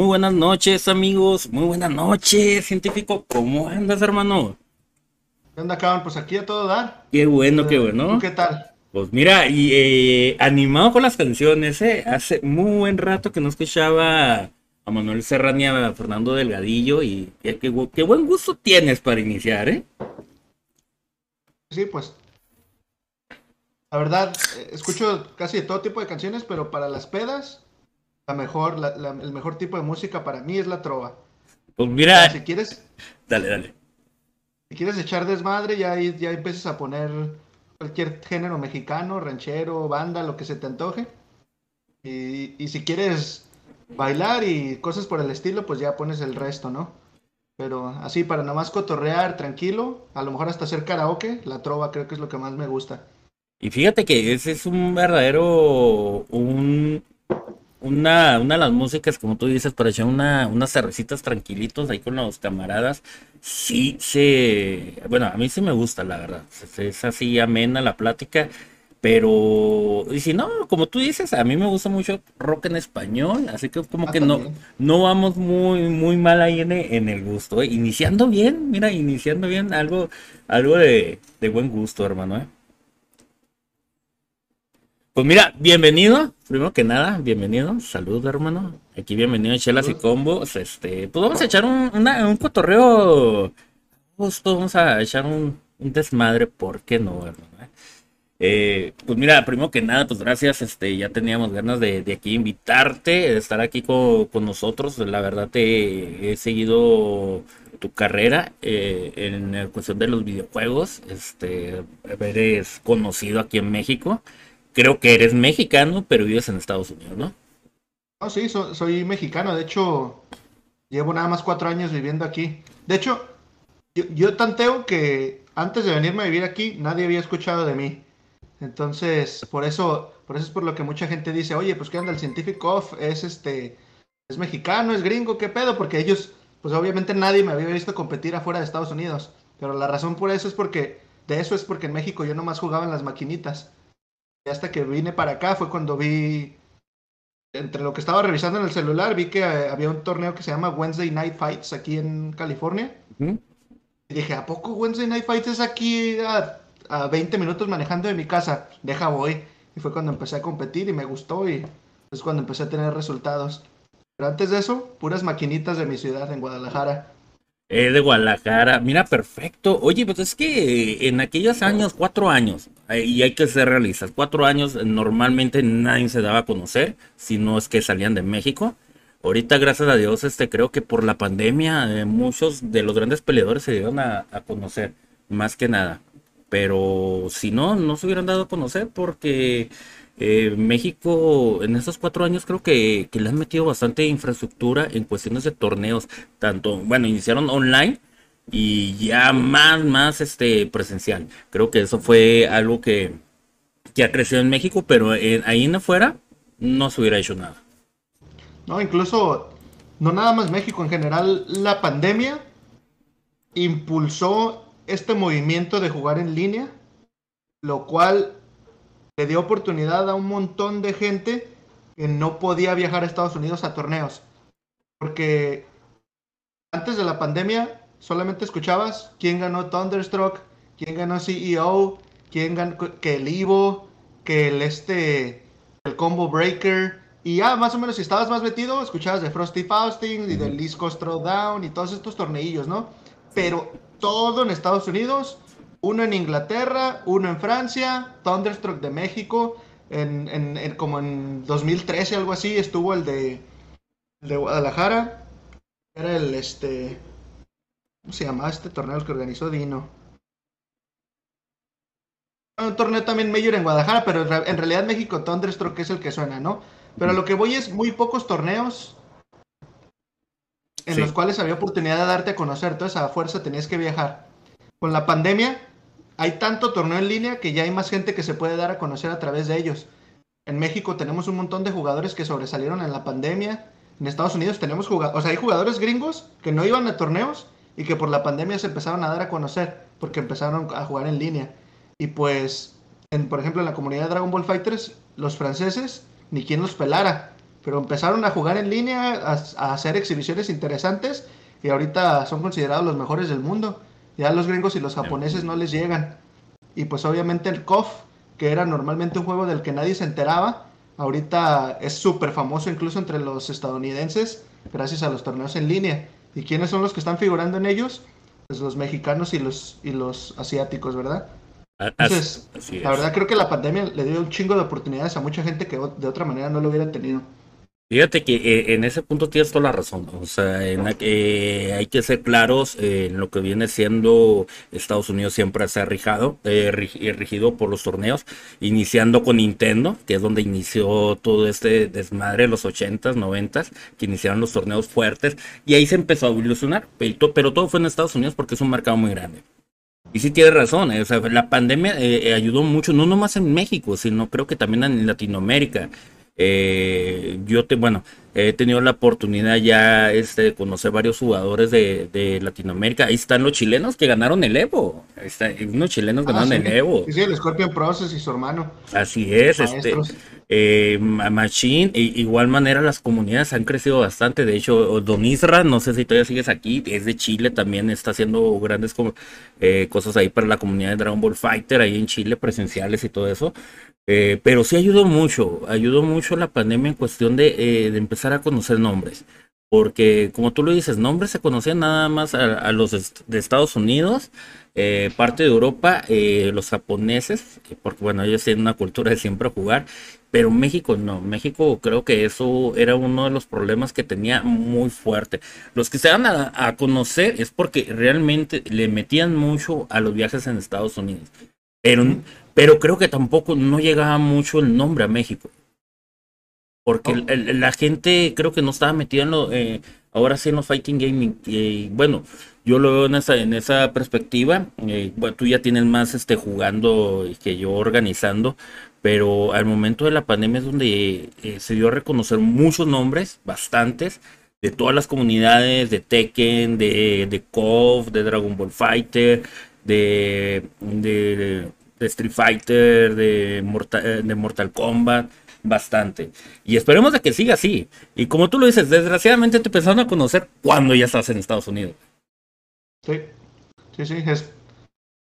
Muy buenas noches, amigos. Muy buenas noches, científico. ¿Cómo andas, hermano? ¿Qué onda, cabrón? Pues aquí a todo dar. Qué bueno, qué bueno. qué tal? Pues mira, y eh, animado con las canciones, ¿eh? Hace muy buen rato que no escuchaba a Manuel Serrani a Fernando Delgadillo y qué, qué buen gusto tienes para iniciar, ¿eh? Sí, pues la verdad, eh, escucho casi de todo tipo de canciones, pero para las pedas, la mejor, el mejor tipo de música para mí es la trova. Pues mira. si quieres. Dale, dale. Si quieres echar desmadre, ya, ya empiezas a poner cualquier género mexicano, ranchero, banda, lo que se te antoje. Y, y si quieres bailar y cosas por el estilo, pues ya pones el resto, ¿no? Pero así, para nomás cotorrear tranquilo, a lo mejor hasta hacer karaoke, la trova creo que es lo que más me gusta. Y fíjate que ese es un verdadero, un, una, una de las músicas, como tú dices, para echar una, unas cervecitas tranquilitos ahí con los camaradas. Sí, se, bueno, a mí sí me gusta, la verdad. Es así amena la plática. Pero, y si no, como tú dices, a mí me gusta mucho rock en español, así que como ah, que no, no vamos muy, muy mal ahí en, en el gusto, ¿eh? Iniciando bien, mira, iniciando bien, algo, algo de, de buen gusto, hermano, ¿eh? Pues mira, bienvenido, primero que nada, bienvenido, salud hermano, aquí bienvenido a Chelas y Combos, este, pues vamos a echar un, un cotorreo, justo vamos a echar un, desmadre, ¿por qué no, hermano? Eh, pues mira, primero que nada, pues gracias, este, ya teníamos ganas de, aquí invitarte, de estar aquí con, nosotros, la verdad te he seguido tu carrera eh, en la cuestión de los videojuegos, este, eres conocido aquí en México, creo que eres mexicano, pero vives en Estados Unidos, ¿no? No, sí, soy mexicano. De hecho, llevo nada más cuatro años viviendo aquí. De hecho, yo, tanteo que antes de venirme a vivir aquí, nadie había escuchado de mí. Entonces, por eso, por eso es por lo que mucha gente dice, oye, pues qué onda, el científico off es este, es mexicano, es gringo, qué pedo, porque ellos, pues obviamente nadie me había visto competir afuera de Estados Unidos. Pero la razón por eso es porque, de eso es porque en México yo nomás jugaba en las maquinitas. Y hasta que vine para acá fue cuando vi, entre lo que estaba revisando en el celular, vi que eh, había un torneo que se llama Wednesday Night Fights aquí en California. Y dije, ¿a poco Wednesday Night Fights es aquí a, a 20 minutos manejando de mi casa? Deja voy. Y fue cuando empecé a competir y me gustó y es cuando empecé a tener resultados. Pero antes de eso, puras maquinitas de mi ciudad en Guadalajara. Eh, de Guadalajara. Mira, perfecto. Oye, pues es que en aquellos años, cuatro años, eh, y hay que ser realistas, cuatro años normalmente nadie se daba a conocer, si no es que salían de México. Ahorita, gracias a Dios, este, creo que por la pandemia eh, muchos de los grandes peleadores se dieron a, conocer, más que nada. Pero si no, no se hubieran dado a conocer porque eh, México en estos cuatro años creo que, le han metido bastante infraestructura en cuestiones de torneos, tanto, bueno, iniciaron online y ya más, más este presencial. Creo que eso fue algo que, que ha crecido en México, pero ahí en afuera no se hubiera hecho nada. No, incluso, no nada más México, en general la pandemia impulsó este movimiento de jugar en línea, lo cual le dio oportunidad a un montón de gente que no podía viajar a Estados Unidos a torneos. Porque antes de la pandemia solamente escuchabas quién ganó Thunderstruck, quién ganó CEO, quién ganó que el Ivo, que el este el Combo Breaker y ya más o menos si estabas más metido escuchabas de Frosty Fausting y del Disco Down y todos estos torneillos, ¿no? Pero todo en Estados Unidos uno en Inglaterra, uno en Francia, Thunderstruck de México, en, como en 2013, algo así, estuvo el de, de Guadalajara, era el, este, ¿cómo se llamaba este torneo que organizó Dino? Un torneo también mayor en Guadalajara, pero en realidad México Thunderstruck es el que suena, ¿no? Pero lo que voy es muy pocos torneos en los cuales había oportunidad de darte a conocer, entonces a fuerza tenías que viajar. Con la pandemia hay tanto torneo en línea que ya hay más gente que se puede dar a conocer a través de ellos. En México tenemos un montón de jugadores que sobresalieron en la pandemia. En Estados Unidos tenemos jugadores, o sea, hay jugadores gringos que no iban a torneos y que por la pandemia se empezaron a dar a conocer porque empezaron a jugar en línea. Y pues, en, por ejemplo, en la comunidad de Dragon Ball Fighters, los franceses, ni quien los pelara. pero empezaron a jugar en línea, a, hacer exhibiciones interesantes y ahorita son considerados los mejores del mundo. Ya los gringos y los japoneses no les llegan. Y pues obviamente el KOF, que era normalmente un juego del que nadie se enteraba, ahorita es súper famoso incluso entre los estadounidenses gracias a los torneos en línea. ¿Y quiénes son los que están figurando en ellos? Pues los mexicanos y los, y los asiáticos, ¿verdad? Entonces, la verdad creo que la pandemia le dio un chingo de oportunidades a mucha gente que de otra manera no lo hubieran tenido. Fíjate que eh, en ese punto tienes toda la razón. O sea, eh, hay que ser claros en lo que viene siendo Estados Unidos siempre se ha rijado, eh, rigido por los torneos, iniciando con Nintendo, que es donde inició todo este desmadre de los 80s, 90s, que iniciaron los torneos fuertes, y ahí se empezó a evolucionar. Pero, pero todo fue en Estados Unidos porque es un mercado muy grande. Y sí tiene razón, o sea, la pandemia ayudó mucho, no nomás en México, sino creo que también en Latinoamérica. Eh, yo te, bueno, he tenido la oportunidad ya este, de conocer varios jugadores de, Latinoamérica. Ahí están los chilenos que ganaron el Evo. unos chilenos ah, ganaron el Evo. Sí, el Scorpion Process y su hermano. Así es, este. Eh, Machine, e, igual manera las comunidades han crecido bastante. De hecho, Don Isra, no sé si todavía sigues aquí, es de Chile, también está haciendo grandes eh, cosas ahí para la comunidad de Dragon Ball Fighter, ahí en Chile, presenciales y todo eso. Eh, pero sí ayudó mucho, ayudó mucho la pandemia en cuestión de, eh, de, empezar a conocer nombres. Porque, como tú lo dices, nombres se conocían nada más a, los de Estados Unidos, eh, parte de Europa, los japoneses, porque bueno, ellos tienen una cultura de siempre jugar, pero México no. México creo que eso era uno de los problemas que tenía muy fuerte. Los que se dan a, a conocer es porque realmente le metían mucho a los viajes en Estados Unidos. Pero pero creo que tampoco no llegaba mucho el nombre a México. Porque la gente creo que no estaba metida en lo, eh, ahora sí en los fighting gaming. Y bueno, yo lo veo en esa, en esa perspectiva. Eh, bueno, tú ya tienes más este jugando que yo organizando. Pero al momento de la pandemia es donde eh, se dio a reconocer muchos nombres, bastantes, de todas las comunidades, de Tekken, de, de KOF, de Dragon Ball Fighter, de, de de Street Fighter, de Mortal, eh, de Mortal Kombat, bastante. Y esperemos de que siga así. Y como tú lo dices, desgraciadamente te empezaron a conocer cuando ya estás en Estados Unidos. Sí, sí, sí. Es...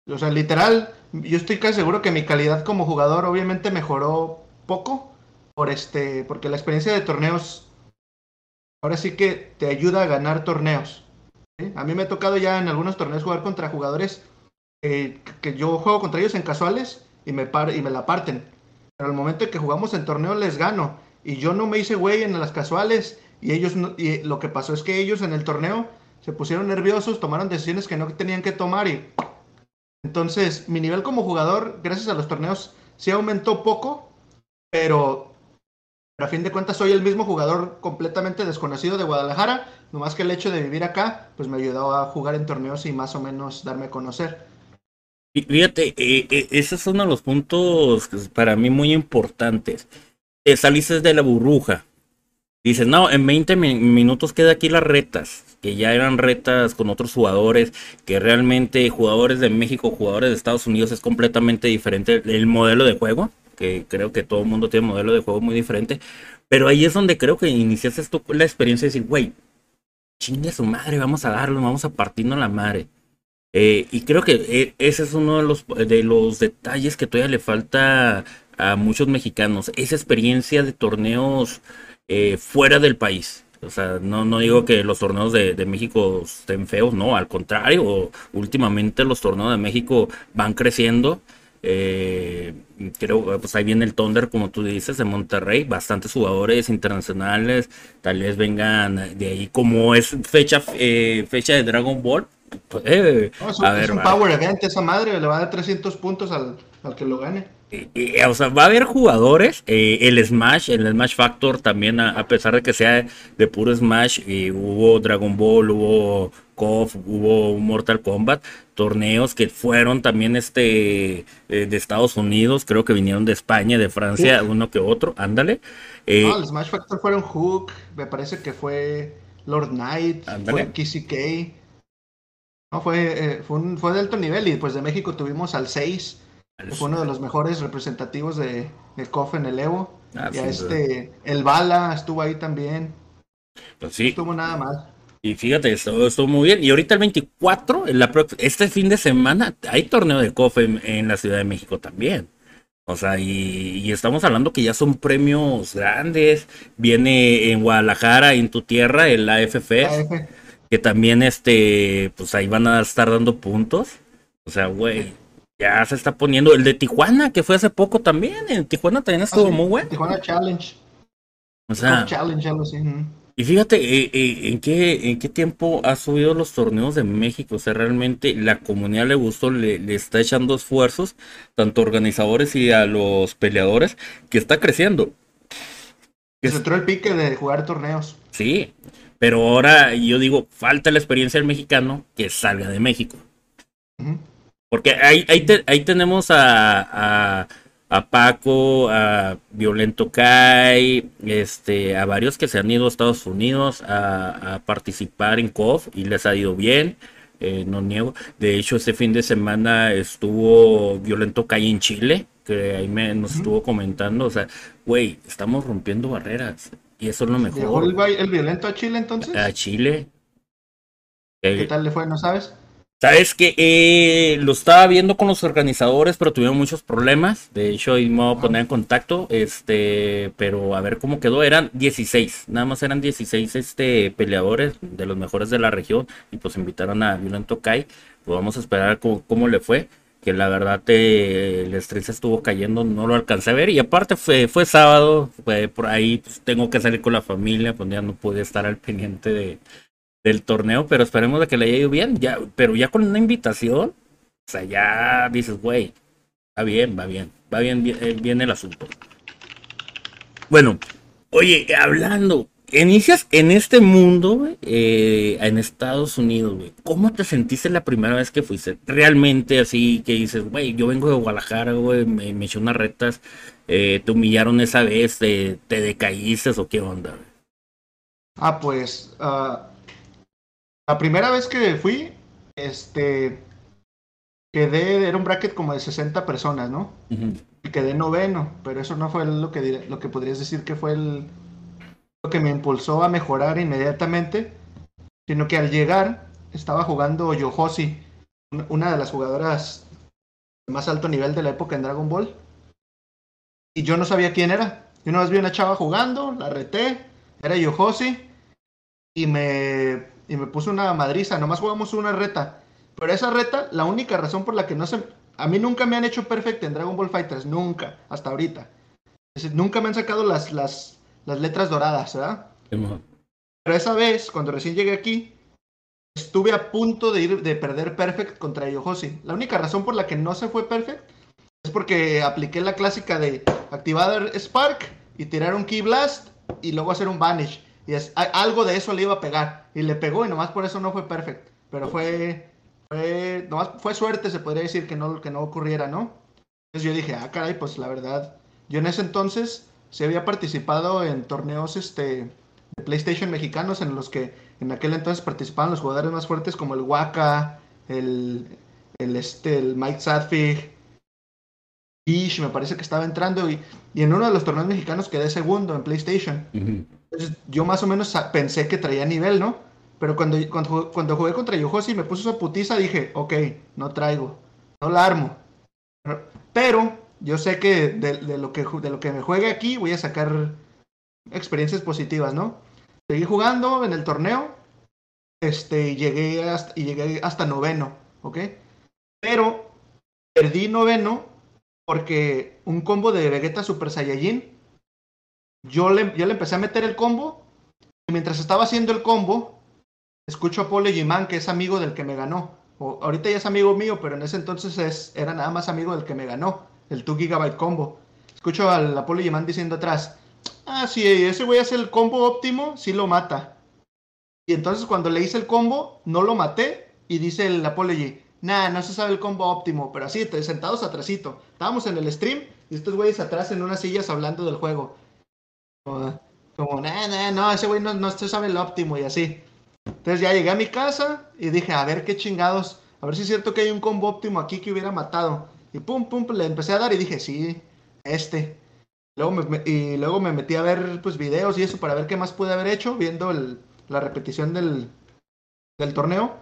O sea, literal, yo estoy casi seguro que mi calidad como jugador obviamente mejoró poco por este, porque la experiencia de torneos ahora sí que te ayuda a ganar torneos. A mí me ha tocado ya en algunos torneos jugar contra jugadores que yo juego contra ellos en casuales y me, par y me la parten. Pero al momento que jugamos en torneo les gano. Y yo no me hice güey en las casuales. Y ellos y lo que pasó es que ellos en el torneo se pusieron nerviosos, tomaron decisiones que no tenían que tomar. Y entonces mi nivel como jugador, gracias a los torneos, sí aumentó poco. Pero, pero a fin de cuentas soy el mismo jugador completamente desconocido de Guadalajara. Nomás que el hecho de vivir acá, pues me ayudó a jugar en torneos y más o menos darme a conocer. Fíjate, eh, eh, ese es uno de los puntos para mí muy importantes. Eh, saliste de la burbuja. Dices, no, en 20 minutos queda aquí las retas, que ya eran retas con otros jugadores, que realmente jugadores de México, jugadores de Estados Unidos es completamente diferente el modelo de juego, que creo que todo el mundo tiene un modelo de juego muy diferente, pero ahí es donde creo que iniciaste tú la experiencia de decir, güey, chingue su madre, vamos a darlo, vamos a partirnos la madre. Eh, y creo que eh, ese es uno de los, de los detalles que todavía le falta a muchos mexicanos, esa experiencia de torneos eh, fuera del país. O sea, no, no digo que los torneos de, de, México estén feos, no, al contrario, últimamente los torneos de México van creciendo. creo, pues ahí viene el Thunder, como tú dices, de Monterrey, bastantes jugadores internacionales, tal vez vengan de ahí, como es fecha, fecha de Dragon Ball, pues, eh, es, un power event esa madre, le va a dar 300 puntos al, que lo gane. o sea, va a haber jugadores, eh, el Smash, el Smash Factor también, a, pesar de que sea de puro Smash, hubo Dragon Ball, hubo KOF, hubo Mortal Kombat, torneos que fueron también este eh, de Estados Unidos, creo que vinieron de España, de Francia, uno que otro, ándale. no, el Smash Factor fueron Hook, me parece que fue Lord Knight, fue Kissy K. No, fue, eh, fue, un, fue de alto nivel y pues de México tuvimos al 6, que fue uno de los mejores representativos de, de KOF en el Evo. Ah, ya este, el Bala estuvo ahí también. Pues sí. estuvo nada mal. Y fíjate, estuvo, estuvo, muy bien. Y ahorita el 24, en la, este fin de semana, hay torneo de COFE en, la Ciudad de México también. O sea, y, estamos hablando que ya son premios grandes. Viene en Guadalajara, en tu tierra, el AFF. Que también, este, pues ahí van a estar dando puntos. O sea, güey, ya se está poniendo. El de Tijuana, que fue hace poco también. En Tijuana también estuvo ah, muy bueno. Tijuana Challenge. O sea. Challenge, algo así. Y fíjate, eh, eh, ¿en, qué, ¿en qué tiempo ha subido los torneos de México? O sea, realmente la comunidad le gustó, le, le, está echando esfuerzos, tanto organizadores y a los peleadores, que está creciendo. Se entró el pique de jugar torneos. Sí, pero ahora yo digo, falta la experiencia del mexicano que salga de México. Porque ahí, ahí, tenemos a a Paco, a Violento Kai, este, a varios que se han ido a Estados Unidos a, participar en COF y les ha ido bien. Eh, no niego. De hecho, este fin de semana estuvo Violento Kai en Chile, que ahí me, nos estuvo comentando. O sea, güey, estamos rompiendo barreras. Y eso es lo mejor. ¿Llegó el, Violento a Chile entonces? A Chile. ¿Qué tal le fue? ¿No sabes? Sabes que eh, lo estaba viendo con los organizadores, pero tuvieron muchos problemas. De hecho, y me voy a poner en contacto. Este, pero a ver cómo quedó. Eran 16, nada más eran 16 este, peleadores de los mejores de la región. Y pues invitaron a Violento Kai. Pues vamos a esperar cómo, le fue. Que la verdad eh, el estrés estuvo cayendo, no lo alcancé a ver. Y aparte fue, fue sábado, fue por ahí pues, tengo que salir con la familia, pues ya no pude estar al pendiente de, del torneo, pero esperemos de que le haya ido bien. Ya, pero ya con una invitación, o sea, ya dices, güey, va bien, va bien, va bien, bien, el asunto. Bueno, oye, hablando, inicias en este mundo, eh, en Estados Unidos, güey. ¿Cómo te sentiste la primera vez que fuiste? Realmente así que dices, güey, yo vengo de Guadalajara, güey, me, me eché unas retas, eh, te humillaron esa vez, te, decaíste o qué onda, güey. Ah, pues, uh, la primera vez que fui, este, quedé, era un bracket como de 60 personas, ¿no? Y quedé noveno, pero eso no fue lo que, lo que podrías decir que fue el, lo que me impulsó a mejorar inmediatamente, sino que al llegar estaba jugando Yohoshi, una de las jugadoras de más alto nivel de la época en Dragon Ball, y yo no sabía quién era. Yo una vez vi una chava jugando, la reté, era Yohoshi, y me y me puso una madriza. Nomás jugamos una reta. Pero esa reta, la única razón por la que no se. A mí nunca me han hecho perfecto en Dragon Ball Fighters. Nunca. Hasta ahorita. nunca me han sacado las, las, las letras doradas, ¿verdad? Pero esa vez, cuando recién llegué aquí, estuve a punto de ir de perder Perfect contra Yohoshi. La única razón por la que no se fue Perfect es porque apliqué la clásica de activar Spark y tirar un Key Blast y luego hacer un Vanish. Y es, algo de eso le iba a pegar. Y le pegó y nomás por eso no fue perfecto. Pero fue, fue, nomás fue suerte, se podría decir, que no, que no ocurriera, ¿no? Entonces yo dije, ah, caray, pues la verdad, yo en ese entonces se había participado en torneos este, de PlayStation mexicanos en los que en aquel entonces participaban los jugadores más fuertes como el Waka, el, el, este, el Mike Sadfig, Ish, me parece que estaba entrando y, y, en uno de los torneos mexicanos quedé segundo en PlayStation. Entonces, yo más o menos pensé que traía nivel, ¿no? Pero cuando, cuando, jugué contra Yohoshi y me puso esa putiza, dije, ok, no traigo, no la armo. Pero yo sé que de, lo, que de lo que me juegue aquí voy a sacar experiencias positivas, ¿no? Seguí jugando en el torneo este, y, llegué hasta, y llegué hasta noveno, ¿ok? Pero perdí noveno porque un combo de Vegeta Super Saiyajin yo le, yo le empecé a meter el combo y mientras estaba haciendo el combo, escucho a Paul Egiman, que es amigo del que me ganó. O, ahorita ya es amigo mío, pero en ese entonces es, era nada más amigo del que me ganó, el 2 GB combo. Escucho al Apolo Egiman diciendo atrás, ah, sí, ese güey hace el combo óptimo, sí lo mata. Y entonces cuando le hice el combo, no lo maté y dice el Apology, nah, no se sabe el combo óptimo, pero así, sentados atrásito. Estábamos en el stream y estos güeyes atrás en unas sillas hablando del juego. Como, como no, ese güey no, no se sabe el óptimo y así. Entonces ya llegué a mi casa y dije, a ver qué chingados, a ver si es cierto que hay un combo óptimo aquí que hubiera matado. Y pum, pum, le empecé a dar y dije, sí, este. Luego me, y luego me metí a ver pues videos y eso para ver qué más pude haber hecho, viendo el, la repetición del, del torneo.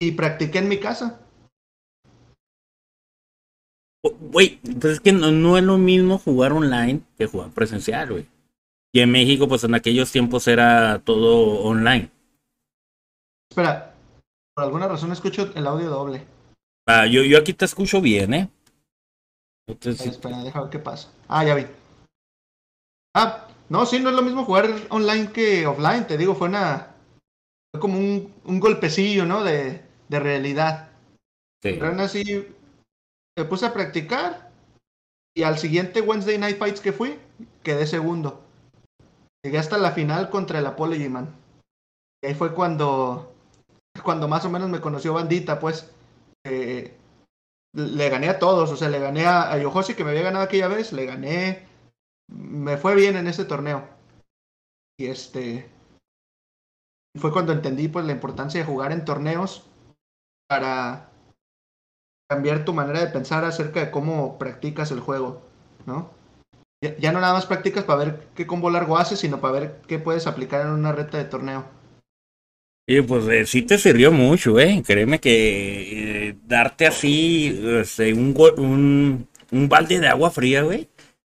Y practiqué en mi casa. Güey, pues es que no, no, es lo mismo jugar online que jugar presencial, güey. Y en México, pues en aquellos tiempos era todo online. Espera, por alguna razón escucho el audio doble. Ah, yo, yo aquí te escucho bien, ¿eh? Entonces... espera, deja ver qué pasa. Ah, ya vi. Ah, no, sí, no es lo mismo jugar online que offline, te digo, fue una. Fue como un, un golpecillo, ¿no? De, de realidad. Sí. Pero aún así, me puse a practicar y al siguiente Wednesday Night Fights que fui, quedé segundo. Llegué hasta la final contra el Apology Man. Y ahí fue cuando, cuando más o menos me conoció Bandita, pues. Eh, le gané a todos, o sea, le gané a, a Yohoshi que me había ganado aquella vez, le gané, me fue bien en ese torneo. Y este, fue cuando entendí pues la importancia de jugar en torneos para cambiar tu manera de pensar acerca de cómo practicas el juego, ¿no? Ya, no nada más practicas para ver qué combo largo haces, sino para ver qué puedes aplicar en una reta de torneo. Y pues eh, sí te sirvió mucho, ¿eh? Créeme que eh, darte así este, un, un, un balde de agua fría, güey.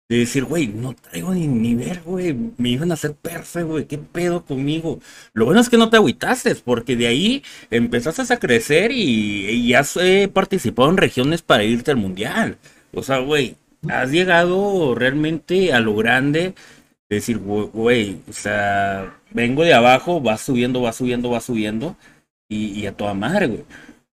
De decir, güey, no traigo ni nivel, güey. Me iban a hacer perfecto, güey. ¿Qué pedo conmigo? Lo bueno es que no te agüitaste, porque de ahí empezaste a crecer y, y has participado en regiones para irte al mundial. O sea, güey, has llegado realmente a lo grande. De decir, güey, o sea, vengo de abajo, va subiendo, va subiendo, va subiendo. Y, y a toda madre, güey.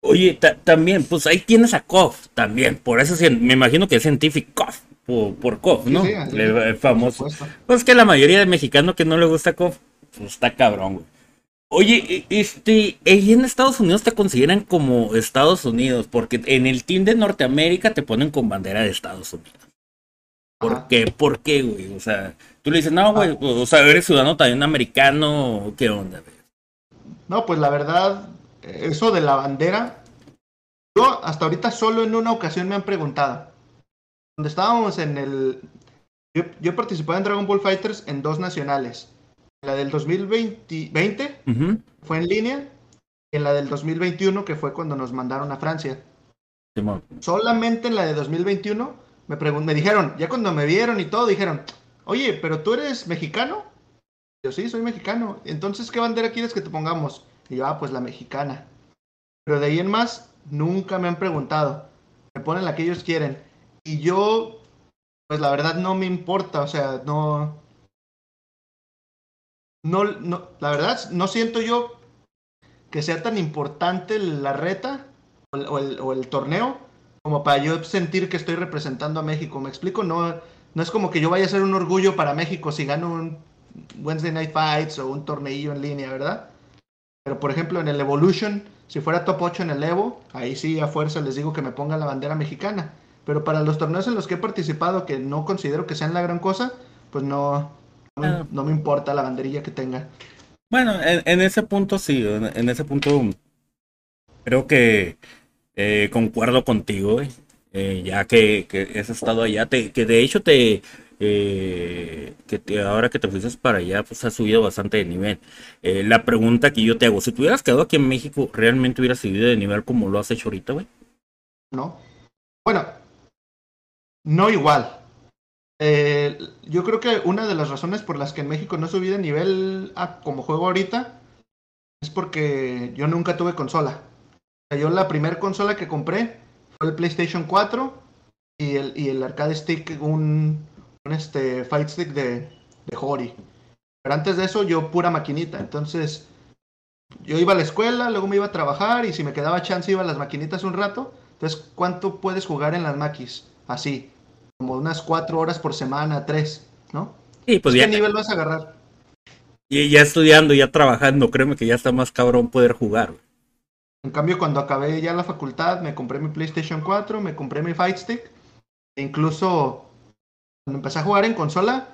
Oye, también, pues ahí tienes a Koff, también. Por eso me imagino que es científico Koff por, por Kof, ¿no? el, famoso. Pues que la mayoría de mexicanos que no le gusta Kof, pues está cabrón, güey. Oye, e, este, en Estados Unidos te consideran como Estados Unidos, porque en el team de Norteamérica te ponen con bandera de Estados Unidos. ¿Por qué? ¿Por qué, güey? O sea, tú le dices, no, güey, ah. o sea, eres ciudadano también americano, ¿qué onda? No, pues la verdad, eso de la bandera, yo hasta ahorita solo en una ocasión me han preguntado donde estábamos en el... Yo, yo participaba en Dragon Ball Fighters en dos nacionales. La del 2020 fue en línea y en la del 2021 que fue cuando nos mandaron a Francia. Solamente en la de 2021 me, me dijeron, ya cuando me vieron y todo, dijeron, oye, pero tú eres mexicano. Yo sí, soy mexicano. Entonces, ¿qué bandera quieres que te pongamos? Y yo, ah, pues la mexicana. Pero de ahí en más, nunca me han preguntado. Me ponen la que ellos quieren. Y yo, pues la verdad no me importa, o sea, no, no, no, la verdad no siento yo que sea tan importante la reta o el, o el, torneo como para yo sentir que estoy representando a México. ¿Me explico? No, no es como que yo vaya a ser un orgullo para México si gano un Wednesday Night Fights o un torneillo en línea, ¿verdad? Pero por ejemplo en el Evolution, si fuera top 8 en el Evo, ahí sí a fuerza les digo que me pongan la bandera mexicana. Pero para los torneos en los que he participado, que no considero que sean la gran cosa, pues no, no, me importa la banderilla que tenga. Bueno, en, ese punto sí, en, ese punto creo que eh, concuerdo contigo, eh, ya que, que, has estado allá, te, que de hecho te, eh, que ahora que te fuiste para allá, pues has subido bastante de nivel. la pregunta que yo te hago, si te hubieras quedado aquí en México, ¿realmente hubieras subido de nivel como lo has hecho ahorita, güey? No. Bueno, no igual. Eh, yo creo que una de las razones por las que en México no subí de nivel a como juego ahorita es porque yo nunca tuve consola. yo la primera consola que compré el PlayStation 4 y el, y el arcade stick, un, un este, fight stick de, de Hori. Pero antes de eso yo pura maquinita. Entonces yo iba a la escuela, luego me iba a trabajar y si me quedaba chance iba a las maquinitas un rato. Entonces, ¿cuánto puedes jugar en las maquis? Así como unas cuatro horas por semana, tres, ¿no? Sí, pues ¿Qué nivel vas a agarrar? Y ya estudiando, ya trabajando, créeme que ya está más cabrón poder jugar. En cambio, cuando acabé ya la facultad, me compré mi PlayStation 4, me compré mi Fight Stick. E incluso cuando empecé a jugar en consola,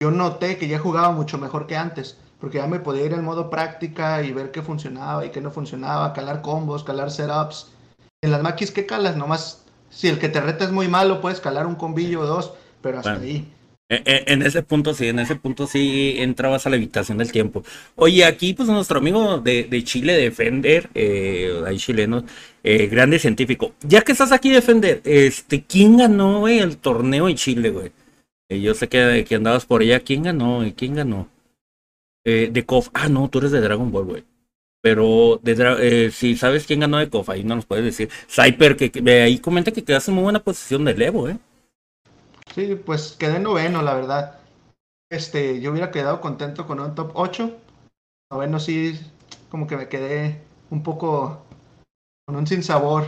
yo noté que ya jugaba mucho mejor que antes. Porque ya me podía ir en modo práctica y ver qué funcionaba y qué no funcionaba, calar combos, calar setups. En las maquis, ¿qué calas? Nomás si el que te reta es muy malo, puedes calar un combillo o dos, pero hasta ahí. E, e, en ese punto sí, en ese punto sí entrabas a la habitación del tiempo. Oye, aquí pues nuestro amigo de, Chile, Defender, eh, hay chilenos, eh, grande científico. Ya que estás aquí, Defender, este, ¿quién ganó el torneo en Chile, güey? Eh, yo sé que, andabas por allá, ¿quién ganó? ¿Quién ganó? Eh, de KOF, ah, no, tú eres de Dragon Ball, güey. Pero de si sabes quién ganó de KOF, ahí no nos puedes decir. Cyper, que, ahí comenta que quedaste en muy buena posición de Evo, eh. Sí, pues quedé noveno, la verdad. Este, yo hubiera quedado contento con un top 8. Noveno sí, como que me quedé un poco con un sinsabor.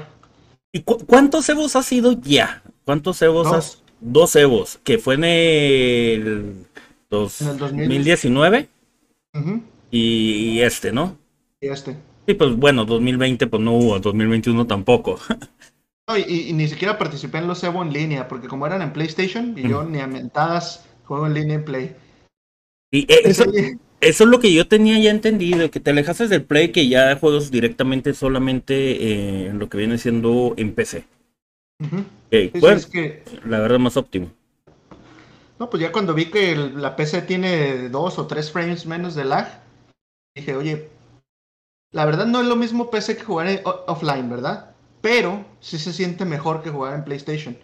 ¿Y cuántos Evos has sido ya? ¿Cuántos Evos has? Dos Evos, que fue en el, dos, en el 2019 y, este, ¿no? Y este. Sí, pues bueno, 2020 pues no hubo, 2021 tampoco. y, ni siquiera participé en los Evo en línea, porque como eran en PlayStation, y yo ni a mentadas juego en línea en Play. Y eh, eso, eso es lo que yo tenía ya entendido, que te alejaste del Play, que ya juegos directamente solamente eh, en lo que viene siendo en PC. pues, que... La verdad más óptimo. No, pues ya cuando vi que la PC tiene dos o tres frames menos de lag, dije, oye, la verdad no es lo mismo PC que jugar offline, ¿verdad? Pero sí se siente mejor que jugar en PlayStation.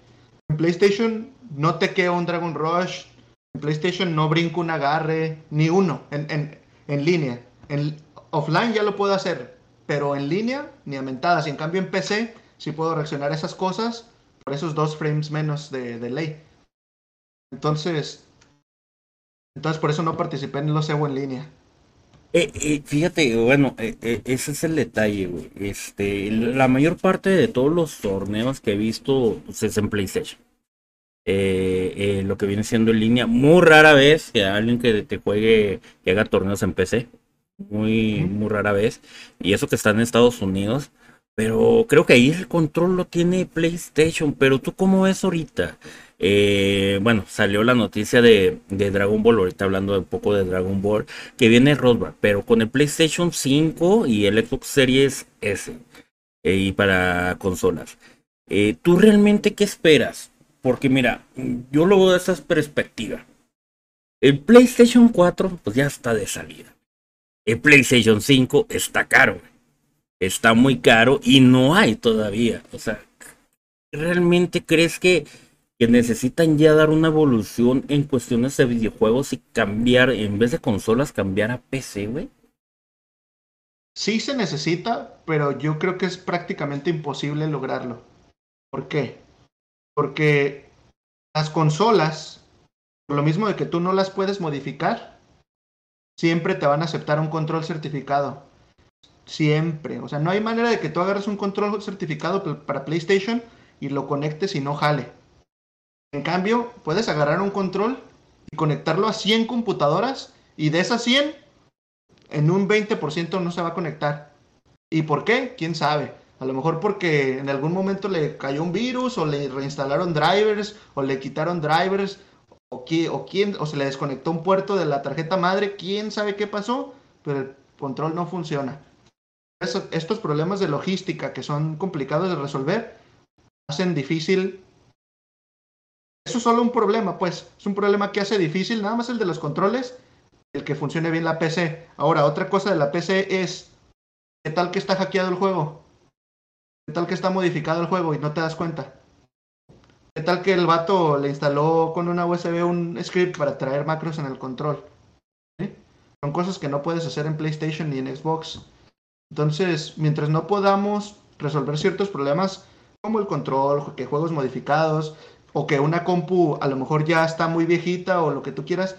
En PlayStation no te queda un Dragon Rush, en PlayStation no brinco un agarre, ni uno, en, en, línea. En offline ya lo puedo hacer, pero en línea, ni a mentadas. Y en cambio en PC sí puedo reaccionar a esas cosas por esos dos frames menos de, de ley. Entonces, entonces por eso no participé en los Evo en línea. Eh, eh, fíjate, bueno, eh, ese es el detalle, güey. Este, la mayor parte de todos los torneos que he visto pues, es en PlayStation. lo que viene siendo en línea, muy rara vez que alguien que te juegue, que haga torneos en PC. Muy, muy rara vez. Y eso que está en Estados Unidos. Pero creo que ahí el control lo tiene PlayStation. Pero tú, ¿cómo ves ahorita? Eh, bueno, salió la noticia de, Dragon Ball, ahorita hablando un poco de Dragon Ball, que viene Roadback, pero con el PlayStation 5 y el Xbox Series S eh, y para consolas. Eh, ¿Tú realmente qué esperas? Porque mira, yo lo veo de esa perspectiva. El PlayStation 4 pues ya está de salida. El PlayStation 5 está caro. Está muy caro y no hay todavía. O sea, ¿realmente crees que que necesitan ya dar una evolución en cuestiones de videojuegos y cambiar, en vez de consolas, cambiar a PC, güey? Sí se necesita, pero yo creo que es prácticamente imposible lograrlo. ¿Por qué? Porque las consolas, por lo mismo de que tú no las puedes modificar, siempre te van a aceptar un control certificado. Siempre. O sea, no hay manera de que tú agarres un control certificado para PlayStation y lo conectes y no jale. En cambio, puedes agarrar un control y conectarlo a 100 computadoras y de esas 100, en un 20% no se va a conectar. ¿Y por qué? ¿Quién sabe? A lo mejor porque en algún momento le cayó un virus o le reinstalaron drivers o le quitaron drivers o, o, quién, o se le desconectó un puerto de la tarjeta madre. ¿Quién sabe qué pasó? Pero el control no funciona. estos problemas de logística que son complicados de resolver hacen difícil eso es solo un problema, pues. Es un problema que hace difícil, nada más el de los controles, el que funcione bien la PC. Ahora, otra cosa de la PC es, ¿qué tal que está hackeado el juego? ¿Qué tal que está modificado el juego y no te das cuenta? ¿Qué tal que el vato le instaló con una USB un script para traer macros en el control? Son cosas que no puedes hacer en PlayStation ni en Xbox. Entonces, mientras no podamos resolver ciertos problemas como el control, que juegos modificados, o que una compu a lo mejor ya está muy viejita o lo que tú quieras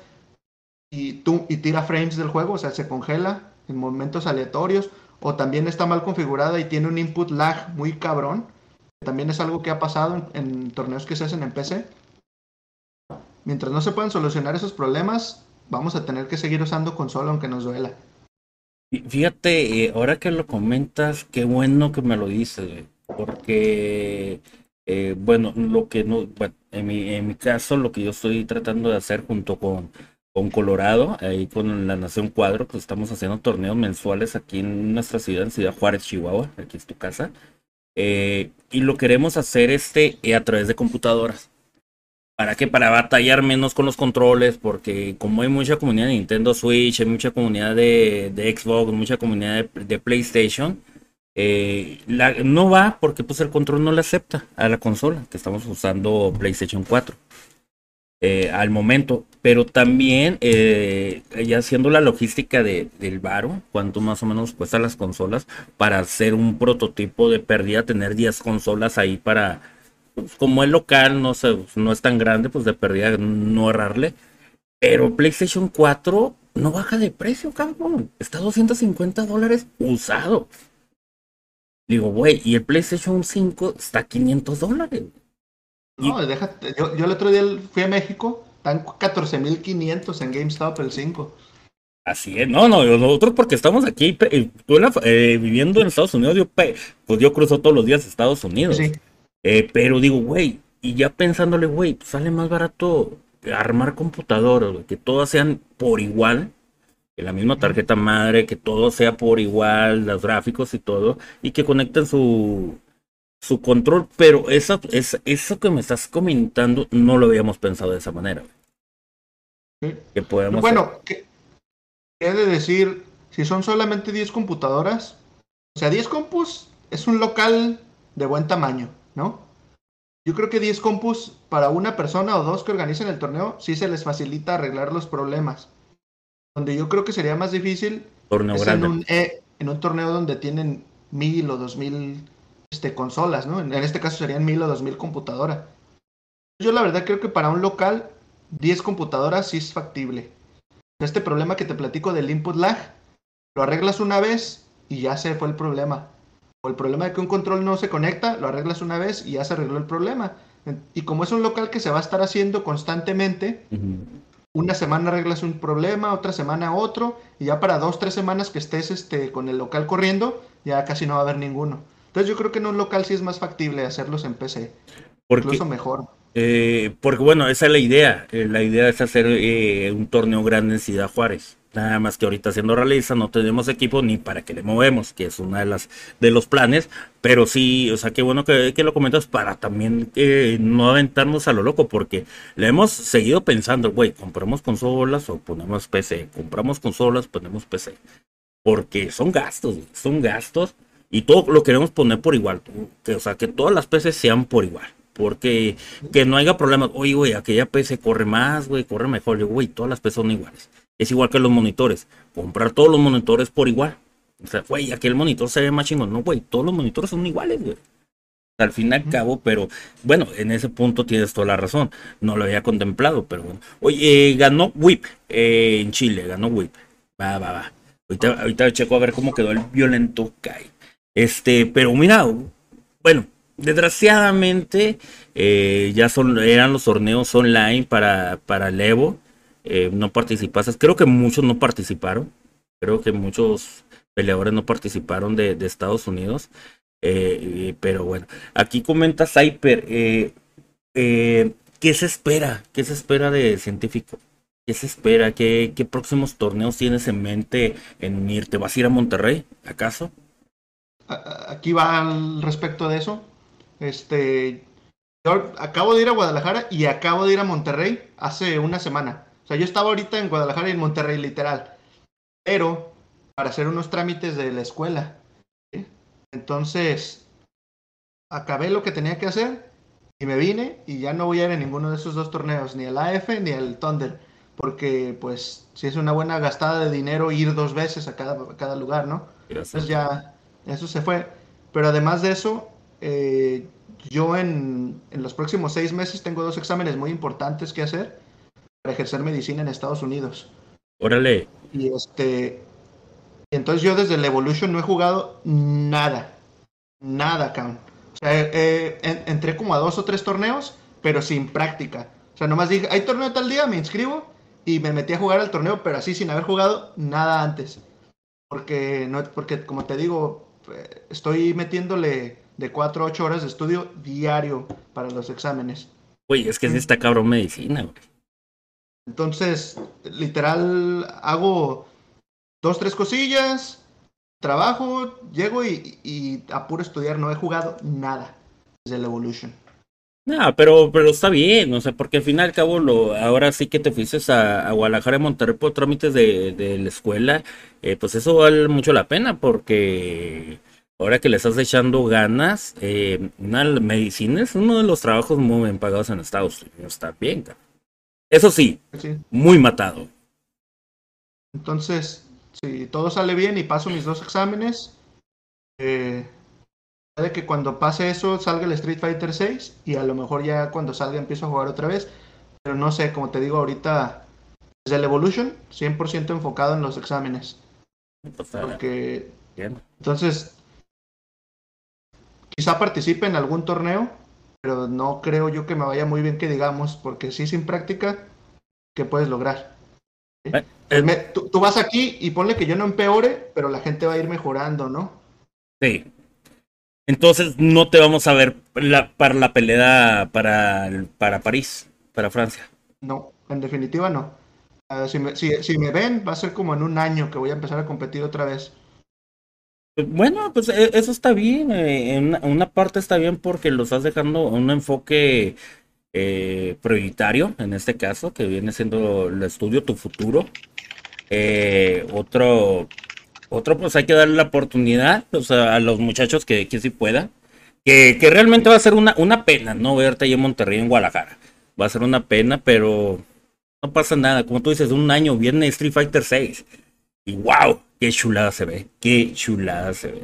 y, tú, y tira frames del juego, o sea, se congela en momentos aleatorios o también está mal configurada y tiene un input lag muy cabrón, también es algo que ha pasado en, torneos que se hacen en PC. Mientras no se puedan solucionar esos problemas, vamos a tener que seguir usando consola aunque nos duela. Fíjate, eh, ahora que lo comentas, qué bueno que me lo dices, porque eh, bueno, lo que no, bueno, en mi, en mi caso, lo que yo estoy tratando de hacer junto con, con Colorado, ahí con la Nación Cuadro, pues estamos haciendo torneos mensuales aquí en nuestra ciudad, en Ciudad Juárez, Chihuahua, aquí es tu casa. Eh, y lo queremos hacer este eh, a través de computadoras. ¿Para qué? Para batallar menos con los controles, porque como hay mucha comunidad de Nintendo Switch, hay mucha comunidad de, Xbox, mucha comunidad de, PlayStation, eh, no va porque pues el control no le acepta a la consola, que estamos usando PlayStation 4 eh, al momento. Pero también eh, ya haciendo la logística de, del varo, cuánto más o menos cuesta las consolas, para hacer un prototipo de pérdida, tener 10 consolas ahí para como el local no, se, no es tan grande, pues de pérdida no errarle. Pero PlayStation 4 no baja de precio, cabrón. Está a 250 dólares usado. Digo, güey, y el PlayStation 5 está a 500 dólares. No, déjate. Yo, yo el otro día fui a México, están 14.500 en GameStop el 5. Así es, no, no, nosotros porque estamos aquí eh, eh, viviendo en Estados Unidos, yo, pues yo cruzo todos los días Estados Unidos. Sí. Eh, pero digo, güey, y ya pensándole, güey, pues sale más barato armar computadoras, que todas sean por igual, la misma tarjeta madre, que todo sea por igual, los gráficos y todo, y que conecten su, su control. Pero eso, es, eso que me estás comentando no lo habíamos pensado de esa manera. Que podemos. Bueno, ¿qué he de decir? Si son solamente 10 computadoras, o sea, 10 compus es un local de buen tamaño. ¿no? Yo creo que 10 compus para una persona o dos que organicen el torneo sí se les facilita arreglar los problemas. Donde yo creo que sería más difícil En, un, e, en un torneo donde tienen mil o dos mil este, consolas, ¿no? En, este caso serían mil o dos mil computadoras. Yo la verdad creo que para un local 10 computadoras sí es factible. Este problema que te platico del input lag, lo arreglas una vez y ya se fue el problema o el problema de que un control no se conecta, lo arreglas una vez y ya se arregló el problema. Y como es un local que se va a estar haciendo constantemente, una semana arreglas un problema, otra semana otro, y ya para dos, tres semanas que estés este, con el local corriendo, ya casi no va a haber ninguno. Entonces yo creo que en un local sí es más factible hacerlos en PC. Porque, incluso mejor. Eh, porque bueno, esa es la idea. Eh, la idea es hacer eh, un torneo grande en Ciudad Juárez. Nada más que ahorita siendo realista no tenemos equipo ni para que le movemos, que es una de las de los planes, pero sí, o sea, qué bueno que, lo comentas para también eh, no aventarnos a lo loco, porque le hemos seguido pensando, güey, compramos consolas o ponemos PC, compramos consolas, ponemos PC, porque son gastos, son gastos y todo lo queremos poner por igual, que, o sea, que todas las PC sean por igual. Porque que no haya problemas. Oye, güey, aquella PC corre más, güey, corre mejor. Yo, güey, todas las PC son iguales. Es igual que los monitores. Comprar todos los monitores por igual. O sea, güey, aquel monitor se ve más chingón. No, güey, todos los monitores son iguales, güey. Al fin y al cabo, pero bueno, en ese punto tienes toda la razón. No lo había contemplado, pero bueno. Oye, eh, ganó WIP eh, en Chile, ganó WIP. Va, va, va. Ahorita, ahorita checo a ver cómo quedó el violento Kai. Este, pero mira, bueno, desgraciadamente eh, ya son, eran los torneos online para, para el. Eh, no participaste. Creo que muchos no participaron. Creo que muchos peleadores no participaron de, Estados Unidos. Eh, pero bueno, aquí comenta Cyper. ¿Qué se espera? ¿Qué se espera de científico? ¿Qué se espera? ¿Qué, ¿Qué, próximos torneos tienes en mente en unirte? ¿Vas a ir a Monterrey, acaso? Aquí va al respecto de eso. Este, yo acabo de ir a Guadalajara y acabo de ir a Monterrey hace una semana. O sea, yo estaba ahorita en Guadalajara y en Monterrey, literal. Pero para hacer unos trámites de la escuela. Entonces, acabé lo que tenía que hacer y me vine y ya no voy a ir a ninguno de esos dos torneos, ni el AF ni el Thunder. Porque, pues, si es una buena gastada de dinero ir dos veces a cada, cada lugar, ¿no? Entonces ya, eso se fue. Pero además de eso, eh, yo en, en los próximos seis meses tengo dos exámenes muy importantes que hacer para ejercer medicina en Estados Unidos. Órale. Y este. Entonces yo desde el Evolution no he jugado nada. Nada, cabrón. O sea, entré como a dos o tres torneos, pero sin práctica. O sea, nomás dije, hay torneo tal día, me inscribo y me metí a jugar al torneo, pero así sin haber jugado nada antes. Porque, no, porque como te digo, estoy metiéndole de cuatro a ocho horas de estudio diario para los exámenes. Oye, es que es esta cabrón medicina, güey. Entonces, literal, hago dos, tres cosillas, trabajo, llego y, y apuro estudiar. No he jugado nada desde el Evolution. No, pero, pero está bien, o sea, porque al fin y al cabo lo, ahora sí que te fuiste a, a Guadalajara y Monterrey por trámites de, de la escuela, eh, pues eso vale mucho la pena porque ahora que le estás echando ganas, eh, una medicina es uno de los trabajos muy bien pagados en Estados Unidos, está bien, cara. Eso sí, Sí. muy matado. Entonces, si todo sale bien y paso mis dos exámenes, eh, puede que cuando pase eso salga el Street Fighter 6 y a lo mejor ya cuando salga empiezo a jugar otra vez. Pero no sé, como te digo ahorita, desde el Evolution, 100% enfocado en los exámenes. Pues, Porque bien. entonces, quizá participe en algún torneo, pero no creo yo que me vaya muy bien que digamos, porque sí sin práctica, ¿qué puedes lograr? ¿Sí? Eh, Pues me- tú, tú vas aquí y ponle que yo no empeore, pero la gente va a ir mejorando, ¿no? Sí. Entonces no te vamos a ver la- para la pelea para, para París, para Francia. No, en definitiva no. Ah, si, me, si- si me ven, va a ser como en un año que voy a empezar a competir otra vez. Pues, Bueno, pues e- eso está bien. eh, una, parte está bien porque lo estás dejando un enfoque eh, prioritario, en este caso, que viene siendo el estudio, tu futuro. Eh, otro, otro, pues hay que darle la oportunidad a, a los muchachos que, que sí puedan. Que, que realmente va a ser una, una pena no verte ahí en Monterrey, en Guadalajara. Va a ser una pena, pero no pasa nada. Como tú dices, un año viene Street Fighter 6. Y wow, qué chulada se ve, qué chulada se ve.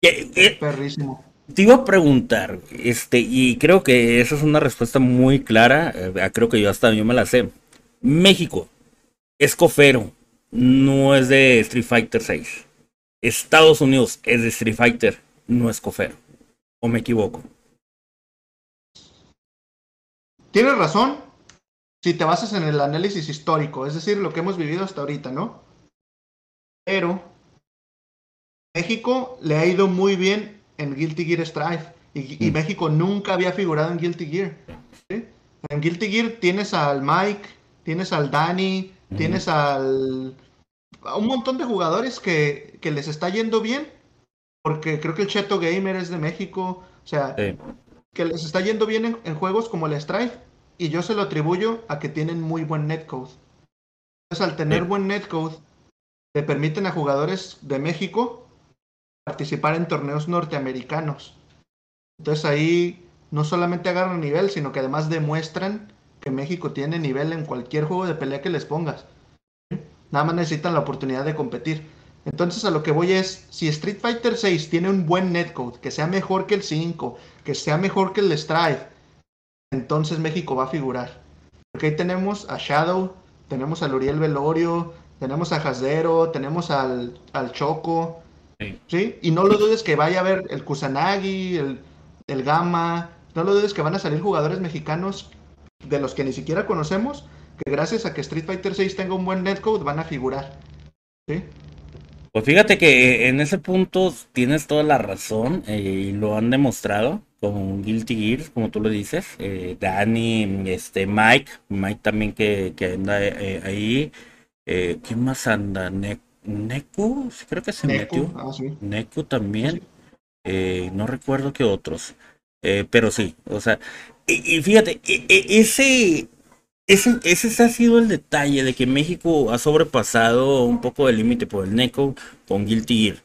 Que- Perrísimo. te iba a preguntar, este, y creo que esa es una respuesta muy clara, eh, creo que yo hasta yo me la sé. México es cofero, no es de Street Fighter 6. Estados Unidos es de Street Fighter, no es cofero. ¿O me equivoco? Tienes razón si te basas en el análisis histórico, es decir, lo que hemos vivido hasta ahorita, ¿no? Pero México le ha ido muy bien en Guilty Gear Strive y, y Mm. México nunca había figurado en Guilty Gear. ¿sí? En Guilty Gear tienes al Mike, tienes al Danny, Ujú. tienes al a un montón de jugadores que, que les está yendo bien, porque creo que el Cheto Gamer es de México, o sea, Sí. que les está yendo bien en, en juegos como el Strife y yo se lo atribuyo a que tienen muy buen netcode. Entonces, al tener Sí. buen netcode, le permiten a jugadores de México participar en torneos norteamericanos. Entonces ahí no solamente agarran nivel, sino que además demuestran que México tiene nivel en cualquier juego de pelea que les pongas. Nada más necesitan la oportunidad de competir. Entonces a lo que voy es, si Street Fighter 6 tiene un buen netcode, que sea mejor que el 5, que sea mejor que el Strife, entonces México va a figurar. Porque ahí tenemos a Shadow, tenemos al Uriel Velorio, tenemos a Hasdero, tenemos al, al Choco, Sí. ¿sí? Y no lo dudes que vaya a haber el Kusanagi, el, el Gama, no lo dudes que van a salir jugadores mexicanos de los que ni siquiera conocemos, que gracias a que Street Fighter 6 tenga un buen netcode van a figurar. ¿sí? Pues fíjate que en ese punto tienes toda la razón eh, y lo han demostrado con Guilty Gear, como tú lo dices. eh, Danny, este Mike, Mike también que, que anda eh, ahí. Eh, ¿Quién más anda? Ne Neku, creo que se Neku, metió. ah, sí. Neku también. Sí. eh, no recuerdo qué otros. eh, pero sí, o sea, y, y fíjate, e- e- ese, ese, ese ha sido el detalle de que México ha sobrepasado un poco el límite por el NECO con Guilty Gear.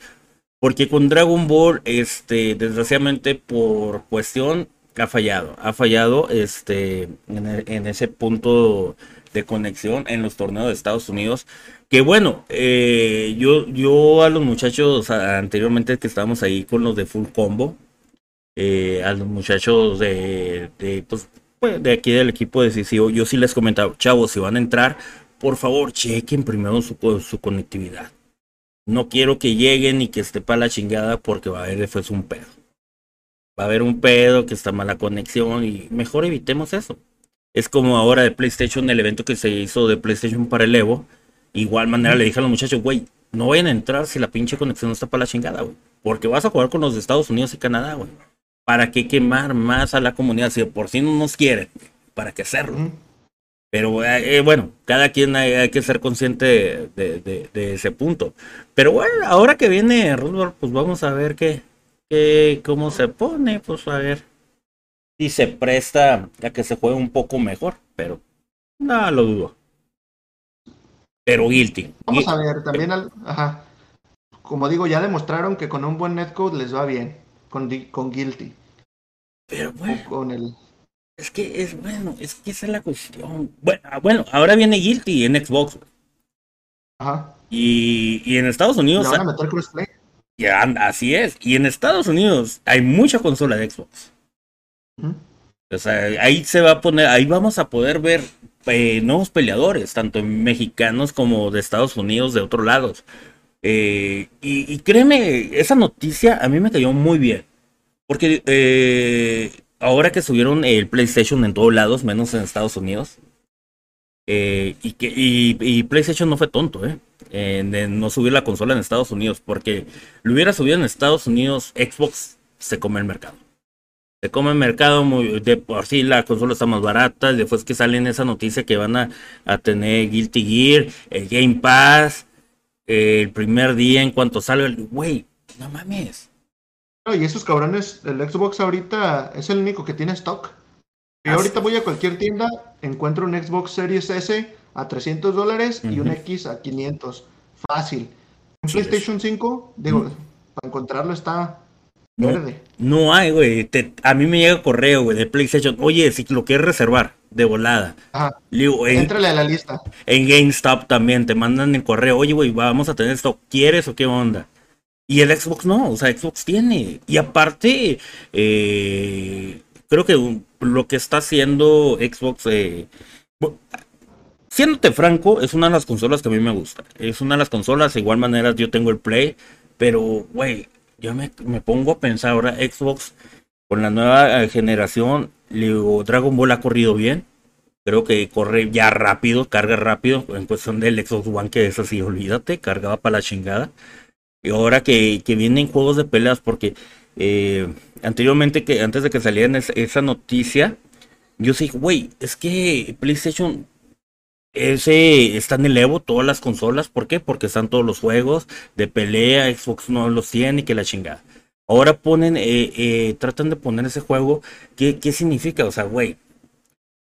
Porque con Dragon Ball, este, desgraciadamente por cuestión, ha fallado. Ha fallado este, en, en ese punto de conexión en los torneos de Estados Unidos. Que bueno, eh, yo, yo a los muchachos anteriormente que estábamos ahí con los de Full Combo, eh, a los muchachos de, de, pues, de aquí del equipo de CCO, yo sí les comentaba, chavos, si van a entrar, por favor, chequen primero su, su conectividad. No quiero que lleguen y que esté para la chingada porque va a haber después un pedo. Va a haber un pedo, que está mala conexión y mejor evitemos eso. Es como ahora de PlayStation, el evento que se hizo de PlayStation para el Evo. Igual manera le dije a los muchachos, güey, no vayan a entrar si la pinche conexión no está para la chingada, güey. Porque vas a jugar con los de Estados Unidos y Canadá, güey. ¿Para qué quemar más a la comunidad? Si por sí no nos quieren, ¿para qué hacerlo? Pero eh, eh, bueno, cada quien hay, hay que ser consciente de, de- de- de ese punto. Pero bueno, ahora que viene Roosevelt, pues vamos a ver qué, qué, cómo se pone, pues a ver. Sí se presta a que se juegue un poco mejor, pero no lo dudo. Pero guilty. Vamos a ver, también, al, ajá, como digo, ya demostraron que con un buen netcode les va bien, con, con guilty. Pero bueno. con el... Es que es bueno, es que esa es la cuestión. Bueno, ah, bueno ahora viene guilty en Xbox. Ajá. Y, y en Estados Unidos. van a meter crossplay? Ya, así es. Y en Estados Unidos hay mucha consola de Xbox. O sea, ahí se va a poner, ahí vamos a poder ver eh, nuevos peleadores, tanto mexicanos como de Estados Unidos, de otros lados. Eh, y, créeme, esa noticia a mí me cayó muy bien. Porque eh, ahora que subieron el PlayStation en todos lados, menos en Estados Unidos, y, que, y, PlayStation no fue tonto, ¿eh? En, no subir la consola en Estados Unidos, porque lo hubiera subido en Estados Unidos, Xbox se come el mercado se come el mercado, muy, de por sí la consola está más barata, después que salen esa noticia que van a, a tener Guilty Gear, el Game Pass, el primer día en cuanto salga, el güey, no mames. No, y esos cabrones, el Xbox ahorita es el único que tiene stock. Y ahorita voy a cualquier tienda, encuentro un Xbox Series S a 300 dólares y un X a 500. Fácil. Un PlayStation 5, digo, para encontrarlo está no, hay, güey. a mí me llega correo, güey, de PlayStation. Oye, si lo quieres reservar de volada. Ajá. Entrale a la lista. En GameStop también te mandan el correo. Oye, güey, vamos a tener esto. ¿Quieres o qué onda? Y el Xbox no, o sea, Xbox tiene. Y aparte, eh, creo que lo que está haciendo Xbox, eh, siéndote franco, es una de las consolas que a mí me gusta. Es una de las consolas, de igual manera yo tengo el Play, pero, güey, yo me, pongo a pensar ahora, Xbox con la nueva eh, generación, Dragon Ball ha corrido bien. Creo que corre ya rápido, carga rápido. En cuestión del Xbox One, que es así, olvídate, cargaba para la chingada. Y ahora que, vienen juegos de peleas, porque eh, anteriormente, que antes de que saliera esa noticia, yo sí, güey, es que PlayStation ese está en el Evo, todas las consolas. ¿Por qué? Porque están todos los juegos de pelea. Xbox no los tiene y que la chingada. Ahora ponen, eh, eh, tratan de poner ese juego. ¿Qué, ¿Qué significa? O sea, güey.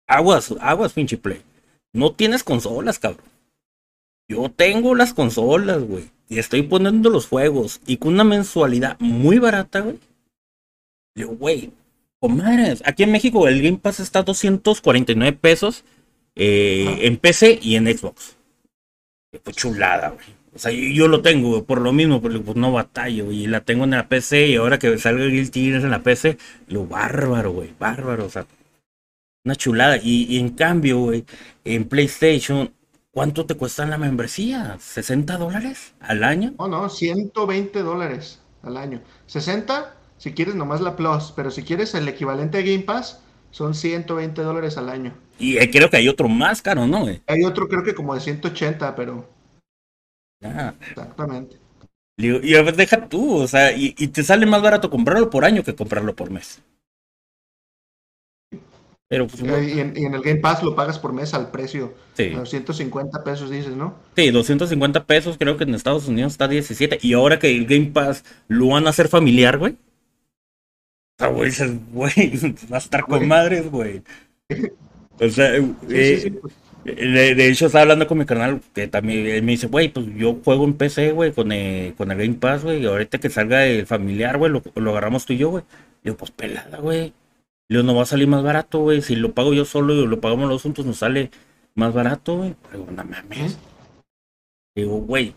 Aguas, aguas, pinche play. No tienes consolas, cabrón. Yo tengo las consolas, güey. Y estoy poniendo los juegos. Y con una mensualidad muy barata, güey. Digo, güey. Comadres. Aquí en México el Game Pass está a 249 pesos eh, en PC y en Xbox. Pues chulada, güey. O sea, yo, lo tengo por lo mismo, pero pues no batallo, y la tengo en la PC y ahora que salga Guilty Gear en la PC, lo bárbaro, güey, bárbaro, o sea, una chulada. Y, en cambio, güey, en PlayStation, ¿cuánto te cuesta la membresía? ¿60 dólares al año? No, no, 120 dólares al año. 60 si quieres nomás la Plus, pero si quieres el equivalente a Game Pass, son 120 dólares al año. Y eh, creo que hay otro más caro, ¿no? Hay otro creo que como de 180, pero... Ah. Exactamente. Y, a ver, deja tú, o sea, y, te sale más barato comprarlo por año que comprarlo por mes. Pero, pues, y, en, el Game Pass lo pagas por mes al precio. Sí. 250 pesos dices, ¿no? Sí, 250 pesos, creo que en Estados Unidos está 17. Y ahora que el Game Pass lo van a hacer familiar, güey. O sea, güey, güey, va a estar con madres, güey. O sea, eh, De, hecho, estaba hablando con mi canal que también él me dice, güey, pues yo juego en PC, güey, con el, con el Game Pass, güey, y ahorita que salga el familiar, güey, lo, agarramos tú y yo, güey. Digo, pues pelada, güey. Digo, no va a salir más barato, güey. Si lo pago yo solo y lo pagamos los juntos, nos sale más barato, güey. Digo, no mames. Digo, güey.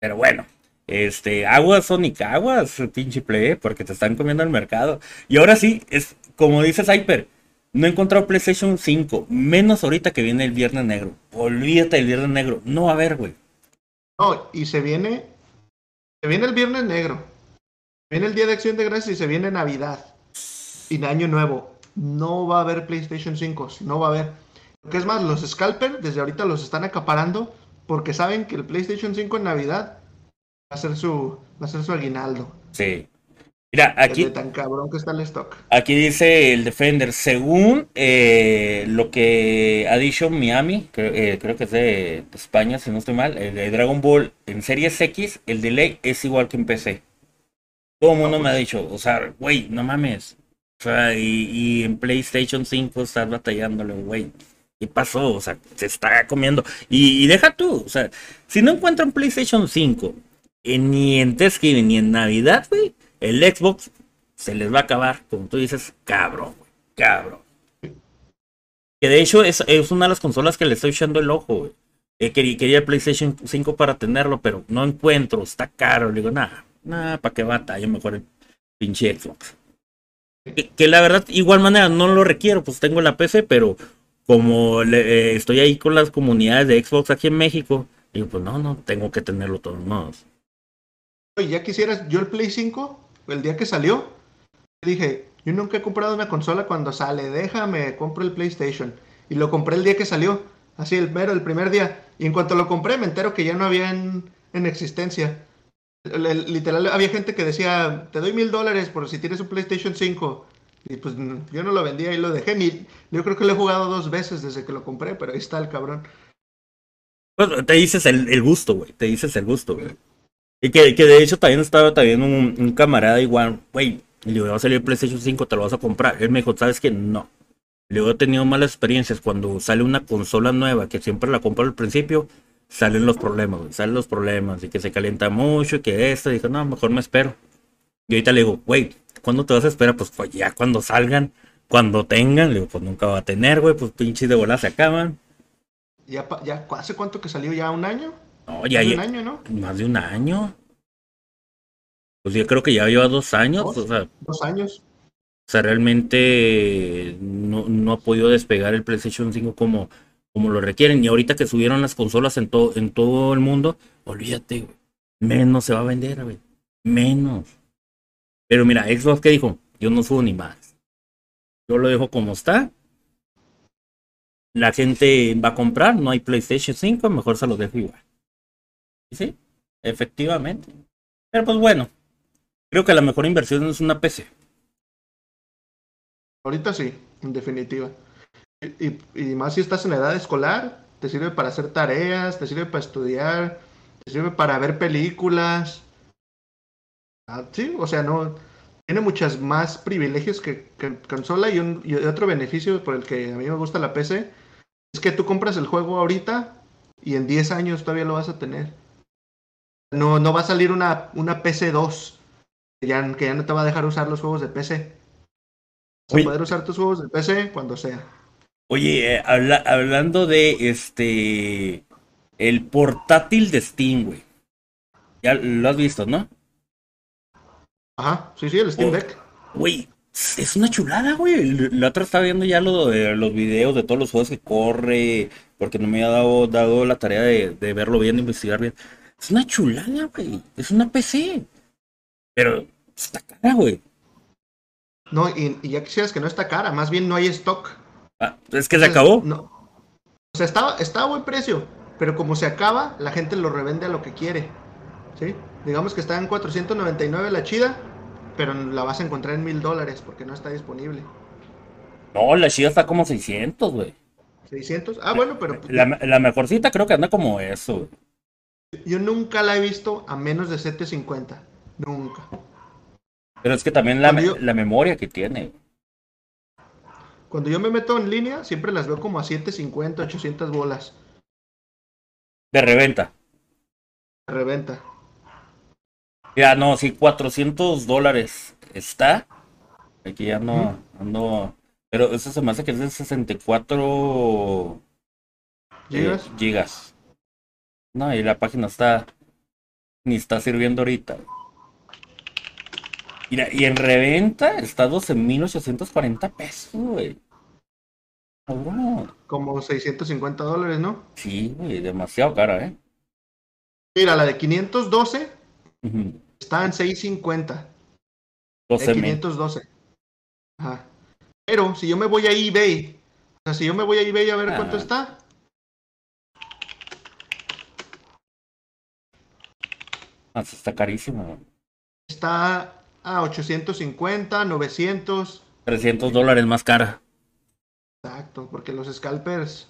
Pero bueno, este, aguas Sonic, aguas, pinche play, porque te están comiendo el mercado. Y ahora sí, es como dice Cyper no he encontrado PlayStation 5, menos ahorita que viene el Viernes Negro. Olvídate del Viernes Negro. No va a haber, güey. No, y se viene. Se viene el Viernes Negro. Viene el Día de Acción de Gracias y se viene Navidad. Y Año Nuevo. No va a haber PlayStation 5. No va a haber. Lo que es más, los scalpers desde ahorita los están acaparando porque saben que el PlayStation 5 en Navidad va a ser su, va a ser su aguinaldo. Sí. Mira, aquí. tan cabrón que está el stock. Aquí dice el Defender, según eh, lo que ha dicho Miami, eh, creo que es de, España, si no estoy mal, el de Dragon Ball en Series X, el delay es igual que en PC. Todo el mundo me ha dicho, o sea, güey, no mames. O sea, y, y en PlayStation 5 estás batallándole, güey. ¿Qué pasó? O sea, se está comiendo. Y, y deja tú, o sea, si no encuentran PlayStation 5 en- ni en Thanksgiving ni en Navidad, el Xbox se les va a acabar, como tú dices, cabrón, cabrón. Que de hecho es, es una de las consolas que le estoy echando el ojo, güey. Eh, quería, el PlayStation 5 para tenerlo, pero no encuentro, está caro. Le digo, nada, nada, ¿para qué batalla? Mejor el pinche Xbox. Que, que la verdad, igual manera, no lo requiero, pues tengo la PC, pero como le- eh, estoy ahí con las comunidades de Xbox aquí en México, digo, pues no, no, tengo que tenerlo todos modos. Oye, ya quisieras, yo el Play 5, el día que salió, dije, yo nunca he comprado una consola cuando sale, déjame, compro el PlayStation. Y lo compré el día que salió, así el mero, el primer día. Y en cuanto lo compré, me entero que ya no había en, en existencia. Literal, había gente que decía, te doy mil dólares por si tienes un PlayStation 5. Y pues yo no lo vendía y lo dejé. Ni, yo creo que lo he jugado dos veces desde que lo compré, pero ahí está el cabrón. Pues te dices el, el gusto, güey, te dices el gusto, güey. Y que, que de hecho también estaba también un, camarada igual, güey, le digo, va a salir PlayStation 5, te lo vas a comprar. Él me dijo, ¿sabes qué? No. Le digo, he tenido malas experiencias cuando sale una consola nueva, que siempre la compro al principio, salen los problemas, güey, salen los problemas, y que se calienta mucho, y que esto, dijo, no, mejor me espero. Y ahorita le digo, güey, ¿cuándo te vas a esperar? Pues, pues ya cuando salgan, cuando tengan, le digo, pues nunca va a tener, güey, pues pinches de bola se acaban. Ya, ya, ¿Hace cuánto que salió? ¿Ya un año? No, ya, Hace ya- un año, ¿no? más de un año. Pues yo creo que ya lleva dos años, Dos. o sea, Dos años. o sea, realmente no, no ha podido despegar el PlayStation 5 como, como lo requieren. Y ahorita que subieron las consolas en todo, en todo el mundo, olvídate. Menos se va a vender, güey. Menos. Pero mira, Xbox que dijo, yo no subo ni más. Yo lo dejo como está. La gente va a comprar, no hay PlayStation 5, mejor se lo dejo igual. Sí, efectivamente. Pero pues bueno, creo que la mejor inversión es una PC. Ahorita sí, en definitiva. Y más si estás en edad escolar, te sirve para hacer tareas, te sirve para estudiar, te sirve para ver películas. Ah, sí, o sea, no. Tiene muchas más privilegios que, que consola y, un, y otro beneficio por el que a mí me gusta la PC es que tú compras el juego ahorita y en 10 años todavía lo vas a tener. No, no va a salir una, una PC 2 que ya, que ya no te va a dejar usar los juegos de PC. Vas a poder usar tus juegos de PC cuando sea. Oye, eh, habla- hablando de este, el portátil de Steam, güey. Ya lo has visto, ¿no? Ajá, sí, sí, el Steam Oh. Deck. Güey, es una chulada, güey. La otra estaba viendo ya lo de los videos de todos los juegos que corre, porque no me ha dado, dado la tarea de, de verlo bien, de investigar bien. Es una chulada, güey. Es una PC. Pero está cara, güey. No, y, y ya quisieras que no está cara, más bien no hay stock. Ah, es que se acabó. No. O sea, estaba, está a buen precio, pero como se acaba, la gente lo revende a lo que quiere. ¿Sí? Digamos que está en 499 la chida, pero la vas a encontrar en mil dólares porque no está disponible. No, la chida está como 600, güey. 600. Ah, bueno, pero La, la mejorcita creo que anda como eso, güey. Yo nunca la he visto a menos de 750. Nunca. Pero es que también la, Cuando yo- la memoria que tiene. Cuando yo me meto en línea, siempre las veo como a 750, 800 bolas. De reventa. de Reventa. Ya, no, sí, 400 dólares está. Aquí ya no, ando. Pero eso se me hace que es de 64 eh, ¿Gigas? No, y la página está. Ni está sirviendo ahorita. Mira, y en reventa está 12.840 pesos, güey. Cabrón. Como 650 dólares, ¿no? Sí, güey, demasiado cara, ¿eh? Mira, la de 512 Ujú. está en 650. 12 De mil. 512. Ajá. Pero si yo me voy a eBay, o sea, si yo me voy a eBay a ver cuánto Ah. está, Está carísimo. está a 850, 900. 300 dólares más cara. Exacto, porque los scalpers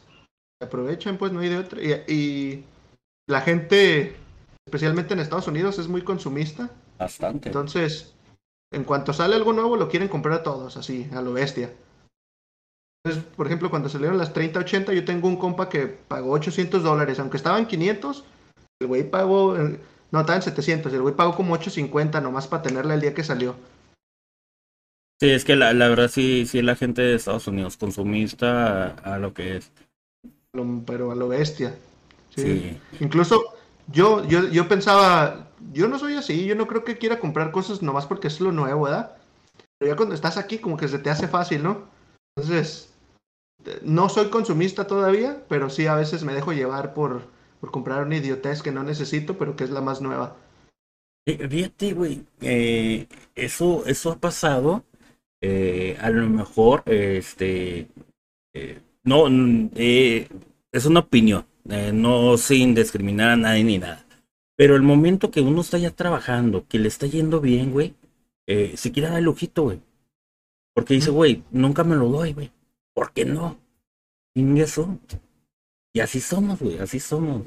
se aprovechan, pues no hay de otra. Y, y la gente, especialmente en Estados Unidos, es muy consumista. Bastante. Entonces, en cuanto sale algo nuevo lo quieren comprar todos, así, a lo bestia. Entonces, por ejemplo, cuando salieron las 3080, yo tengo un compa que pagó 800 dólares, aunque estaban 500, el güey pagó, no, estaban 700, el güey pagó como 850 nomás para tenerla el día que salió. Sí, es que la, la verdad sí, sí la gente de Estados Unidos consumista a, a lo que es. Pero a lo bestia. Sí. Sí. Incluso yo, yo, yo pensaba, yo no soy así, yo no creo que quiera comprar cosas nomás porque es lo nuevo, ¿verdad? Pero ya cuando estás aquí como que se te hace fácil, ¿no? Entonces, eh, no soy consumista todavía, pero sí a veces me dejo llevar por, por comprar una idiotez que no necesito, pero que es la más nueva. Eh, Fíjate, güey, eh, eso, eso ha pasado. eh, a lo mejor, este, no, es una opinión, no sin discriminar a nadie ni nada. Pero el momento que uno está ya trabajando, que le está yendo bien, güey, se quiere dar el lujito, güey. Porque dice, güey, nunca me lo doy, güey. ¿Por qué no? Y eso. Y así somos, güey, así somos.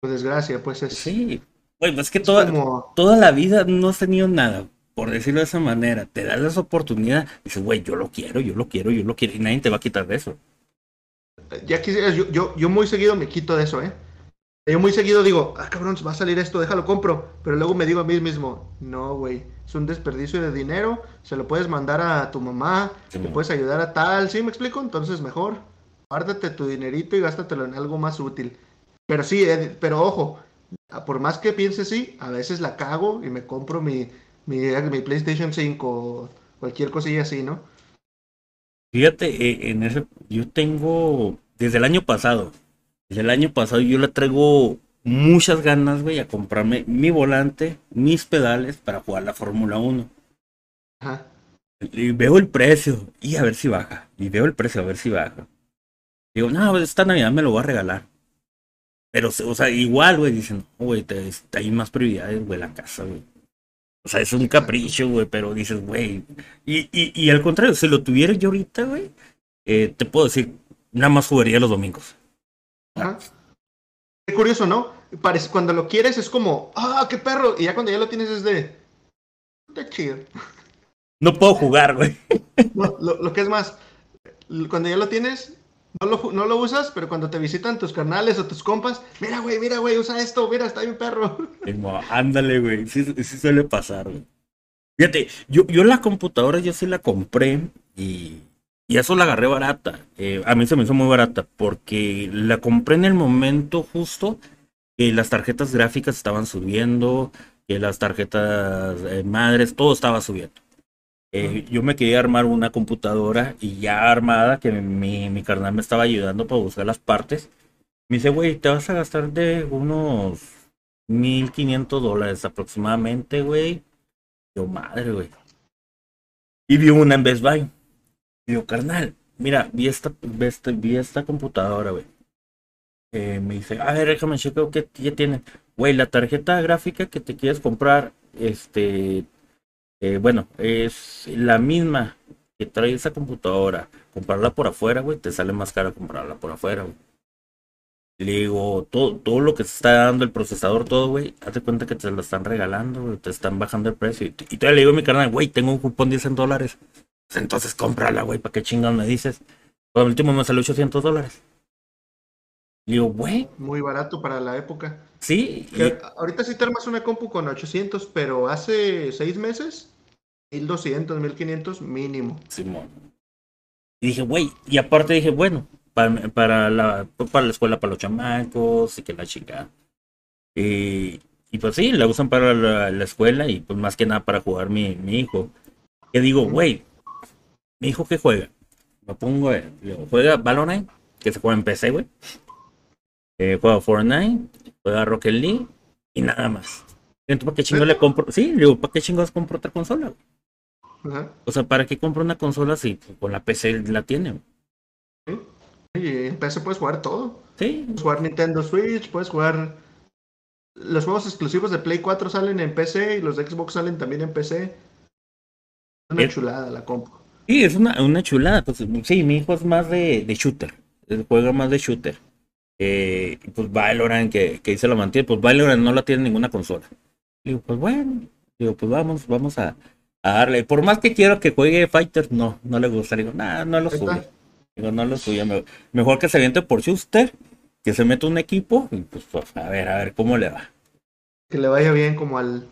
Por desgracia, pues es, Sí, güey, pues es que es toda, como, toda la vida no has tenido nada, por decirlo de esa manera. Te das esa oportunidad, dices, güey, yo lo quiero, yo lo quiero, yo lo quiero, y nadie te va a quitar de eso. ya quisieras, yo, yo, yo muy seguido me quito de eso, ¿eh? Yo muy seguido digo, ah, cabrón, va a salir esto, déjalo compro. Pero luego me digo a mí mismo, no, güey, es un desperdicio de dinero, se lo puedes mandar a tu mamá, Sí, mo. puedes ayudar a tal, ¿sí me explico? Entonces mejor, guárdate tu dinerito y gástatelo en algo más útil. Pero sí, eh, pero ojo, por más que piense sí, a veces la cago y me compro mi, mi, mi PlayStation 5 o cualquier cosilla así, ¿no? Fíjate, eh, en ese, yo tengo, desde el año pasado, desde el año pasado yo le traigo muchas ganas, güey, a comprarme mi volante, mis pedales para jugar la Fórmula 1. Ajá. Y veo el precio, y a ver si baja. Y veo el precio, a ver si baja. Digo, no, esta Navidad me lo voy a regalar. Pero, o sea, igual, güey, dicen, "No, güey, hay más prioridades, güey, la casa, güey. O sea, es un capricho, güey, pero dices, güey. Y, y, y al contrario, si lo tuviera yo ahorita, güey, eh, te puedo decir, nada más jugaría los domingos. Ajá. Qué curioso, ¿no? Parece, cuando lo quieres es como, ah, qué perro. Y ya cuando ya lo tienes es de, qué chido. No puedo jugar, güey. No, lo, lo que es más, cuando ya lo tienes, no lo, no lo usas, pero cuando te visitan tus carnales o tus compas, mira, güey, mira, güey, usa esto, mira, está bien perro. Ándale, güey. Sí, sí suele pasar, güey. Fíjate, yo, yo la computadora yo sí la compré y, y eso la agarré barata. Eh, a mí se me hizo muy barata porque la compré en el momento justo que las tarjetas gráficas estaban subiendo, que las tarjetas eh, madres, todo estaba subiendo. Eh, yo me quería armar una computadora y ya armada, que mi, mi carnal me estaba ayudando para buscar las partes. Me dice, güey, te vas a gastar de unos 1500 dólares aproximadamente, güey. Yo, madre, güey. Y vi una en Best Buy. Yo, carnal, mira, vi esta, vi esta, vi esta computadora, güey. Eh, me dice, a ver, déjame checar qué, qué tiene. Güey, la tarjeta gráfica que te quieres comprar, este, eh, bueno, es la misma que trae esa computadora. Comprarla por afuera, güey, te sale más cara comprarla por afuera, güey. Le digo, todo, todo lo que se está dando el procesador, todo, güey, hazte cuenta que te lo están regalando, güey, te están bajando el precio. Y, y todavía le digo a mi carnal, güey, tengo un cupón de 100 dólares. Pues entonces cómprala, güey, ¿para qué chingados me dices? Por el último me salió 800 dólares. Le digo, güey, Muy barato para la época. sí. y- ahorita sí te armas una compu con 800, pero hace seis meses, 1200, 1500 mínimo. Simón. Y dije, güey, y aparte dije, bueno, para, para, la, para la escuela, para los chamacos, y que la chica. Y, y pues sí, la usan para la, la escuela y pues más que nada para jugar mi, mi hijo. Que digo, güey, mi hijo que juega. Me pongo, eh, digo, juega Valorant, que se juega en PC, güey. Eh, juega Fortnite, juega Rocket League y nada más. Entonces, ¿para qué chingo le compro? Sí, le digo, ¿para qué chingos compro otra consola? güey? Ajá. O sea, ¿para qué compro una consola si con la PC la tiene? ¿Sí? Y en PC puedes jugar todo. Sí, Puedes jugar Nintendo Switch, puedes jugar. Los juegos exclusivos de Play 4 salen en PC y los de Xbox salen también en PC. Es una chulada la compu. sí, es una, una chulada. Pues, sí, mi hijo es más de, de shooter. Él juega más de shooter. Eh, pues Valorant, que, que se lo mantiene, pues Valorant no la tiene ninguna consola. Digo, pues bueno, digo, pues vamos, vamos a, a darle. Por más que quiero que juegue Fighter, no, no le gusta. Le digo, nah, no lo suyo. Digo, no lo suyo. Mejor que se aviente por Schuster, que se meta un equipo y pues, pues, a ver, a ver cómo le va. Que le vaya bien como al.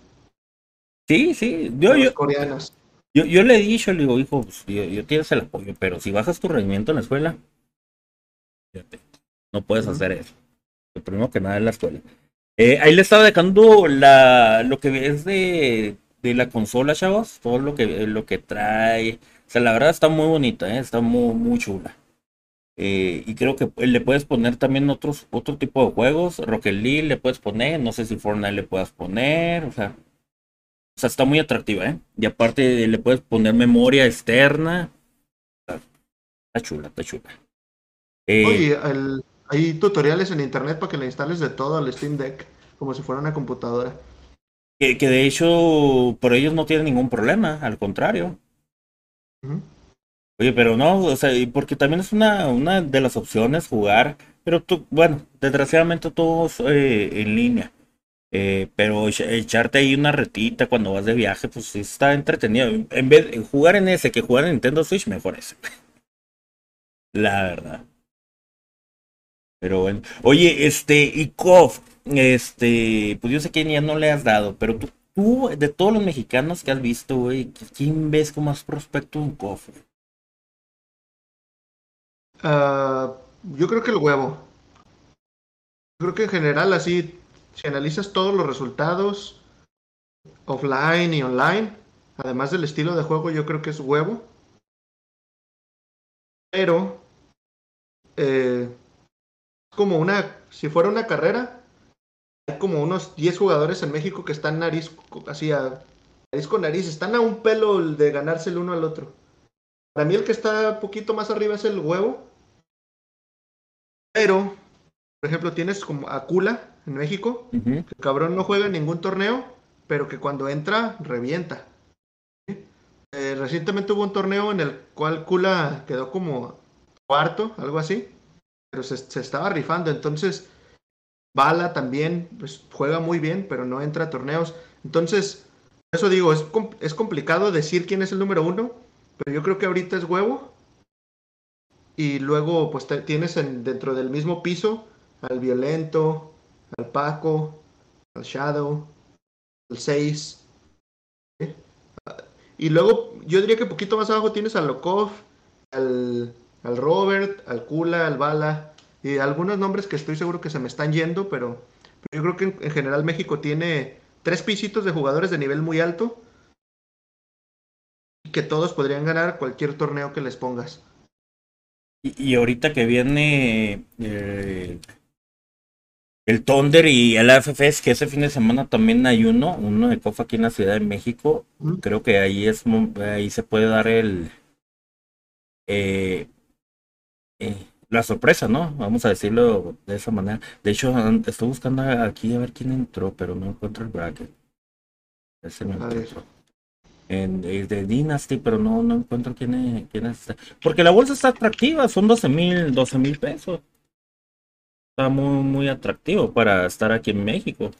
Sí, sí. Yo, yo, coreanos. Yo, yo le he dicho, le digo, hijo, pues, yo, yo tienes el apoyo, pero si bajas tu rendimiento en la escuela, fíjate, no puedes hacer eso. Lo primero que nada en la escuela. Eh, ahí le estaba dejando la, lo que es de, de la consola, chavos. Todo lo que, lo que trae. O sea, la verdad está muy bonita, ¿eh? está muy, muy chula. Eh, y creo que le puedes poner también otros, otro tipo de juegos. Rocket League le puedes poner. No sé si Fortnite le puedas poner. O sea, o sea, está muy atractiva, ¿eh? Y aparte le puedes poner memoria externa. Está chula, está chula. Eh, Oye, hay tutoriales en internet para que le instales de todo al Steam Deck, como si fuera una computadora. Que, de hecho, por ellos no tienen ningún problema, al contrario. Oye, pero no, o sea, porque también es una, una de las opciones jugar, pero tú, bueno, desgraciadamente todos eh, en línea. Eh, pero echarte ahí una retita cuando vas de viaje, pues está entretenido. En vez de jugar en ese que jugar en Nintendo Switch, mejor ese. La verdad. Pero bueno. Oye, este, y KOF, este, pues yo sé que ya no le has dado, pero tú, tú de todos los mexicanos que has visto, güey, ¿quién ves como más prospecto en KOF? Ah, yo creo que el huevo. Creo que en general así si analizas todos los resultados offline y online, además del estilo de juego, yo creo que es huevo. Pero eh, como una, si fuera una carrera, como unos 10 jugadores en México que están nariz, así a nariz con nariz, están a un pelo de ganarse el uno al otro. Para mí el que está un poquito más arriba es el huevo. Pero, por ejemplo, tienes como a Kula, en México, que el cabrón no juega en ningún torneo, pero que cuando entra, revienta. Eh, recientemente hubo un torneo en el cual Kula quedó como cuarto, algo así, pero se, estaba rifando, entonces Bala también pues, juega muy bien, pero no entra a torneos. Entonces, eso digo, es, es complicado decir quién es el número uno, pero yo creo que ahorita es huevo. Y luego, pues tienes en, dentro del mismo piso al violento, al Paco, al Shadow, al 6. Y luego yo diría que poquito más abajo tienes al Lokov, al, al Robert, al Kula, al Bala y algunos nombres que estoy seguro que se me están yendo, pero, yo creo que en, general México tiene tres pisitos de jugadores de nivel muy alto y que todos podrían ganar cualquier torneo que les pongas. Y, ahorita que viene eh, el Thunder y el AFF que ese fin de semana también hay uno, uno de COF aquí en la Ciudad de México. Creo que ahí es ahí se puede dar el eh, eh, la sorpresa, ¿no? Vamos a decirlo de esa manera. De hecho, estoy buscando aquí a ver quién entró, pero no encuentro el bracket. Ese no En, de Dynasty, pero no, no encuentro quién es, quién es. Porque la bolsa está atractiva, son 12 mil, 12 mil pesos muy, muy atractivo para estar aquí en México.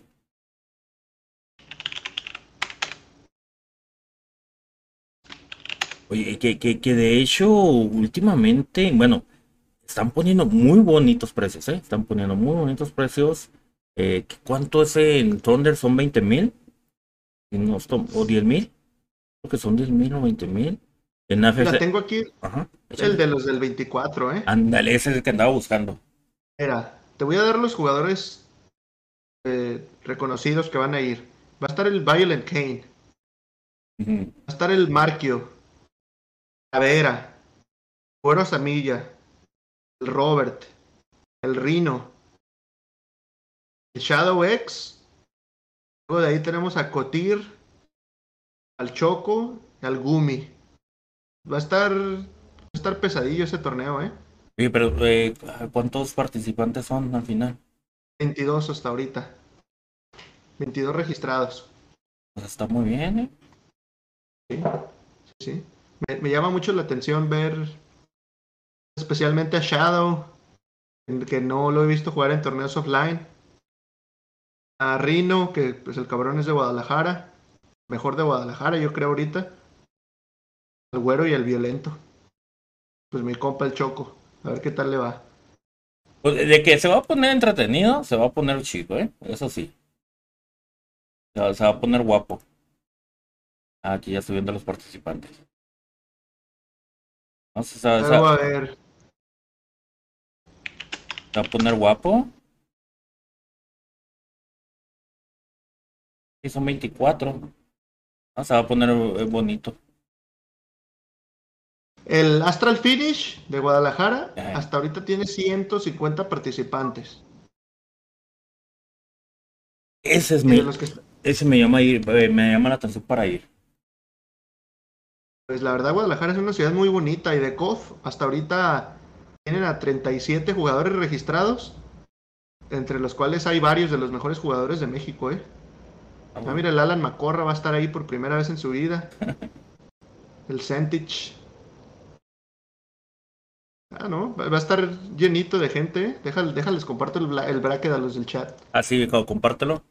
Oye, que, que, que de hecho últimamente, bueno, están poniendo muy bonitos precios, ¿eh? Están poniendo muy bonitos precios. Eh, ¿Cuánto es en Thunder? ¿Son 20 mil? ¿O 10 mil? Creo que son 10 mil o 20 mil. En La tengo aquí. Ajá, el de los del 24, ¿eh? Ándale, ese es el que andaba buscando. Era te voy a dar los jugadores eh, reconocidos que van a ir. Va a estar el Violent Kane. Va a estar el Marquio. Vera. Cuero Samilla. El Robert. El Rino. El Shadow X. Luego de ahí tenemos a Cotir. Al Choco. Al Gumi. Va a estar. Va a estar pesadillo ese torneo, eh pero eh, ¿cuántos participantes son al final? 22 hasta ahorita. 22 registrados. Pues está muy bien, ¿eh? Sí, sí. Me, llama mucho la atención ver especialmente a Shadow, que no lo he visto jugar en torneos offline. A Rino, que pues el cabrón es de Guadalajara. Mejor de Guadalajara, yo creo ahorita. al güero y al violento. Pues mi compa el Choco. A ver qué tal le va. Pues de que se va a poner entretenido, se va a poner chico, ¿eh? Eso sí. Se va, a poner guapo. Ah, aquí ya estoy viendo a los participantes. No se, se a ver. Va a poner guapo. Sí, son 24. Ah, se va a poner eh, bonito. El Astral Finish de Guadalajara Ajá. hasta ahorita tiene 150 participantes. Ese es mi, de los que, ese me llama ir, eh, me llama la atención para ir. pues la verdad Guadalajara es una ciudad muy bonita y de COF hasta ahorita tienen a 37 jugadores registrados, entre los cuales hay varios de los mejores jugadores de México, ¿eh? Ah, mira, el Alan Macorra va a estar ahí por primera vez en su vida. El Centich. Ah, no, va a estar llenito de gente, ¿eh? Déjale- déjales, comparto el, el bracket a los del chat. Así, como compártelo.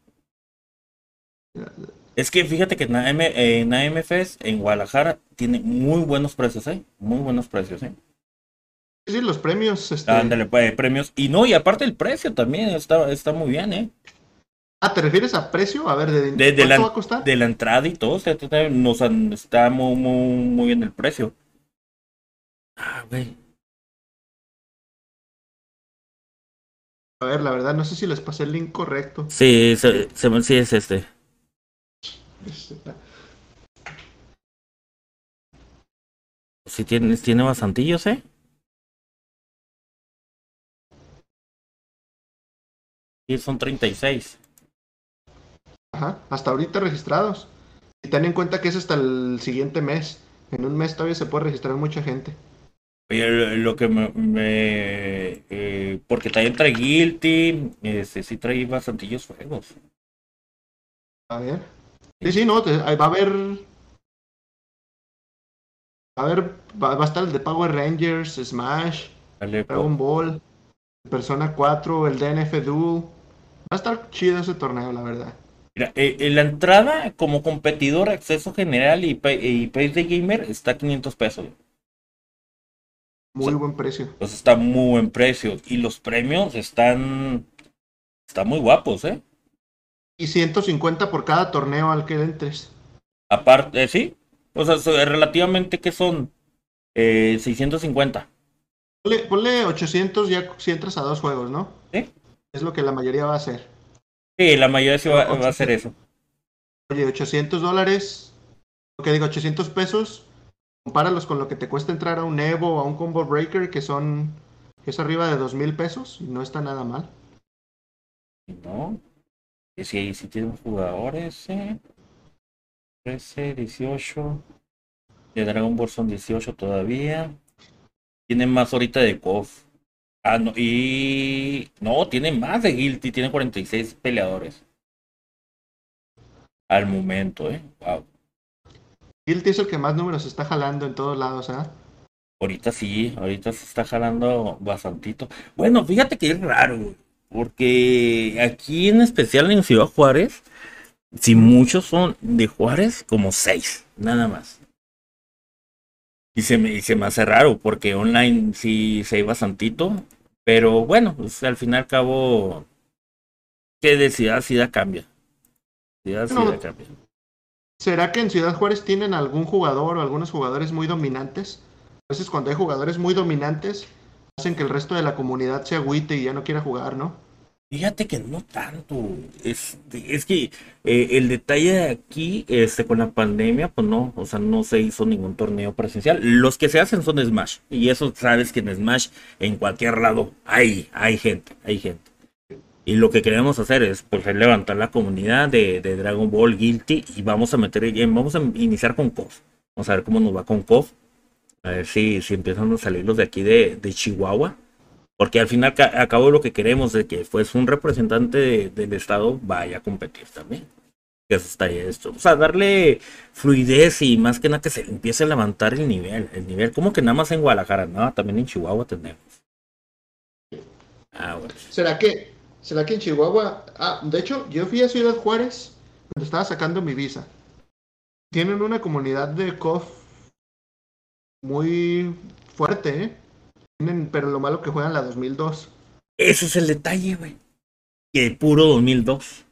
Es que fíjate que en AM, en AMFs en Guadalajara tiene muy buenos precios, ¿eh? Muy buenos precios, ¿eh? Sí, los premios, este... Ándale, pues, premios. Y no, y aparte el precio también está, está muy bien, ¿eh? Ah, ¿te refieres a precio? A ver, ¿de, De, de ¿cuánto la, va a costar? de la entrada y todo, o sea, está- nos han- está muy, muy, muy bien el precio. Ah, güey. A ver, la verdad, no sé si les pasé el link correcto. Sí, se, se sí es este. Este, Sí tiene, tiene bastantillos, ¿eh? Sí, son 36. Ajá, hasta ahorita registrados. Y ten en cuenta que es hasta el siguiente mes. En un mes todavía se puede registrar mucha gente. Oye, lo, que me... me, eh, porque también trae Guilty, este, sí trae bastantillos juegos. A ver. Sí, sí, no, te- va a haber. Va a haber. Va, va a estar el de Power Rangers, Smash, Dragon Ball, Persona 4, el DNF Duel. Va a estar chido ese torneo, la verdad. Mira, eh, en la entrada como competidor, acceso general y, pa- y Pace de Gamer está a 500 pesos. Muy buen precio. Entonces está muy buen precio. Y los premios están, están muy guapos, ¿eh? Y 150 por cada torneo al que entres. Aparte, eh, sí. O sea, relativamente que son eh, 650. Ponle, ponle 800 ya si entras a dos juegos, ¿no? Sí. Es lo que la mayoría va a hacer. Sí, la mayoría sí va, va a hacer eso. Oye, 800 dólares, lo que digo, 800 pesos, compáralos con lo que te cuesta entrar a un Evo o a un Combo Breaker, que son, que es arriba de 2 mil pesos, y no está nada mal. ¿No? Y si, si tienen jugadores, eh, 13, 18. De Dragon Ball son 18 todavía. Tienen más ahorita de KOF. Ah, no, y. No, tiene más de Guilty, tiene 46 peleadores. Al momento, eh. Wow. Guilty es el que más números está jalando en todos lados, ¿ah? Ahorita sí, ahorita se está jalando bastantito. Bueno, fíjate que es raro, porque aquí en especial en Ciudad Juárez, si muchos son de Juárez, como seis, nada más. Y se me, y se me hace raro, porque online sí, sí hay bastantito, pero bueno, pues, al fin y al cabo, que de ciudad a ciudad cambia. Ciudad a No. ciudad cambia. ¿Será que en Ciudad Juárez tienen algún jugador o algunos jugadores muy dominantes? A veces cuando hay jugadores muy dominantes, hacen que el resto de la comunidad se agüite y ya no quiera jugar, ¿no? Fíjate que no tanto. Este, es que eh, el detalle de aquí, este, con la pandemia, pues no, o sea, no se hizo ningún torneo presencial. Los que se hacen son Smash. Y eso sabes que en Smash, en cualquier lado, hay, hay gente, hay gente. Y lo que queremos hacer es, pues, es levantar la comunidad de, de Dragon Ball Guilty y vamos a meter, eh, vamos a iniciar con KOF. Vamos a ver cómo nos va con KOF. A ver si, si empiezan a salir los de aquí de, de Chihuahua. Porque al final ca- acabo lo que queremos de que pues un representante de- del estado vaya a competir también. Que eso estaría esto. O sea, darle fluidez y más que nada que se empiece a levantar el nivel. El nivel, como que nada más en Guadalajara, no, también en Chihuahua tenemos. Ah, bueno. ¿Será que, será que en Chihuahua? Ah, de hecho, yo fui a Ciudad Juárez cuando estaba sacando mi visa. Tienen una comunidad de COF muy fuerte, ¿eh? Pero lo malo que juegan la 2002. Ese es el detalle, güey. Que puro 2002.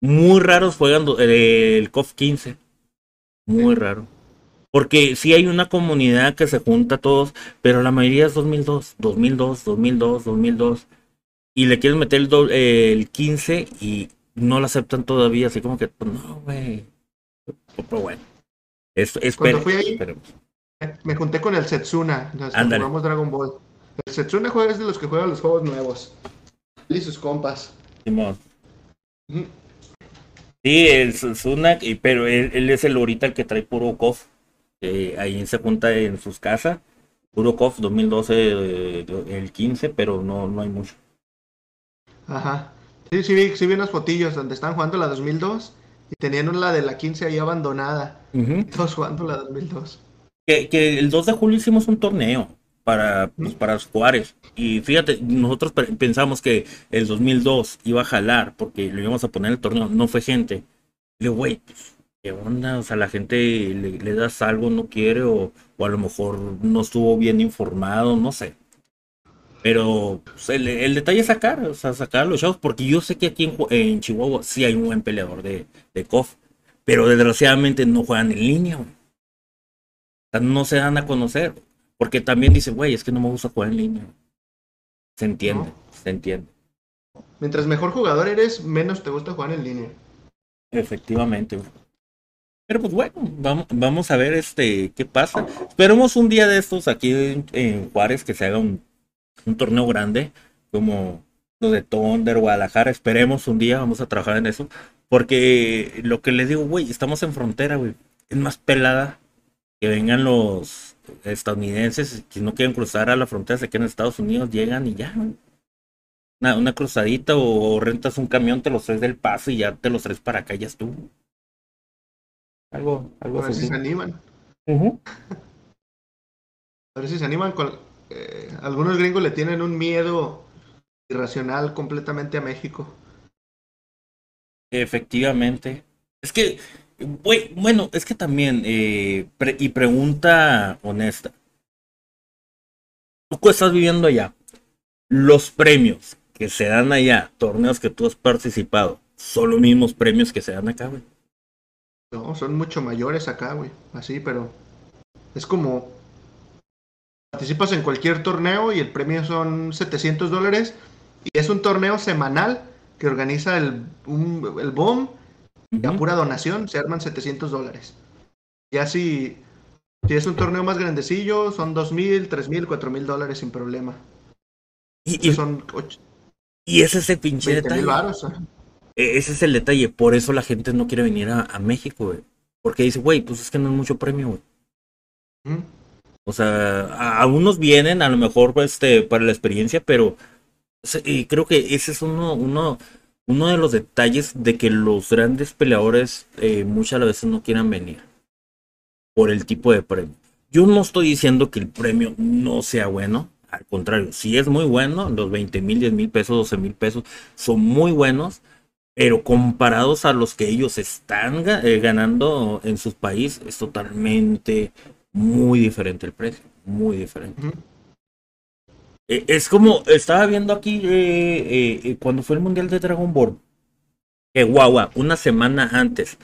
Muy raros juegan el COF 15. Muy raro. Porque sí hay una comunidad que se junta todos, pero la mayoría es 2002, 2002, 2002, 2002. Y le quieren meter el, el 15 y no lo aceptan todavía, así como que, pues, no, güey. Pero bueno. Es, Cuando fui ahí, me junté con el Setsuna, nos jugamos Dragon Ball. El Setsuna juega es de los que juegan los juegos nuevos. Él y sus compas. Simón. Sí, el Setsuna, pero él, es el ahorita el que trae puro KOF. ahí se junta en sus casas. Puro KOF 2012, eh, el 15, pero no, no hay mucho. Ajá. Sí, sí vi, sí vi unas fotillos donde están jugando la 2002 y tenían la de la 15 ahí abandonada. Todos jugando la 2002. Que, que, el 2 de julio hicimos un torneo para, pues, para Juárez. Y fíjate, nosotros pensamos que el 2002 iba a jalar porque lo íbamos a poner en el torneo. No fue gente. Le digo, güey, pues, ¿qué onda? O sea, la gente le, das algo, no quiere, o, o, a lo mejor no estuvo bien informado, no sé. Pero pues, el, el, detalle es sacar, o sea, sacar a los chavos, porque yo sé que aquí en, en, Chihuahua sí hay un buen peleador de, de KOF, pero desgraciadamente no juegan en línea, O sea, no se dan a conocer. Porque también dice, güey, es que no me gusta jugar en línea. Se entiende, se entiende. Mientras mejor jugador eres, menos te gusta jugar en línea. Efectivamente. Pero pues bueno, vamos, vamos a ver este qué pasa. Esperemos un día de estos aquí en, Juárez que se haga un, un, torneo grande, como lo de Thunder, Guadalajara. Esperemos un día, vamos a trabajar en eso. Porque lo que les digo, güey, estamos en frontera, güey. Es más pelada que vengan los estadounidenses que no quieren cruzar a la frontera, se quedan en Estados Unidos, llegan y ya. Una, una cruzadita o, rentas un camión, te los traes del paso y ya te los traes para acá, ya estuvo. Algo, algo a ver si se animan. A ver si se animan con... Eh, algunos gringos le tienen un miedo irracional completamente a México. Efectivamente. Es que bueno, es que también, eh, y pregunta honesta. Tú estás viviendo allá. Los premios que se dan allá, torneos que tú has participado, son los mismos premios que se dan acá, güey. No, son mucho mayores acá, güey. Así, pero es como participas en cualquier torneo y el premio son 700 dólares y es un torneo semanal que organiza el, el BOM y a pura donación se arman 700 dólares. Y así, si es un torneo más grandecillo, son 2.000, 3.000, 4.000 dólares sin problema. Y, son y ese es el pinche detalle. E, ese es el detalle. Por eso la gente no quiere venir a, México, güey. Porque dice, güey, pues es que no es mucho premio, güey. O sea, a, unos vienen a lo mejor este, para la experiencia, pero y creo que ese es uno, uno uno de los detalles de que los grandes peleadores eh, muchas veces no quieran venir por el tipo de premio. Yo no estoy diciendo que el premio no sea bueno, al contrario, si es muy bueno, los 20 mil, 10 mil pesos, 12 mil pesos son muy buenos, pero comparados a los que ellos están eh, ganando en sus países, es totalmente muy diferente el precio, muy diferente. Eh, es como, estaba viendo aquí eh, eh, cuando fue el Mundial de Dragon Ball, que Guagua, una semana antes,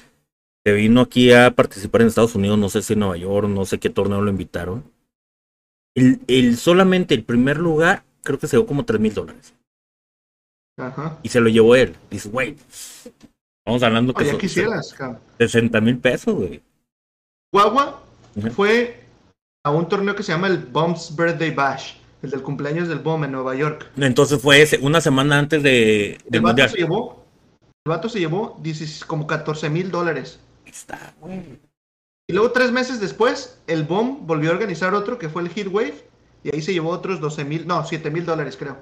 que vino aquí a participar en Estados Unidos, no sé si en Nueva York, no sé qué torneo lo invitaron. El, solamente el primer lugar, creo que se dio como 3 mil dólares. Ajá. Y se lo llevó él. Dice, güey, vamos hablando que son quisieras, 60 mil pesos, güey. Guagua fue a un torneo que se llama el Bombs Birthday Bash el del cumpleaños del BOM en Nueva York. Entonces fue ese, una semana antes de, el vato Se llevó, el vato se llevó como 14 mil dólares. Está, güey. Y luego tres meses después, el BOM volvió a organizar otro que fue el Heatwave. Y ahí se llevó otros 12 mil, no, 7 mil dólares creo.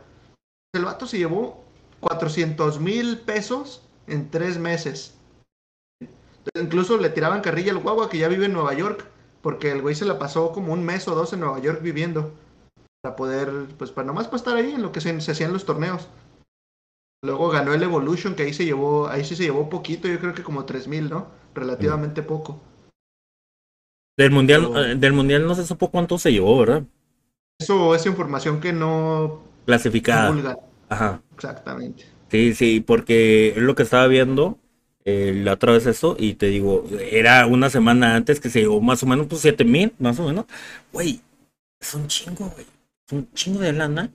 El vato se llevó 400 mil pesos en tres meses. Incluso le tiraban carrilla al guagua que ya vive en Nueva York. Porque el güey se la pasó como un mes o dos en Nueva York viviendo para poder, pues para nomás para estar ahí en lo que se, hacían los torneos. Luego ganó el Evolution, que ahí se llevó, ahí sí se llevó poquito, yo creo que como 3000, ¿no? Relativamente poco. Del mundial, eh, del mundial no se supo cuánto se llevó, ¿verdad? Eso es información que no clasificada. Ajá. Exactamente. Sí, sí, porque es lo que estaba viendo eh, la otra vez eso y te digo, era una semana antes que se llevó más o menos pues 7 mil, más o menos. Güey, es un chingo, güey. Es un chingo de lana.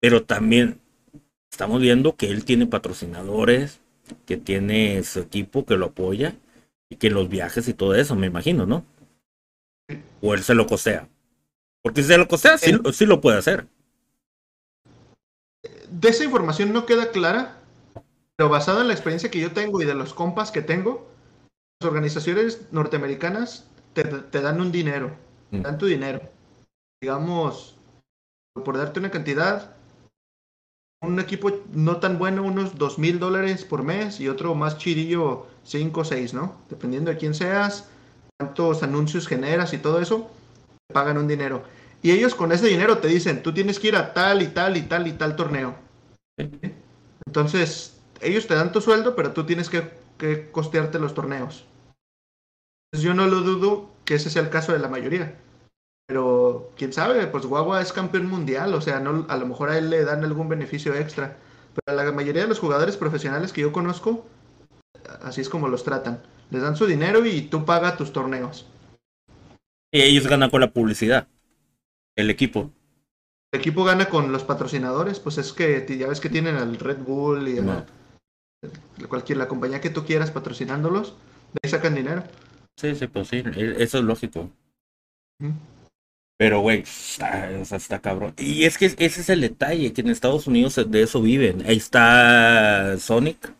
Pero también estamos viendo que él tiene patrocinadores, que tiene su equipo que lo apoya y que los viajes y todo eso, me imagino, ¿no? O él se lo cosea. Porque si se lo cosea, sí, sí lo puede hacer. De esa información no queda clara, pero basado en la experiencia que yo tengo y de los compas que tengo, las organizaciones norteamericanas te, dan un dinero, te mm. dan tu dinero. Digamos, por darte una cantidad, un equipo no tan bueno, unos dos mil dólares por mes y otro más chirillo, cinco o seis, ¿no? Dependiendo de quién seas, cuántos anuncios generas y todo eso, te pagan un dinero. Y ellos con ese dinero te dicen, tú tienes que ir a tal y tal y tal y tal torneo. Entonces, ellos te dan tu sueldo, pero tú tienes que, que costearte los torneos. Entonces, yo no lo dudo que ese sea el caso de la mayoría. Pero quién sabe, pues Guagua es campeón mundial, o sea, no, a lo mejor a él le dan algún beneficio extra. Pero a la mayoría de los jugadores profesionales que yo conozco, así es como los tratan. Les dan su dinero y tú pagas tus torneos. Y ellos ganan con la publicidad, el equipo. El equipo gana con los patrocinadores, pues es que ya ves que tienen al Red Bull y a cualquier la compañía que tú quieras patrocinándolos, de ahí sacan dinero. Sí, sí, pues sí, e, eso es lógico. Pero, güey, está, está cabrón. Y es que ese es el detalle, que en Estados Unidos de eso viven. Ahí está Sonic.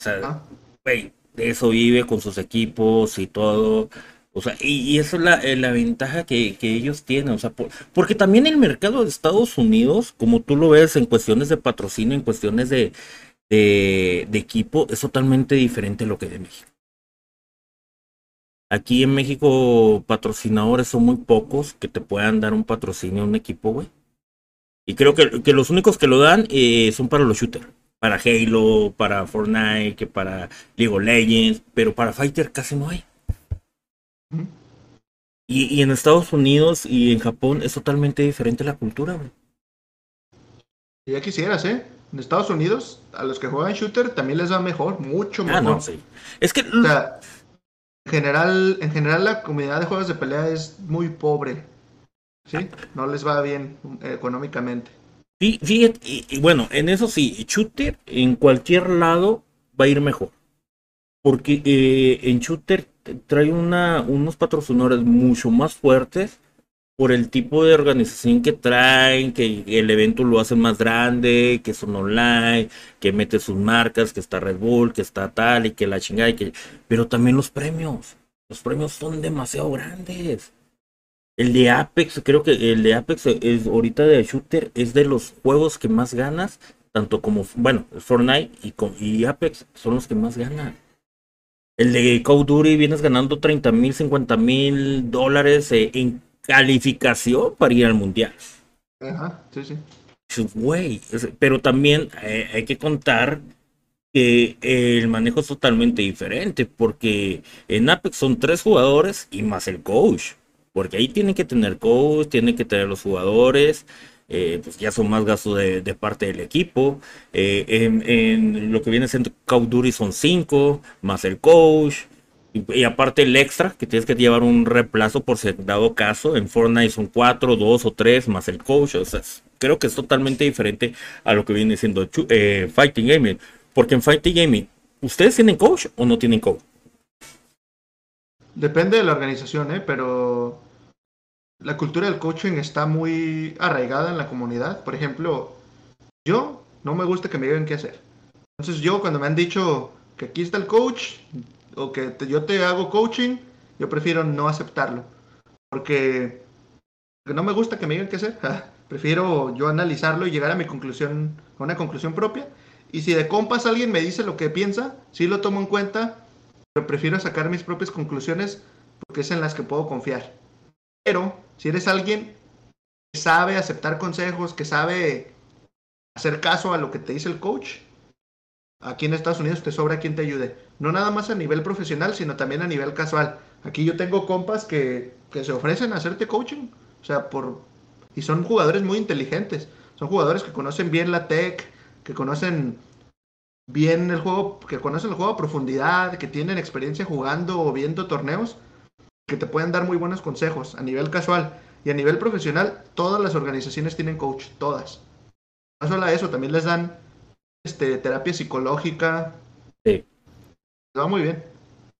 O sea, güey, de eso vive con sus equipos y todo. O sea, y, eso es la, eh, la ventaja que, que, ellos tienen. O sea, porque también el mercado de Estados Unidos, como tú lo ves en cuestiones de patrocinio, en cuestiones de, de, de equipo, es totalmente diferente a lo que de México. Aquí en México patrocinadores son muy pocos que te puedan dar un patrocinio a un equipo, güey. Y creo que, que, los únicos que lo dan eh, son para los shooters. Para Halo, para Fortnite, que para League of Legends. Pero para Fighter casi no hay. Y, y, en Estados Unidos y en Japón es totalmente diferente la cultura, güey. Ya quisieras, ¿eh? En Estados Unidos, a los que juegan shooter también les va mejor, mucho mejor. Ah, no, sí. Es que general, en general la comunidad de juegos de pelea es muy pobre. ¿Sí? No les va bien económicamente. Sí, y, bueno, en eso sí, shooter en cualquier lado va a ir mejor. Porque eh, en shooter trae una, unos patrocinadores mucho más fuertes por el tipo de organización que traen, que el evento lo hacen más grande, que son online, que mete sus marcas, que está Red Bull, que está tal y que la chingada y que... Pero también los premios. Los premios son demasiado grandes. El de Apex, creo que el de Apex es ahorita de shooter, es de los juegos que más ganas, tanto como, bueno, Fortnite y, y Apex son los que más ganan. El de Call of Duty vienes ganando 30 mil, 50 mil dólares eh, en calificación para ir al mundial. Ajá, sí, sí. Güey, pero también eh, hay que contar que el manejo es totalmente diferente, porque en Apex son tres jugadores y más el coach, porque ahí tienen que tener coach, tienen que tener los jugadores, eh, pues ya son más gastos de, parte del equipo. Eh, en, lo que viene siendo Call of Duty son cinco, más el coach, y, aparte el extra, que tienes que llevar un reemplazo por si dado caso. En Fortnite son cuatro, dos o tres, más el coach. O sea, creo que es totalmente diferente a lo que viene siendo eh, Fighting Gaming. Porque en Fighting Gaming, ¿ustedes tienen coach o no tienen coach? Depende de la organización, ¿eh? pero la cultura del coaching está muy arraigada en la comunidad. Por ejemplo, yo no me gusta que me digan qué hacer. Entonces yo cuando me han dicho que aquí está el coach, o que yo te hago coaching, yo prefiero no aceptarlo. Porque no me gusta que me digan qué hacer. prefiero yo analizarlo y llegar a mi conclusión, a una conclusión propia. Y si de compas alguien me dice lo que piensa, sí lo tomo en cuenta, pero prefiero sacar mis propias conclusiones porque es en las que puedo confiar. Pero si eres alguien que sabe aceptar consejos, que sabe hacer caso a lo que te dice el coach, aquí en Estados Unidos te sobra quien te ayude. No nada más a nivel profesional, sino también a nivel casual. Aquí yo tengo compas que, que se ofrecen a hacerte coaching. O sea, por... Y son jugadores muy inteligentes. Son jugadores que conocen bien la tech, que conocen bien el juego, que conocen el juego a profundidad, que tienen experiencia jugando o viendo torneos, que te pueden dar muy buenos consejos a nivel casual y a nivel profesional. Todas las organizaciones tienen coach, todas. No solo eso, también les dan este, terapia psicológica. Sí. Va muy bien.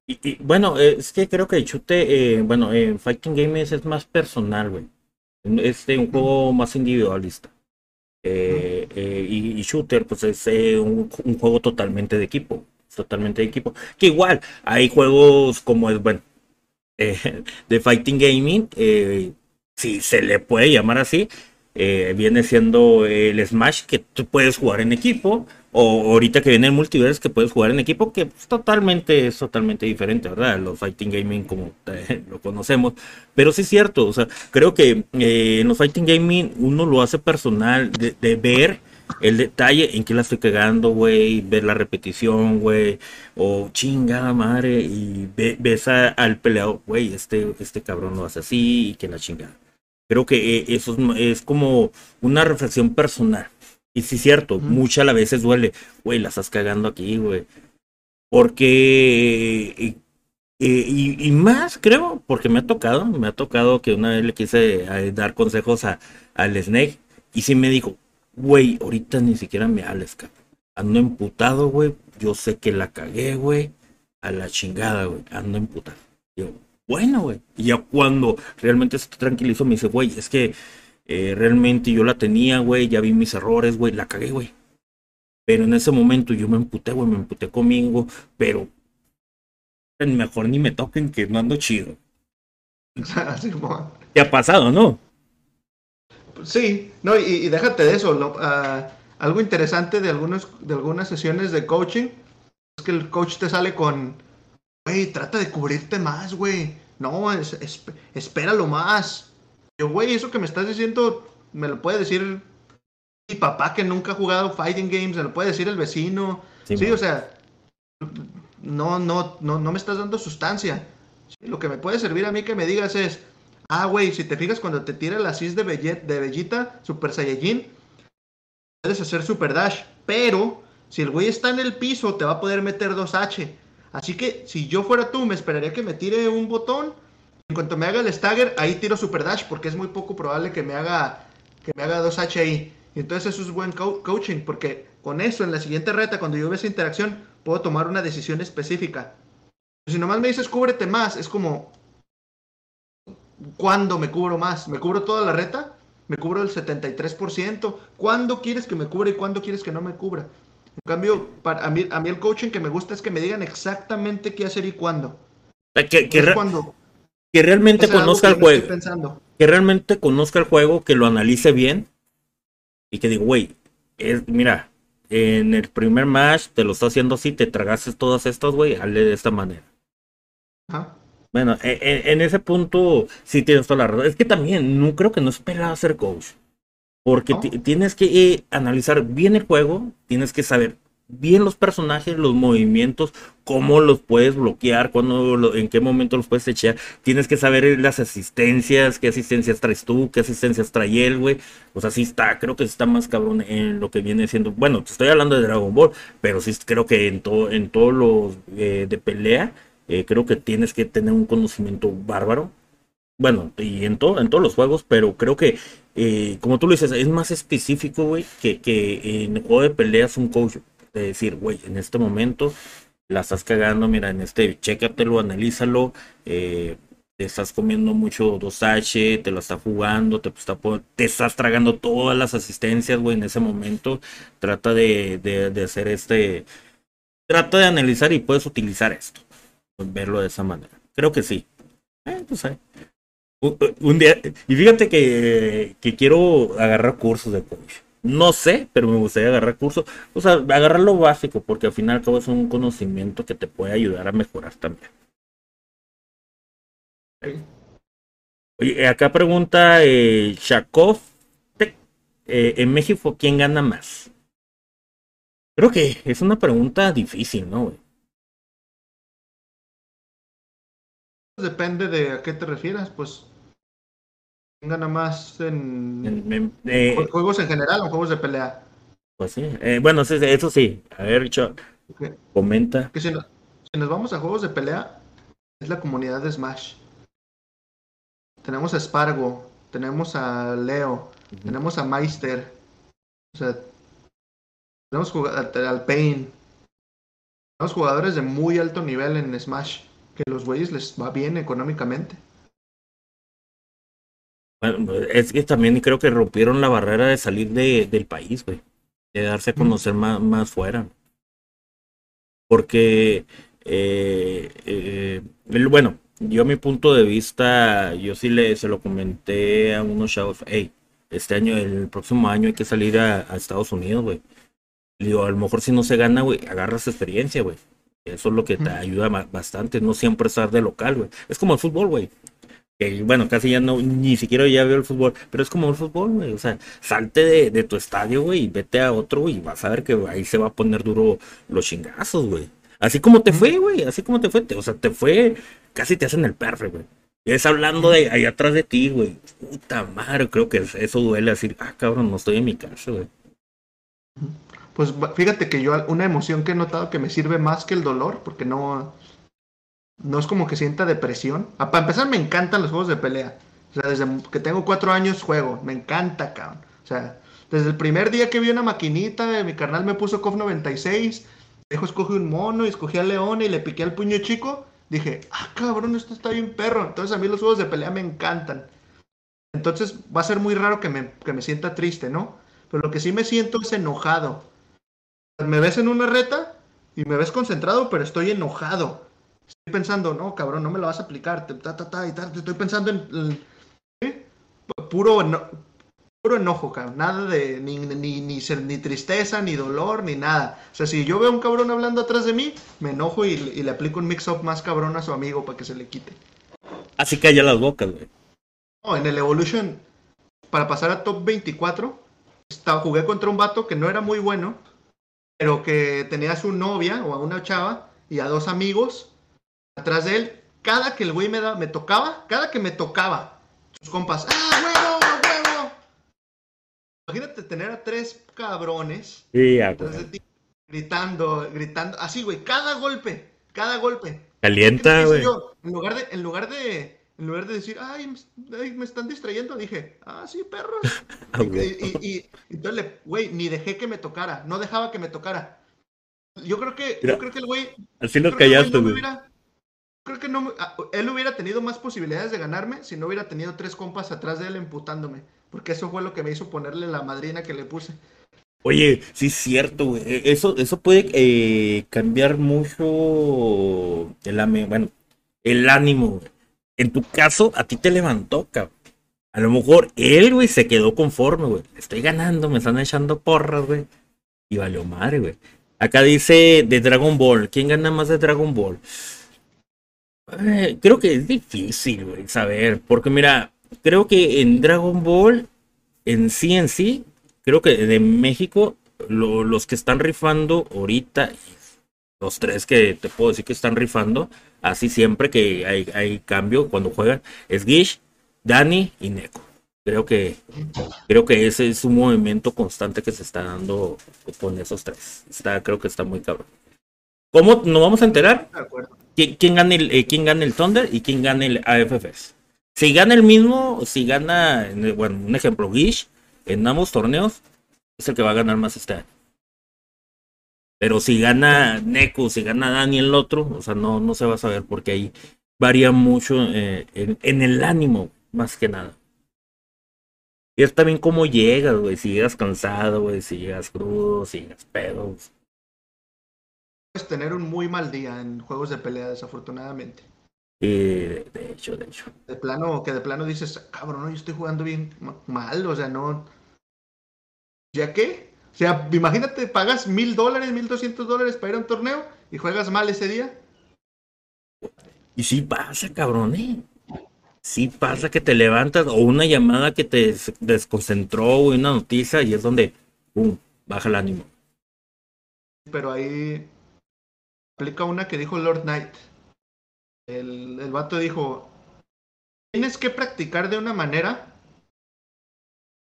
Y, bueno, es que creo que el chute, eh, bueno, en Fighting Games es más personal, güey. Es un juego más individualista. Eh, eh, y, Shooter, pues es un, juego totalmente de equipo. Totalmente de equipo. Que igual, hay juegos como es, bueno, de Fighting Gaming, si se le puede llamar así, viene siendo el Smash que tú puedes jugar en equipo o ahorita que viene el multiverse que puedes jugar en equipo, que es totalmente, es totalmente diferente, ¿verdad? Los fighting gaming como lo conocemos. Pero sí es cierto, o sea, creo que eh, en los fighting gaming uno lo hace personal, de, ver el detalle en que la estoy cagando, güey, ver la repetición, güey, o chingada madre, y ves al peleador, güey, este, este cabrón lo hace así y que la chingada. Creo que eh, eso es como una reflexión personal y sí, cierto, muchas a veces duele. Güey, la estás cagando aquí, güey. Porque. Eh, eh, y, más, creo, porque me ha tocado. Me ha tocado que una vez le quise dar consejos a, al Snake. Y sí me dijo, güey, ahorita ni siquiera me hables, cabrón. Ando emputado, güey. Yo sé que la cagué, güey. A la chingada, güey. Ando emputado. Bueno, güey. Y ya cuando realmente se tranquilizó, me dice, güey, es que eh, realmente yo la tenía, güey, ya vi mis errores, güey, la cagué, güey. Pero en ese momento yo me emputé, güey, me emputé conmigo, pero mejor ni me toquen que no ando chido. ¿Te ha pasado, no? Sí, no, y, déjate de eso. Ah, algo interesante de, algunos, de algunas sesiones de coaching es que el coach te sale con, güey, trata de cubrirte más, güey. No, es, espéralo más. Yo, güey, eso que me estás diciendo, me lo puede decir mi papá que nunca ha jugado fighting games, me lo puede decir el vecino. Sí, o sea, no, no, no, no me estás dando sustancia. lo que me puede servir a mí que me digas es, ah, güey, si te fijas cuando te tira la cis de, de Bellita, Super Saiyajin, puedes hacer Super Dash, pero si el güey está en el piso, te va a poder meter 2H. Así que si yo fuera tú, me esperaría que me tire un botón en cuanto me haga el stagger, ahí tiro super dash porque es muy poco probable que me haga que me haga 2H ahí. Y entonces eso es buen coaching porque con eso en la siguiente reta, cuando yo vea esa interacción, puedo tomar una decisión específica. Si nomás me dices cúbrete más, es como ¿cuándo me cubro más? ¿Me cubro toda la reta? ¿Me cubro el 73%? ¿Cuándo quieres que me cubra y cuándo quieres que no me cubra? En cambio, para, a, mí, a mí el coaching que me gusta es que me digan exactamente qué hacer y cuándo. ¿Qué, cuando, que realmente conozca el juego. Que realmente conozca el juego, que lo analice bien. Y que diga, güey, mira, en el primer match te lo está haciendo así, te tragaste todas estas, güey, hazle de esta manera. Bueno, e, e, en, ese punto sí tienes toda la razón. Es que también no creo que no esperaba ser coach. Porque tienes que eh, analizar bien el juego, tienes que saber bien los personajes, los movimientos, cómo los puedes bloquear, cuándo, en qué momento los puedes echar. Tienes que saber las asistencias, qué asistencias traes tú, qué asistencias trae él, güey. O sea, sí está, creo que está más cabrón en lo que viene siendo. Bueno, te estoy hablando de Dragon Ball, pero sí creo que en todo, en todos los eh, de pelea, eh, creo que tienes que tener un conocimiento bárbaro. Bueno, y en, todo, en todos los juegos, pero creo que, eh, como tú lo dices, es más específico, güey, que, que en de peleas un coach de decir, güey, en este momento la estás cagando, mira, en este, chécatelo, analízalo, eh, te estás comiendo mucho 2H, te lo está jugando, te, está, te estás tragando todas las asistencias, güey, en ese momento. Trata de, de, hacer este. Trata de analizar y puedes utilizar esto. Verlo de esa manera. Creo que sí. Eh, pues, eh. Un, día. Y fíjate que, que quiero agarrar cursos de coach. No sé, pero me gustaría agarrar curso. O sea, agarrar lo básico, porque al final todo es un conocimiento que te puede ayudar a mejorar también. Oye, acá pregunta eh, Shakov. Eh, en México, ¿quién gana más? Creo que es una pregunta difícil, ¿no? Depende de a qué te refieras, pues. Gana más en, En- en- eh, juegos en general o juegos de pelea. pues sí, eh, bueno, eso sí. A ver, Cho, Ok. comenta. Que si, no- si nos vamos a juegos de pelea, es la comunidad de Smash. Tenemos a Spargo, tenemos a Leo, tenemos a Meister. O sea, tenemos al Pain. Tenemos jugadores de muy alto nivel en Smash. Que los güeyes les va bien económicamente. Bueno, es que también creo que rompieron la barrera de salir de, del país, güey. De darse a conocer más, más fuera. Porque, eh, eh, bueno, yo a mi punto de vista, yo sí le, se lo comenté a unos chavos, hey, este año, el próximo año hay que salir a, a Estados Unidos, güey. Digo, a lo mejor si no se gana, güey, agarras experiencia, güey. Eso es lo que te ayuda bastante, no siempre estar de local, güey. Es como el fútbol, güey. Que, bueno, casi ya no, ni siquiera ya veo el fútbol, pero es como el fútbol, güey. O sea, salte de, tu estadio, güey, y vete a otro, y vas a ver que ahí se va a poner duro los chingazos, güey. Así como te fue, güey, así como te fue, o sea, te fue, casi te hacen el perro, güey. Es hablando de ahí atrás de ti, güey. Puta madre, creo que eso duele decir, ah, cabrón, no estoy en mi casa, güey. Pues fíjate que yo una emoción que he notado que me sirve más que el dolor, porque no, no es como que sienta depresión. Ah, para empezar, me encantan los juegos de pelea. O sea, desde que tengo cuatro años juego, me encanta, cabrón. O sea, desde el primer día que vi una maquinita, eh, mi carnal me puso KOF 96, dijo escoge un mono, y escogí al león y le piqué al puño chico. Dije, ah, cabrón, esto está bien perro. Entonces a mí los juegos de pelea me encantan. Entonces va a ser muy raro que me, que me sienta triste, ¿no? Pero lo que sí me siento es enojado. Me ves en una reta y me ves concentrado, pero estoy enojado. Estoy pensando, no, cabrón, no me lo vas a aplicar. ta, ta, ta, y ta, estoy pensando en, puro, eno- puro enojo, cabrón. Nada de ni, ni, ni, ser- ni tristeza, ni dolor, ni nada. O sea, si yo veo a un cabrón hablando atrás de mí, me enojo y, y le aplico un mix-up más cabrón a su amigo para que se le quite. Así calla las bocas, güey. No, en el Evolution, para pasar a top 24, estaba, jugué contra un vato que no era muy bueno, pero que tenía a su novia o a una chava y a dos amigos atrás de él. Cada que el güey me, da, me tocaba, cada que me tocaba, sus compas, ¡ah, huevo, huevo! Imagínate tener a tres cabrones Sí, atrás de ti, gritando, gritando, así, güey, cada golpe, cada golpe. Calienta, ¿Qué güey. En lugar de, en lugar de, en lugar de decir, ay, me- ay, me están distrayendo, dije, ah, sí, perros. Ah, y, entonces, güey, ni dejé que me tocara, no dejaba que me tocara. Yo creo que, Mira, yo creo que el güey, Así yo lo creo que el güey callaste, no güey. Creo que no, ah, él hubiera tenido más posibilidades de ganarme si no hubiera tenido tres compas atrás de él emputándome, porque eso fue lo que me hizo ponerle la madrina que le puse. Oye, sí es cierto, güey. E- Eso, eso puede eh, cambiar mucho el, bueno, el ánimo, güey. En tu caso, a ti te levantó, cabrón. A lo mejor él, güey, se quedó conforme, güey. Estoy ganando, me están echando porras, güey. Y valió madre, güey. Acá dice de Dragon Ball. ¿Quién gana más de Dragon Ball? Eh, creo que es difícil, güey, saber. Porque mira, creo que en Dragon Ball, en sí, en sí, creo que de México, lo- los que están rifando ahorita, los tres que te puedo decir que están rifando, así siempre que hay, hay cambio cuando juegan, es Gish, Dani y Neko. Creo que, creo que ese es un movimiento constante que se está dando con esos tres. Está, creo que está muy cabrón. ¿Cómo nos vamos a enterar? De acuerdo. ¿Quién, quién gana el, eh, quién gana el Thunder y quién gana el AFFS? Si gana el mismo, si gana, el- bueno, un ejemplo, Gish, en ambos torneos, es el que va a ganar más este año. Pero si gana Neko, si gana Dani el otro, o sea, no, no se va a saber porque ahí varía mucho eh, en, el ánimo, más que nada. Y es también cómo llegas, güey, si llegas cansado, güey, si llegas crudo, si llegas pedo. Puedes tener un muy mal día en juegos de pelea, desafortunadamente. Y de, hecho, de hecho. De plano, que de plano dices, cabrón, no, yo estoy jugando bien ma- mal, o sea, no. ¿Ya qué? O sea, imagínate, pagas mil dólares, mil doscientos dólares para ir a un torneo y juegas mal ese día. Y sí pasa, cabrón, ¿eh? Sí pasa que te levantas o una llamada que te des- desconcentró o una noticia y es donde, pum, baja el ánimo. Pero ahí aplica una que dijo Lord Knight. El, el vato dijo, tienes que practicar de una manera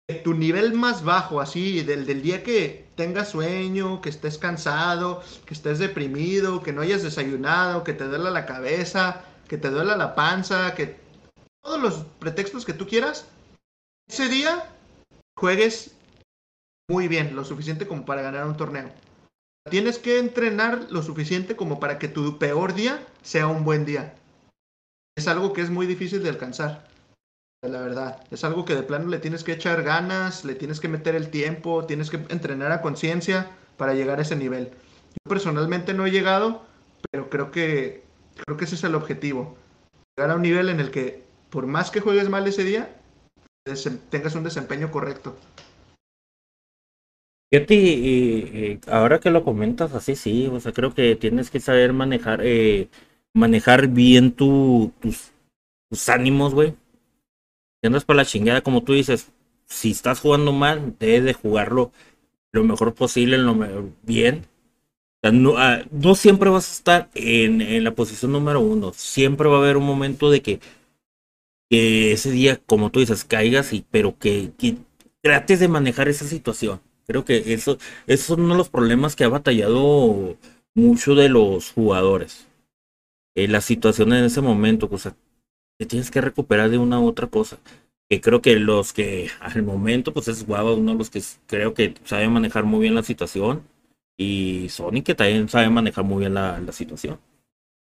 que tu nivel más bajo, así, del, del día que tengas sueño, que estés cansado, que estés deprimido, que no hayas desayunado, que te duela la cabeza, que te duela la panza, que todos los pretextos que tú quieras, ese día juegues muy bien, lo suficiente como para ganar un torneo. Tienes que entrenar lo suficiente como para que tu peor día sea un buen día. Es algo que es muy difícil de alcanzar. La verdad, es algo que de plano le tienes que echar ganas, le tienes que meter el tiempo, tienes que entrenar a conciencia para llegar a ese nivel. Yo personalmente no he llegado, pero creo que creo que ese es el objetivo. Llegar a un nivel en el que por más que juegues mal ese día, tengas un desempeño correcto. Fíjate, eh, ahora que lo comentas así, sí, o sea, creo que tienes que saber manejar, eh, manejar bien tu, tus, ánimos, güey. Si andas para la chingada, como tú dices, si estás jugando mal, debes de jugarlo lo mejor posible, lo bien. no, ah, no, siempre vas a estar en, en, la posición número uno. Siempre va a haber un momento de que, que ese día, como tú dices, caigas, y, pero que, que trates de manejar esa situación Creo que eso, es uno de los problemas que ha batallado mucho de los jugadores. Eh, la situación en ese momento, o sea, te tienes que recuperar de una u otra cosa. Que creo que los que al momento, pues es Guava, uno de los que creo que sabe manejar muy bien la situación. Y Sony que también sabe manejar muy bien la, la situación.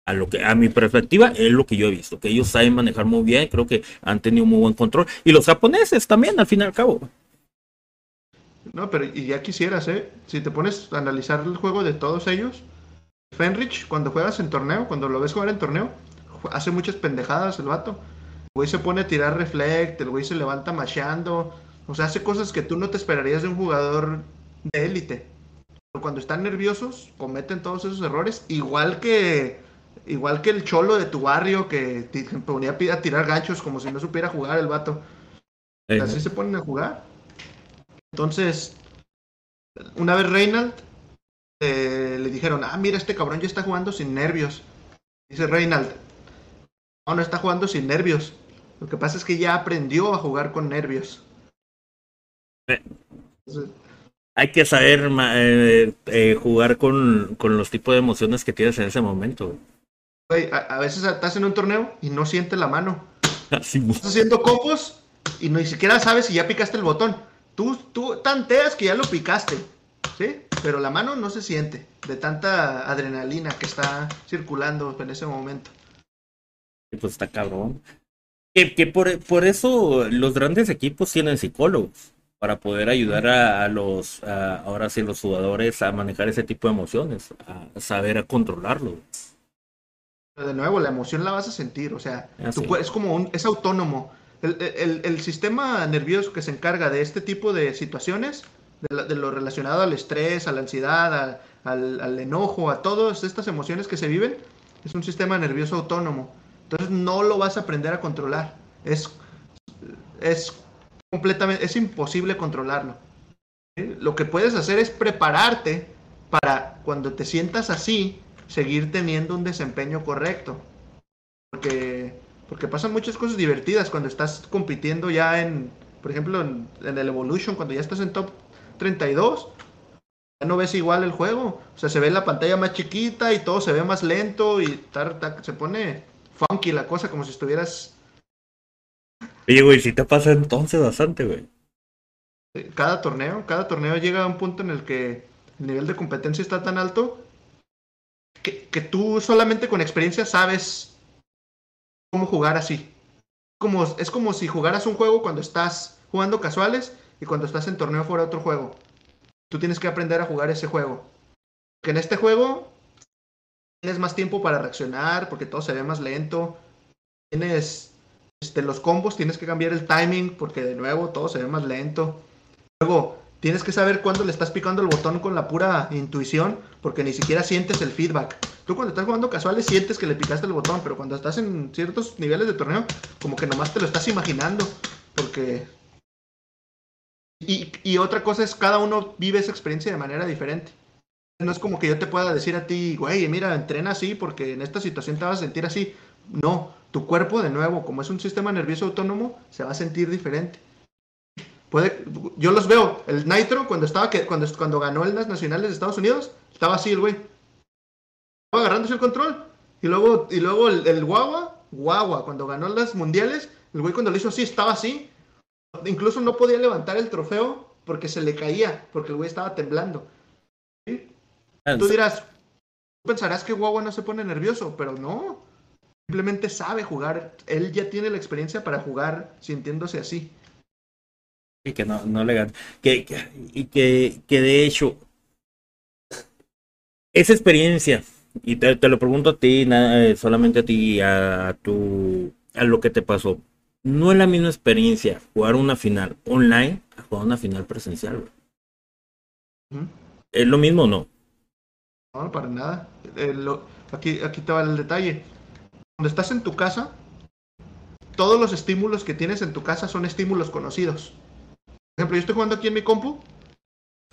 A, lo que, a mi perspectiva es lo que yo he visto, que ellos saben manejar muy bien, creo que han tenido muy buen control. Y los japoneses también, al fin y al cabo. No, pero y ya quisieras, ¿eh? Si te pones a analizar el juego de todos ellos, Fenrich, cuando juegas en torneo, cuando lo ves jugar en torneo, hace muchas pendejadas el vato. El güey se pone a tirar reflect, el güey se levanta macheando. O sea, hace cosas que tú no te esperarías de un jugador de élite. Pero cuando están nerviosos, cometen todos esos errores. Igual que, igual que el cholo de tu barrio que te ponía a tirar ganchos como si no supiera jugar el vato. Así se ponen a jugar. Entonces, una vez Reynald eh, le dijeron, ah, mira, este cabrón ya está jugando sin nervios. Dice Reynald, no, no está jugando sin nervios. Lo que pasa es que ya aprendió a jugar con nervios. hay que saber eh, eh, jugar con, con, los tipos de emociones que tienes en ese momento. a, a, veces estás en un torneo y no sientes la mano. estás haciendo copos y ni siquiera sabes si ya picaste el botón. Tú, tú tanteas que ya lo picaste, ¿sí? Pero la mano no se siente de tanta adrenalina que está circulando en ese momento. Pues está cabrón. Que, que por, por, eso los grandes equipos tienen psicólogos para poder ayudar a, a los, a, ahora sí, los jugadores a manejar ese tipo de emociones, a saber a controlarlo. Pero de nuevo, la emoción la vas a sentir, o sea, es como un, es autónomo. El, el, sistema nervioso que se encarga de este tipo de situaciones, de, lo relacionado al estrés, a la ansiedad, al, al, enojo, a todas estas emociones que se viven, es un sistema nervioso autónomo. Entonces no lo vas a aprender a controlar. Es, es completamente, es imposible controlarlo. Lo que puedes hacer es prepararte para cuando te sientas así, seguir teniendo un desempeño correcto. Porque porque pasan muchas cosas divertidas cuando estás compitiendo ya en, por ejemplo, en, el Evolution, cuando ya estás en top 32, ya no ves igual el juego. O sea, se ve la pantalla más chiquita y todo se ve más lento y se pone funky la cosa, como si estuvieras... Oye, güey, si te pasa entonces bastante, güey. Cada torneo, cada torneo llega a un punto en el que el nivel de competencia está tan alto que, que tú solamente con experiencia sabes cómo jugar así. Como, es como si jugaras un juego cuando estás jugando casuales y cuando estás en torneo fuera otro juego. Tú tienes que aprender a jugar ese juego. Que en este juego tienes más tiempo para reaccionar porque todo se ve más lento. Tienes este, los combos, tienes que cambiar el timing porque de nuevo todo se ve más lento. Luego, tienes que saber cuándo le estás picando el botón con la pura intuición porque ni siquiera sientes el feedback. Tú cuando estás jugando casuales sientes que le picaste el botón, pero cuando estás en ciertos niveles de torneo, como que nomás te lo estás imaginando. Porque... Y, otra cosa es, cada uno vive esa experiencia de manera diferente. No es como que yo te pueda decir a ti, güey, mira, entrena así porque en esta situación te vas a sentir así. No, tu cuerpo, de nuevo, como es un sistema nervioso autónomo, se va a sentir diferente. Puede, yo los veo, el Nitro, cuando, estaba, cuando, cuando ganó las nacionales de Estados Unidos, estaba así el güey. Estaba agarrándose el control. Y luego, y luego el, el Guagua, Guagua, cuando ganó las mundiales, el güey cuando lo hizo así, estaba así. Incluso no podía levantar el trofeo porque se le caía, porque el güey estaba temblando. Ah, Tú dirás, pensarás que Guagua no se pone nervioso, pero no. Simplemente sabe jugar. Él ya tiene la experiencia para jugar sintiéndose así. Y que no, no le gana. Que, y que, que de hecho, esa experiencia, y te, lo pregunto a ti, nada, solamente a ti, a, tu, a lo que te pasó. No es la misma experiencia jugar una final online a jugar una final presencial. ¿Es lo mismo o no? No, para nada. Eh, aquí, aquí te va el detalle. Cuando estás en tu casa, todos los estímulos que tienes en tu casa son estímulos conocidos. Ejemplo, yo estoy jugando aquí en mi compu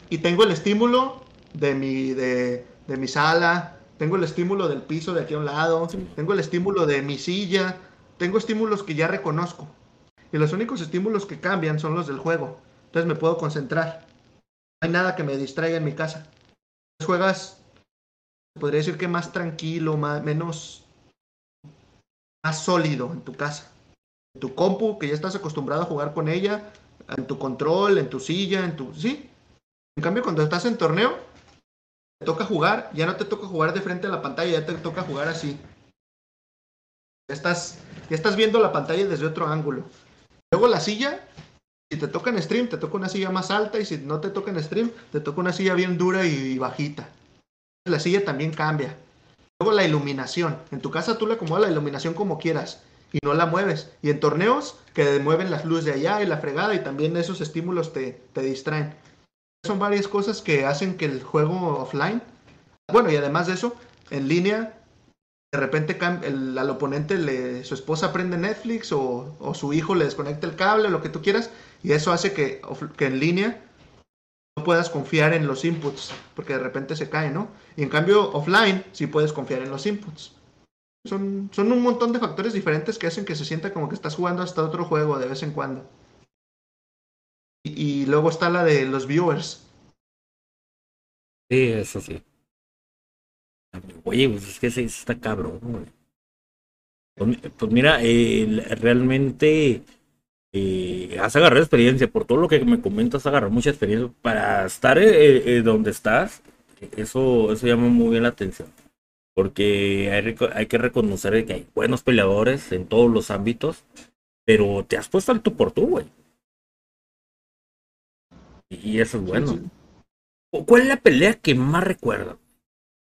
y tengo el estímulo de mi, de, de mi sala, tengo el estímulo del piso de aquí a un lado, tengo el estímulo de mi silla, tengo estímulos que ya reconozco. Y los únicos estímulos que cambian son los del juego. Entonces me puedo concentrar. No hay nada que me distraiga en mi casa. Juegas podría decir que más tranquilo, más, menos, más sólido en tu casa. En tu compu, que ya estás acostumbrado a jugar con ella, en tu control, en tu silla, en tu... Sí. En cambio, cuando estás en torneo, te toca jugar, ya no te toca jugar de frente a la pantalla, ya te toca jugar así. Ya estás, ya estás viendo la pantalla desde otro ángulo. Luego la silla, si te toca en stream, te toca una silla más alta y si no te toca en stream, te toca una silla bien dura y bajita la silla también cambia. Luego la iluminación. En tu casa tú le acomodas la iluminación como quieras y no la mueves. Y en torneos que mueven las luces de allá y la fregada y también esos estímulos te, te distraen. Son varias cosas que hacen que el juego offline, bueno, y además de eso, en línea, de repente el, al oponente le, su esposa prende Netflix o, o, su hijo le desconecta el cable, lo que tú quieras, y eso hace que, que en línea no puedas confiar en los inputs, porque de repente se cae, ¿no? Y en cambio, offline, sí puedes confiar en los inputs. Son, son un montón de factores diferentes que hacen que se sienta como que estás jugando hasta otro juego de vez en cuando. Y, luego está la de los viewers. Sí, eso sí. Oye, pues es que está cabrón, pues, pues, mira, realmente eh, has agarrado experiencia, por todo lo que me comentas, has agarrado mucha experiencia para estar eh, eh, donde estás. Eso, eso llama muy bien la atención. Porque hay, hay, que reconocer que hay buenos peleadores en todos los ámbitos, pero te has puesto al tú por tú, güey. Y eso es bueno. ¿Cuál es la pelea que más recuerdas?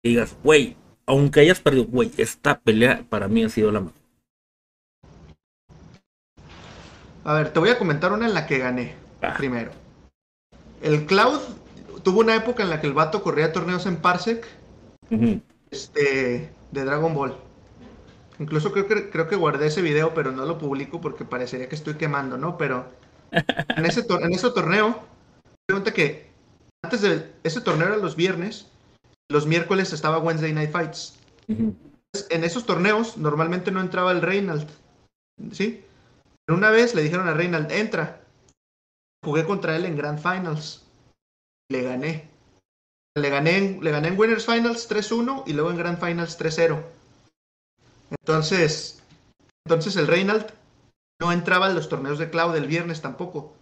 Digas, güey, aunque hayas perdido, güey, esta pelea para mí ha sido la mejor. A ver, te voy a comentar una en la que gané ah. primero. El Cloud tuvo una época en la que el vato corría torneos en Parsec este, de Dragon Ball. Incluso creo que, creo que guardé ese video, pero no lo publico porque parecería que estoy quemando, ¿no? Pero en ese, en ese torneo, pregunta que antes de ese torneo era los viernes, los miércoles estaba Wednesday Night Fights. En esos torneos normalmente no entraba el Reynald, ¿sí? una vez le dijeron a Reynald, entra. Jugué contra él en Grand Finals. Le gané. Le gané en, le gané en Winners Finals 3-1 y luego en Grand Finals 3-0. Entonces, entonces el Reynald no entraba en los torneos de Cloud el viernes tampoco.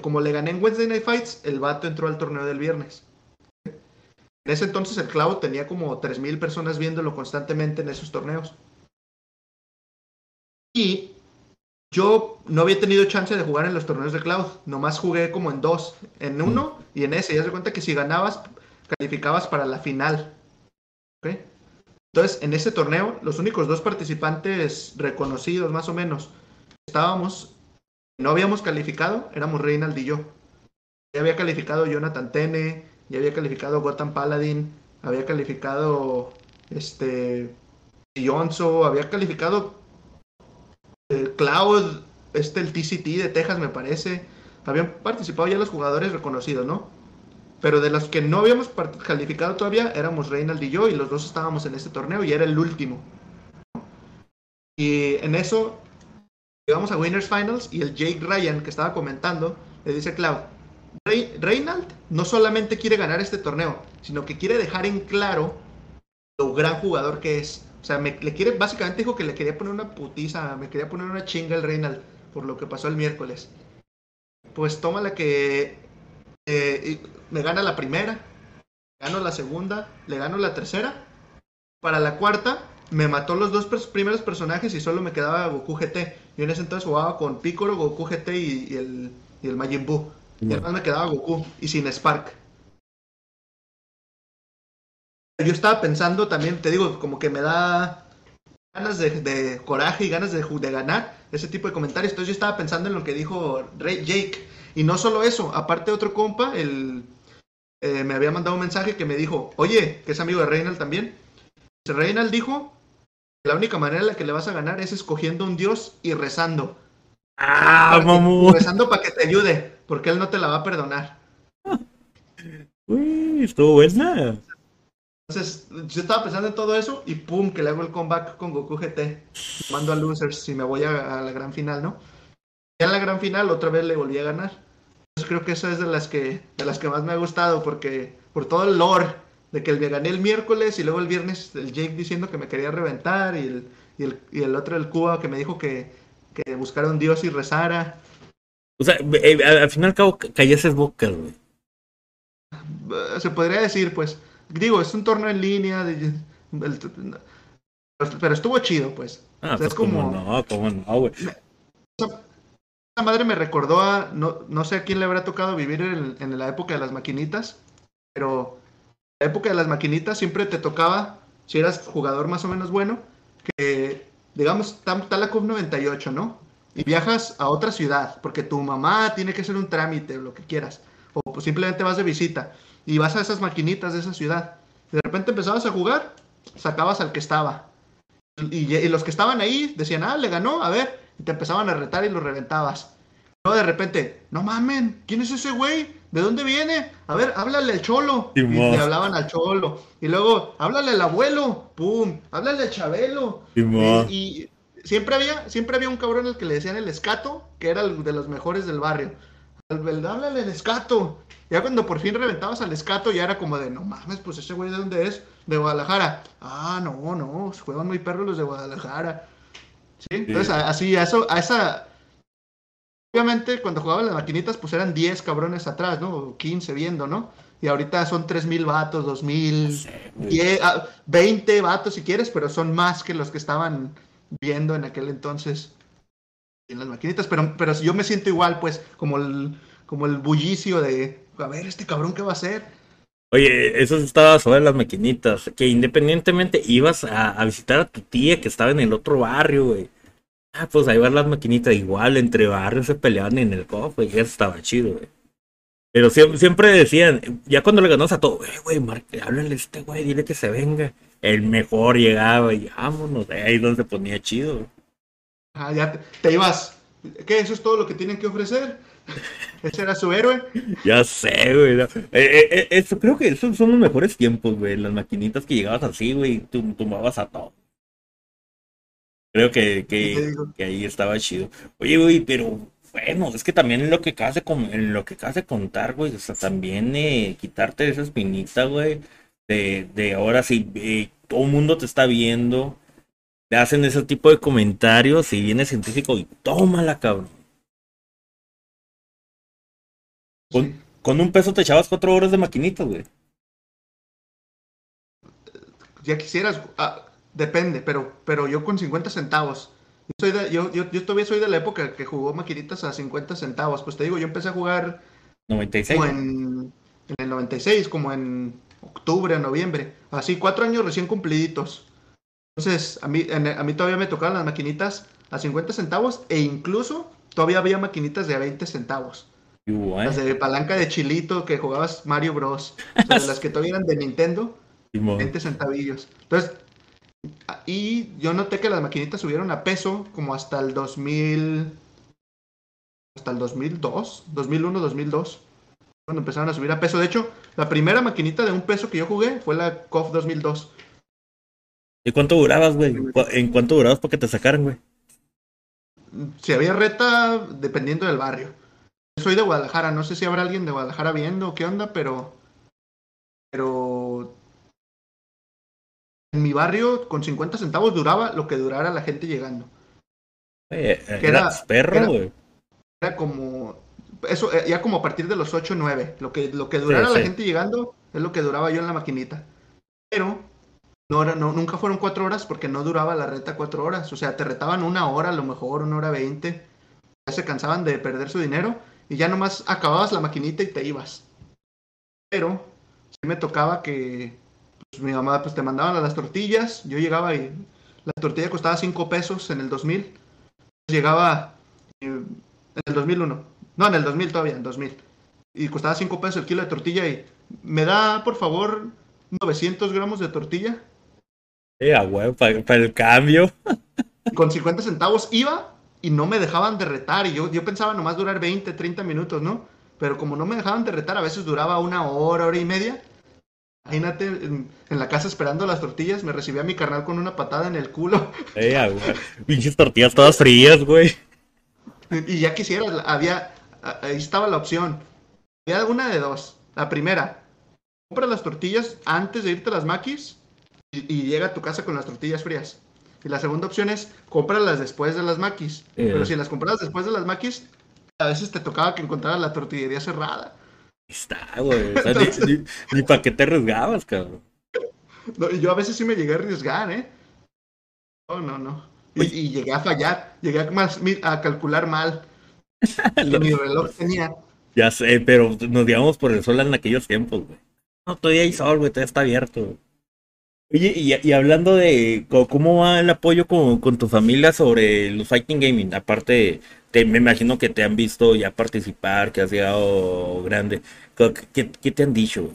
Como le gané en Wednesday Night Fights, el vato entró al torneo del viernes. En ese entonces el Cloud tenía como 3.000 personas viéndolo constantemente en esos torneos. Y yo no había tenido chance de jugar en los torneos de Cloud, nomás jugué como en dos, en uno y en ese. Ya se cuenta que si ganabas, calificabas para la final. Entonces, en ese torneo, los únicos dos participantes reconocidos, más o menos, estábamos, no habíamos calificado, éramos Reynald y yo. Ya había calificado Jonathan Tene, ya había calificado Gotham Paladin, había calificado este Yonzo, había calificado Cloud, este el TCT de Texas me parece, habían participado ya los jugadores reconocidos, ¿no? Pero de los que no habíamos calificado todavía, éramos Reynald y yo, y los dos estábamos en este torneo y era el último. Y en eso llegamos a Winners Finals y el Jake Ryan que estaba comentando le dice a Cloud, Reynald no solamente quiere ganar este torneo, sino que quiere dejar en claro lo gran jugador que es. O sea, le quiere, básicamente dijo que le quería poner una putiza, me quería poner una chinga el Reynald por lo que pasó el miércoles. Pues toma la que eh, me gana la primera, gano la segunda, le gano la tercera. Para la cuarta, me mató los dos primeros personajes y solo me quedaba Goku GT. Yo en ese entonces jugaba con Piccolo, Goku GT y, el, y el Majin Buu. Y además me quedaba Goku y sin Spark. Yo estaba pensando también, te digo, como que me da ganas de, coraje y ganas de, de, ganar ese tipo de comentarios. Entonces yo estaba pensando en lo que dijo Ray, Jake. Y no solo eso, aparte otro compa, el, eh, me había mandado un mensaje que me dijo, oye, que es amigo de Reynald también. Reynald dijo que la única manera en la que le vas a ganar es escogiendo un dios y rezando. Ah, mamú. Rezando para que te ayude, porque él no te la va a perdonar. Uy, estuvo buena. Entonces, yo estaba pensando en todo eso y pum, que le hago el comeback con Goku GT. Mando a Losers y me voy a, la gran final, ¿no? Ya en la gran final otra vez le volví a ganar. Creo que esa es de las que, de las que más me ha gustado porque por todo el lore de que el, gané el miércoles y luego el viernes el Jake diciendo que me quería reventar y el, y el, y el otro el Cuba que me dijo que, que buscara un dios y rezara. O sea, eh, al final y al cabo callases bocas, güey. Se podría decir, pues. Digo, es un torneo en línea. pero estuvo chido, pues. Ah, pues como. No, como no, güey. Madre me recordó a. No, no sé a quién le habrá tocado vivir en, en la época de las maquinitas, pero la época de las maquinitas siempre te tocaba, si eras jugador más o menos bueno, que digamos, está la CUP 98, ¿no? Y viajas a otra ciudad, porque tu mamá tiene que hacer un trámite lo que quieras, o pues simplemente vas de visita y vas a esas maquinitas de esa ciudad. De repente empezabas a jugar, sacabas al que estaba. Y, y los que estaban ahí decían, ah, le ganó, a ver, y te empezaban a retar y lo reventabas. Luego de repente, no mamen, ¿quién es ese güey? ¿De dónde viene? A ver, háblale al cholo. Y le hablaban al cholo. Y luego, háblale al abuelo. Pum, háblale al chabelo. Y, siempre había, siempre había un cabrón al que le decían el escato, que era el de los mejores del barrio. Háblale al escato. Ya cuando por fin reventabas al escato, ya era como de, no mames, pues ese güey de dónde es? De Guadalajara. Ah, no, no, juegan muy perros los de Guadalajara. Sí, entonces así, a, eso, a esa obviamente cuando jugaban las maquinitas, pues eran 10 cabrones atrás, ¿no? 15 viendo, ¿no? Y ahorita son 3.000 vatos, 2.000, 20 ah, vatos si quieres, pero son más que los que estaban viendo en aquel entonces en las maquinitas. Pero, pero yo me siento igual, pues, como el, como el bullicio de, a ver, este cabrón, ¿qué va a hacer? Oye, eso estaba sobre las maquinitas, que independientemente ibas a, a visitar a tu tía que estaba en el otro barrio, güey Ah, pues ahí van las maquinitas igual, entre barrios se peleaban en el cofre, y eso estaba chido, güey. Pero siempre, siempre decían, ya cuando le ganas a todo, eh, güey, háblale a este güey, dile que se venga. El mejor llegaba y vámonos, ahí donde se ponía chido. Ah, ya te, ibas. ¿Qué? ¿Eso es todo lo que tienen que ofrecer? ¿Ese era su héroe? Ya sé, güey. Eh, eh, eh, eso, creo que esos son los mejores tiempos, güey. Las maquinitas que llegabas así, güey, tumbabas a todo. Creo que, que, ahí estaba chido. Oye, güey, pero bueno, es que también en lo que acabas de, en lo que acabas de contar, güey, o sea, también eh, quitarte esa espinita, güey, de, de ahora sí, eh, todo el mundo te está viendo, te hacen ese tipo de comentarios y viene científico y tómala, cabrón. Con, con un peso te echabas cuatro horas de maquinita, güey. Ya quisieras, ah, Depende, pero, pero yo con 50 centavos. Yo, soy yo, yo, todavía soy de la época que jugó maquinitas a 50 centavos. Pues te digo, yo empecé a jugar 96. Como en, en el 96, como en octubre, noviembre. Así, cuatro años recién cumpliditos. Entonces, a mí, a mí todavía me tocaban las maquinitas a 50 centavos e incluso todavía había maquinitas de a 20 centavos. Las de palanca de chilito que jugabas Mario Bros. O sea, las que todavía eran de Nintendo. 20 centavillos. Entonces, y yo noté que las maquinitas subieron a peso como hasta el 2000. Hasta el 2002, 2001, 2002. Cuando empezaron a subir a peso. De hecho, la primera maquinita de un peso que yo jugué fue la KOF 2002. ¿Y cuánto durabas, güey? ¿En cuánto durabas para que te sacaran, güey? Si había reta, dependiendo del barrio. Soy de Guadalajara, no sé si habrá alguien de Guadalajara viendo qué onda, pero. Pero. En mi barrio, con 50 centavos duraba lo que durara la gente llegando. Eh, era, perro, güey. Era, como. Eso, eh, ya como a partir de los 8 o 9. Lo que, lo que durara la gente llegando es lo que duraba yo en la maquinita. Pero no, no, nunca fueron cuatro horas porque no duraba la reta cuatro horas. O sea, te retaban una hora, a lo mejor una hora veinte. Ya se cansaban de perder su dinero y ya nomás acababas la maquinita y te ibas. Pero sí me tocaba que mi mamá pues te mandaban a las tortillas. Yo llegaba y la tortilla costaba cinco pesos en el 2000. Llegaba eh, en el 2001. No, en el 2000 todavía, en 2000. Y costaba cinco pesos el kilo de tortilla y me da, por favor, 900 gramos de tortilla. Eh, güey, para, el cambio. Con 50 centavos iba y no me dejaban de retar. Y yo, yo pensaba nomás durar 20, 30 minutos, ¿no? Pero como no me dejaban de retar, a veces duraba una hora, hora y media. Imagínate, en, la casa esperando las tortillas, me recibía mi carnal con una patada en el culo. Eh, güey. Pinches tortillas todas frías, güey. Y ya quisiera, había, ahí estaba la opción. Había una de dos. La primera, compra las tortillas antes de irte a las maquis y, llega a tu casa con las tortillas frías. Y la segunda opción es cómpralas después de las maquis. Eh. Pero si las compras después de las maquis, a veces te tocaba que encontraras la tortillería cerrada. Está, güey. ni, para qué te arriesgabas, cabrón. y yo a veces sí me llegué a arriesgar, ¿eh? No, no, no. Y, llegué a fallar, llegué a, más, a calcular mal. mi reloj tenía. Ya sé, pero nos digamos por el sol en aquellos tiempos, güey. No, todavía hay sol, güey, todavía está abierto. Oye, y, hablando de cómo va el apoyo con, tu familia sobre los Fighting Gaming, aparte, me imagino que te han visto ya participar, que has llegado grande. ¿Qué, te han dicho?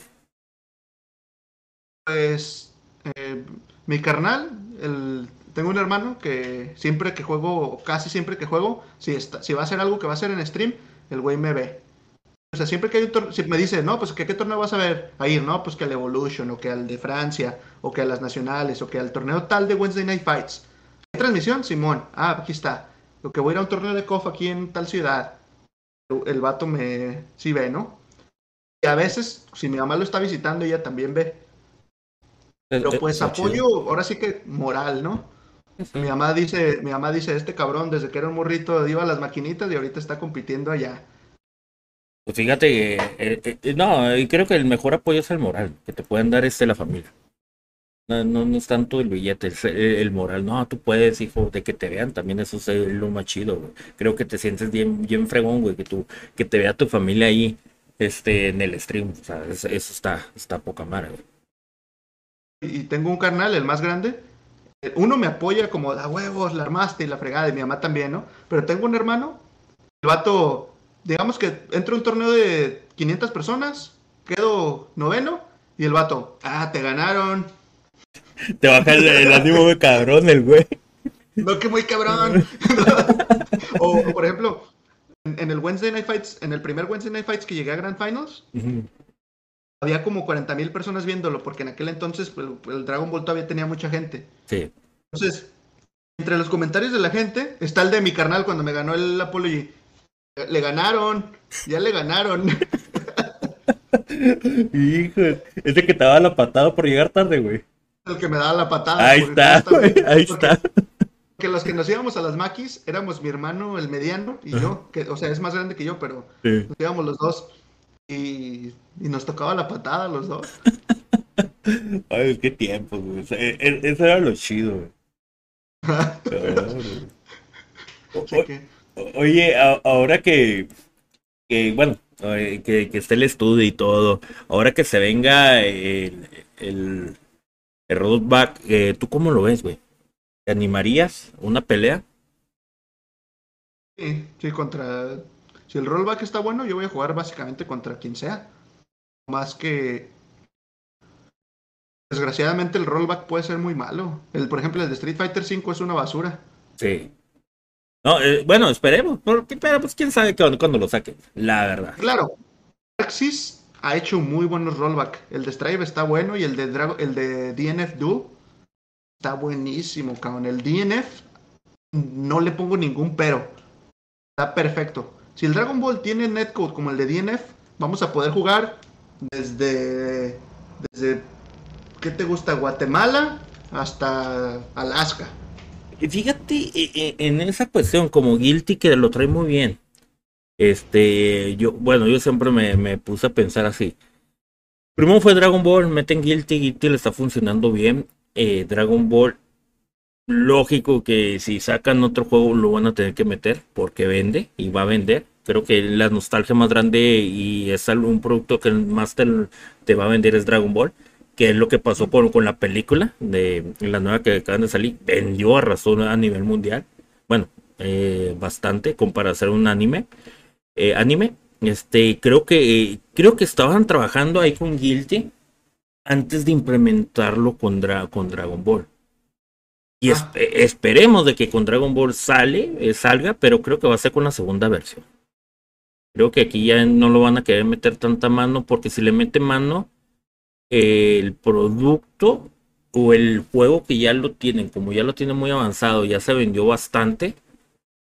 Pues, eh, mi carnal, el, tengo un hermano que siempre que juego, casi siempre que juego, si, está, si va a ser algo que va a ser en stream, el güey me ve. O sea, siempre que hay un torneo, si me dice, no, pues ¿qué, ¿qué torneo vas a ver? A ir, ¿no? Pues que al Evolution, o que al de Francia, o que a las nacionales, o que al torneo tal de Wednesday Night Fights. ¿Hay transmisión? Simón. Ah, aquí está. Lo que voy a ir a un torneo de KOF aquí en tal ciudad. El vato me sí ve, ¿no? Y a veces, si mi mamá lo está visitando, ella también ve. Pero pues apoyo, ahora sí que moral, ¿no? Mi mamá dice, mi mamá dice, este cabrón desde que era un morrito iba a las maquinitas y ahorita está compitiendo allá. Pues fíjate que, eh, eh, no, creo que el mejor apoyo es el moral, que te pueden dar este la familia. No, no, es tanto el billete, es el, moral. No, tú puedes, hijo, de que te vean, también eso es lo más chido, güey. Creo que te sientes bien, bien fregón, güey, que tú, que te vea tu familia ahí, este, en el stream. O sea, eso, está, está poca madre, güey. Y tengo un carnal, el más grande. Uno me apoya como, da huevos, la armaste y la fregada, y mi mamá también, ¿no? Pero tengo un hermano, el vato digamos que entro un torneo de 500 personas, quedo noveno y el vato, ah, te ganaron. Te baja el, ánimo de cabrón el güey. No, que muy cabrón. o, por ejemplo, en, el Wednesday Night Fights, en el primer Wednesday Night Fights que llegué a Grand Finals, había como 40 mil personas viéndolo, porque en aquel entonces pues, el, Dragon Ball todavía tenía mucha gente. Sí. Entonces, entre los comentarios de la gente está el de mi carnal cuando me ganó el Apology. Le ganaron, ya le ganaron. Hijo, ese que te daba la patada por llegar tarde, güey. El que me daba la patada. Ahí está, ahí está. Que los que nos íbamos a las maquis éramos mi hermano, el mediano, y yo, que, o sea, es más grande que yo, pero nos íbamos los dos. Y, y, nos tocaba la patada los dos. Ay, qué tiempo, güey. E, e, eso era lo chido, güey. Oye, ahora que, bueno, eh, que, esté el estudio y todo, ahora que se venga el, el, roadback, eh, ¿tú cómo lo ves, güey? ¿Te animarías una pelea? Sí, sí, contra... Si el rollback está bueno, yo voy a jugar básicamente contra quien sea. Más que... Desgraciadamente el rollback puede ser muy malo. El, por ejemplo, el de Street Fighter V es una basura. Sí. No, eh, bueno, esperemos, porque, pero pues quién sabe cuándo, lo saque, la verdad. Claro, Arxis ha hecho muy buenos rollback. El de Strive está bueno y el de, el de DNF Duel está buenísimo, cabrón. El DNF no le pongo ningún pero. Está perfecto. Si el Dragon Ball tiene netcode como el de DNF, vamos a poder jugar desde, desde ¿qué te gusta? Guatemala hasta Alaska. Fíjate e, e, en esa cuestión, como Guilty que lo trae muy bien. Este, yo, bueno, yo siempre me, puse a pensar así. Primero fue Dragon Ball, meten Guilty, Guilty le está funcionando bien. Eh, Dragon Ball, lógico que si sacan otro juego lo van a tener que meter porque vende y va a vender. Creo que la nostalgia más grande y es un producto que más te, te va a vender es Dragon Ball que es lo que pasó con, con la película de la nueva que acaban de salir, vendió a razón a nivel mundial. Bueno, eh, bastante, como para hacer un anime. Eh, anime. Este, creo que creo que estaban trabajando ahí con Guilty antes de implementarlo con, con Dragon Ball. Y ah. esperemos de que con Dragon Ball sale, eh, salga, pero creo que va a ser con la segunda versión. Creo que aquí ya no lo van a querer meter tanta mano, porque si le mete mano, el producto o el juego que ya lo tienen, como ya lo tienen muy avanzado, ya se vendió bastante,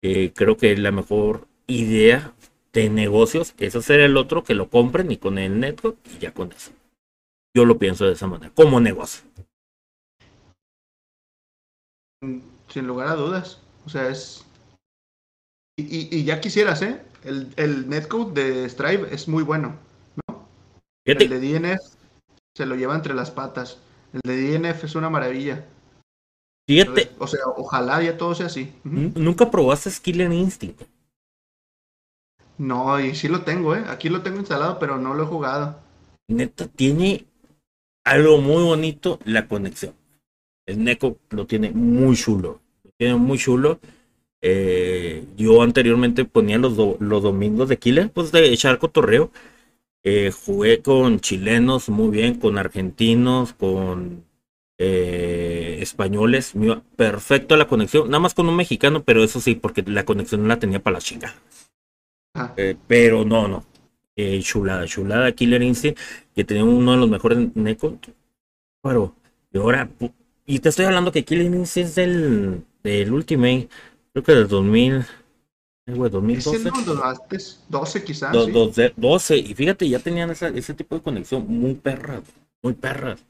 eh, creo que la mejor idea de negocios es hacer el otro que lo compren y con el network y ya con eso. Yo lo pienso de esa manera, como negocio. Sin lugar a dudas. O sea, es. Y, ya quisieras, ¿eh? El, el netcode de Strive es muy bueno, ¿no? El de DNF se lo lleva entre las patas. El de DNF es una maravilla. Fíjate. o sea, ojalá ya todo sea así. ¿Nunca probaste Killer Instinct? No, y sí lo tengo, ¿eh? Aquí lo tengo instalado, pero no lo he jugado. Neta, tiene algo muy bonito, la conexión. El Neko lo tiene muy chulo. Lo tiene muy chulo. Eh, yo anteriormente ponía los, los domingos de Killer, pues de echar cotorreo. Eh, jugué con chilenos muy bien, con argentinos, con eh, españoles. Perfecto la conexión. Nada más con un mexicano, pero eso sí, porque la conexión la tenía para la chica. Eh, pero no, no. chulada, chulada Killer Instinct, que tenía uno de los mejores Neko. Pero, y ahora, y te estoy hablando que Killer Instinct es del, del Ultimate, creo que del 2000. 2012. 12 quizás. 12, y fíjate, ya tenían ese tipo de conexión muy perras, muy perras.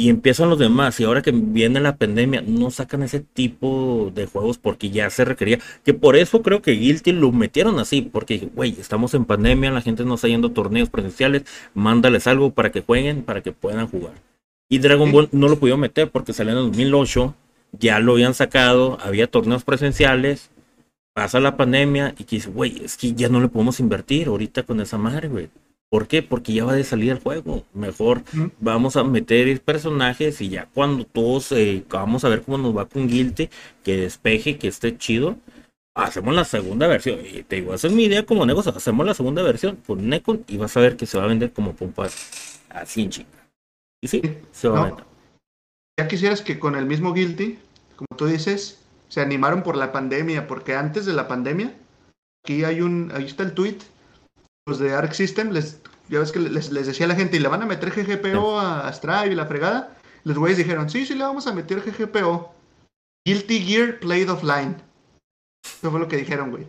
Y empiezan los demás, y ahora que viene la pandemia, no sacan ese tipo de juegos porque ya se requería. Que por eso creo que Guilty lo metieron así, porque, güey, estamos en pandemia, la gente no está yendo a torneos presenciales, mándales algo para que jueguen, para que puedan jugar. Y Dragon Ball no lo pudieron meter porque salió en 2008, ya lo habían sacado, había torneos presenciales, pasa la pandemia y que dice, güey, es que ya no le podemos invertir ahorita con esa madre, güey. ¿Por qué? Porque ya va de salir el juego. Mejor vamos a meter personajes y ya cuando todos eh, vamos a ver cómo nos va con Guilty, que despeje, que esté chido, hacemos la segunda versión. Y te digo, esa es mi idea como negocio. Hacemos la segunda versión con Necon y vas a ver que se va a vender como pompa así en chica. Y sí, se va a vender. Ya quisieras que con el mismo Guilty, como tú dices, se animaron por la pandemia, porque antes de la pandemia, aquí hay un, ahí está el tweet, los de Arc System, les, ya ves que les, decía a la gente, ¿y le van a meter GGPO a, Strive y la fregada? Los güeyes dijeron, sí, sí le vamos a meter GGPO. Guilty Gear Played Offline. Eso fue lo que dijeron, güey.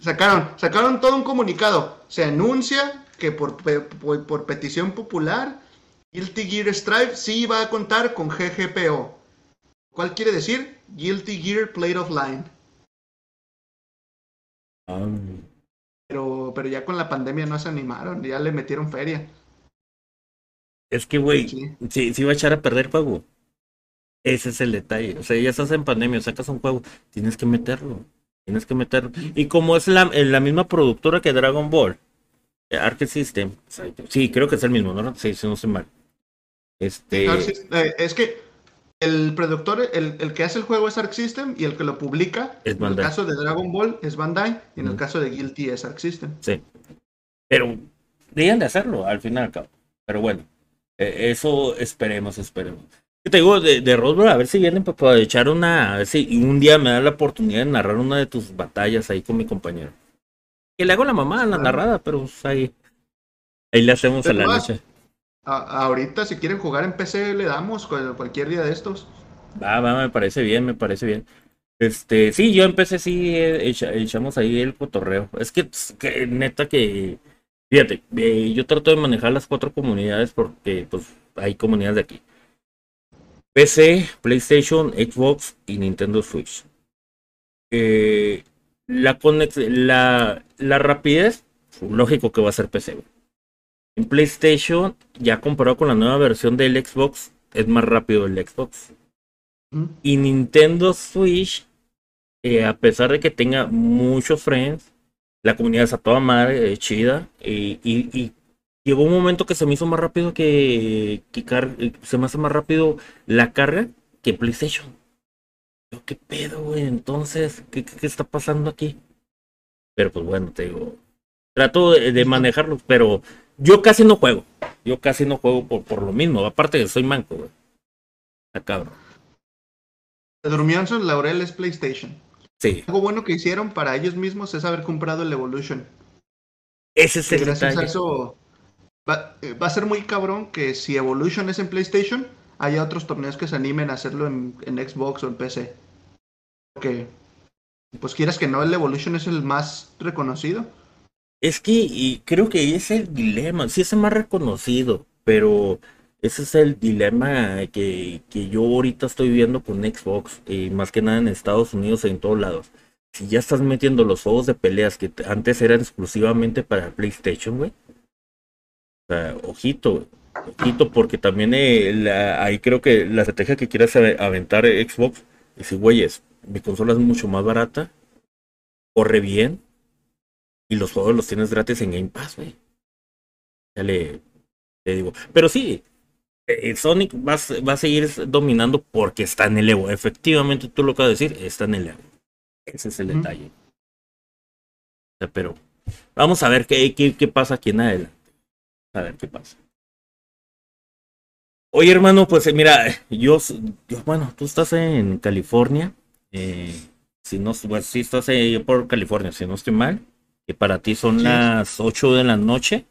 Sacaron, sacaron todo un comunicado. Se anuncia que por, por, por petición popular, Guilty Gear Strive sí va a contar con GGPO. ¿Cuál quiere decir? Guilty Gear Played Offline. Ah. Pero, pero ya con la pandemia no se animaron, ya le metieron feria. Es que, güey, sí. sí, va a echar a perder juego. Ese es el detalle. O sea, ya estás en pandemia, sacas un juego, tienes que meterlo. Tienes que meterlo. Y como es la, la misma productora que Dragon Ball, eh, Arc System, sí, creo que es el mismo, ¿no? Sí, si no estoy mal. Este... Eh, es que el productor, el, el, que hace el juego es Arc System y el que lo publica, en el caso de Dragon Ball es Bandai y en el caso de Guilty es Arc System. Sí. Pero deberían de hacerlo al final cabo. Pero bueno, eh, eso esperemos, esperemos. Yo te digo de, de Roswell, a ver si vienen para echar una, a ver si un día me da la oportunidad de narrar una de tus batallas ahí con mi compañero. Que le hago la mamá a la narrada, pero pues, ahí, ahí le hacemos a la noche. Ahorita, si quieren jugar en PC, le damos cualquier día de estos. Va, va, me parece bien, me parece bien. Este, sí, yo empecé sí, eh, echamos ahí el cotorreo. Es que, pues, neta que, fíjate, eh, yo trato de manejar las cuatro comunidades porque, pues, hay comunidades de aquí. PC, PlayStation, Xbox y Nintendo Switch. Eh, la, la, la rapidez, lógico que va a ser PC. En PlayStation, ya comparado con la nueva versión del Xbox, es más rápido el Xbox. Y Nintendo Switch, eh, a pesar de que tenga muchos friends, la comunidad está toda madre, eh, chida. y, llegó un momento que se me hizo más rápido que, eh, se me hace más rápido la carga que PlayStation. ¿qué pedo, güey? Entonces, ¿qué, está pasando aquí? Pero pues bueno, te digo, trato de, de manejarlo, pero yo casi no juego. Yo casi no juego por, por lo mismo. Aparte que soy manco, güey. Está cabrón. Durmió laurel es PlayStation. Sí. Algo bueno que hicieron para ellos mismos es haber comprado el Evolution. Ese es el gracias a eso va, eh, va, a ser muy cabrón que si Evolution es en PlayStation, haya otros torneos que se animen a hacerlo en, en Xbox o en PC. Porque, pues quieras que no, el Evolution es el más reconocido. Es que y creo que es el dilema, sí es el más reconocido, pero ese es el dilema que, que, yo ahorita estoy viendo con Xbox y más que nada en Estados Unidos en todos lados. Si ya estás metiendo los juegos de peleas que antes eran exclusivamente para PlayStation, güey. O sea, ojito, ojito, porque también eh, ahí creo que la estrategia que quieras aventar Xbox es decir, güeyes, mi consola es mucho más barata, corre bien y los juegos los tienes gratis en Game Pass, güey. Ya le, le digo. Pero sí, eh, Sonic va, va, a seguir dominando porque está en el Evo. Efectivamente, tú lo acabas de decir, está en el Evo. Ese es el detalle. pero vamos a ver qué, qué, qué, pasa aquí en adelante. A ver qué pasa. Oye, hermano, pues mira, yo, yo, bueno, tú estás en California. Eh, si no, pues sí estás por California, si no estoy mal. Que para ti son las 8 de la noche.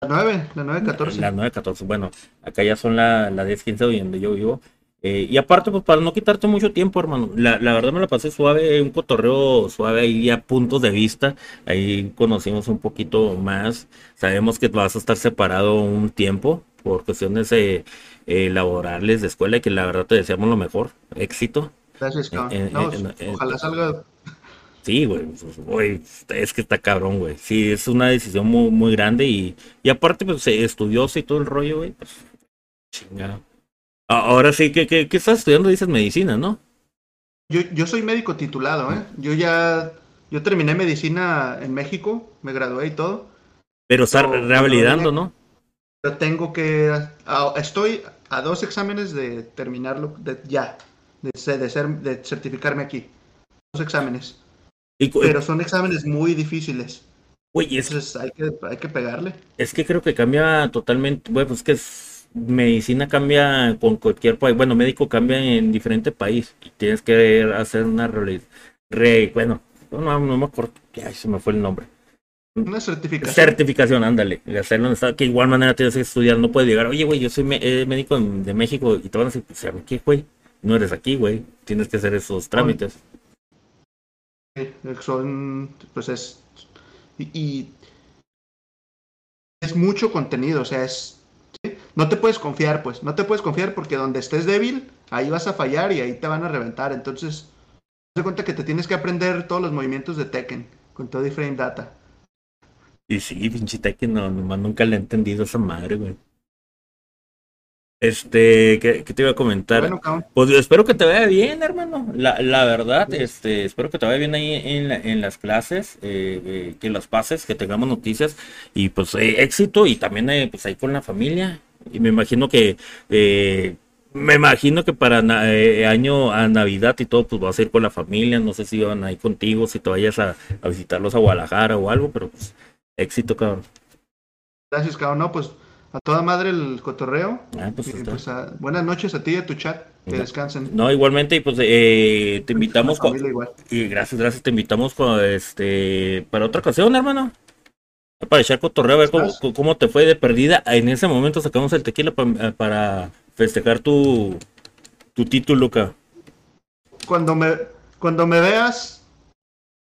La 9, la 9.14. La 9.14, bueno, acá ya son la, la 10.15 donde yo vivo. Eh, y aparte, pues para no quitarte mucho tiempo, hermano, la, la, verdad me la pasé suave, un cotorreo suave ahí a puntos de vista. Ahí conocimos un poquito más. Sabemos que vas a estar separado un tiempo por cuestiones eh, eh, laborales de escuela y que la verdad te deseamos lo mejor. Éxito. Gracias, cabrón. ojalá salga Sí, güey, es que está cabrón, güey. Sí, es una decisión muy, muy grande y, y aparte, pues, estudioso y todo el rollo, güey, pues, chingado. Ahora sí, ¿qué, qué, estás estudiando? Dices medicina, ¿no? Yo, yo soy médico titulado, ¿eh? Yo ya, yo terminé medicina en México, me gradué y todo. Pero está revalidando, ¿no? Pero tengo que, estoy a dos exámenes de terminarlo, de, ya, de, de, ser, de certificarme aquí. Dos exámenes pero son exámenes muy difíciles. Oye, Entonces hay que, hay que pegarle. Es que creo que cambia totalmente. Bueno, pues que es, medicina cambia con cualquier país. Bueno, médico cambia en diferente país. Y tienes que hacer una re, bueno, no, no me acuerdo. Ay, se me fue el nombre. Una certificación. Certificación, ándale. Hacerlo que igual manera tienes que estudiar. No puedes llegar, oye, güey, yo soy eh, médico de México y te van a decir, pues, ¿qué, güey? No eres aquí, güey. Tienes que hacer esos trámites son, pues es, y, es mucho contenido, o sea, es, no te puedes confiar, pues, no te puedes confiar porque donde estés débil, ahí vas a fallar y ahí te van a reventar, entonces, te cuenta que te tienes que aprender todos los movimientos de Tekken con todo y frame data. Y sí, pinche Tekken, no, nomás nunca le he entendido esa madre, güey. Este, ¿qué, te iba a comentar? pues espero que te vaya bien, hermano. La, la verdad, este, espero que te vaya bien ahí en, en las clases, eh, eh, que las pases, que tengamos noticias y pues eh, éxito y también pues ahí con la familia. Y me imagino que, me imagino que para año a Navidad y todo, pues vas a ir con la familia. No sé si van ahí contigo, si te vayas a, visitarlos a Guadalajara o algo, pero pues éxito, cabrón. Gracias, cabrón. No, pues a toda madre el cotorreo. Ah, pues Y, pues, a- buenas noches a ti y a tu chat. Que descansen. No, igualmente, y pues eh, te invitamos. Con- familia igual. Y gracias, gracias, te invitamos con, este, para otra ocasión, hermano. Para echar cotorreo, a ver cómo, cómo te fue de perdida. En ese momento sacamos el tequila pa- para festejar tu, tu título, ca. Cuando me, cuando me veas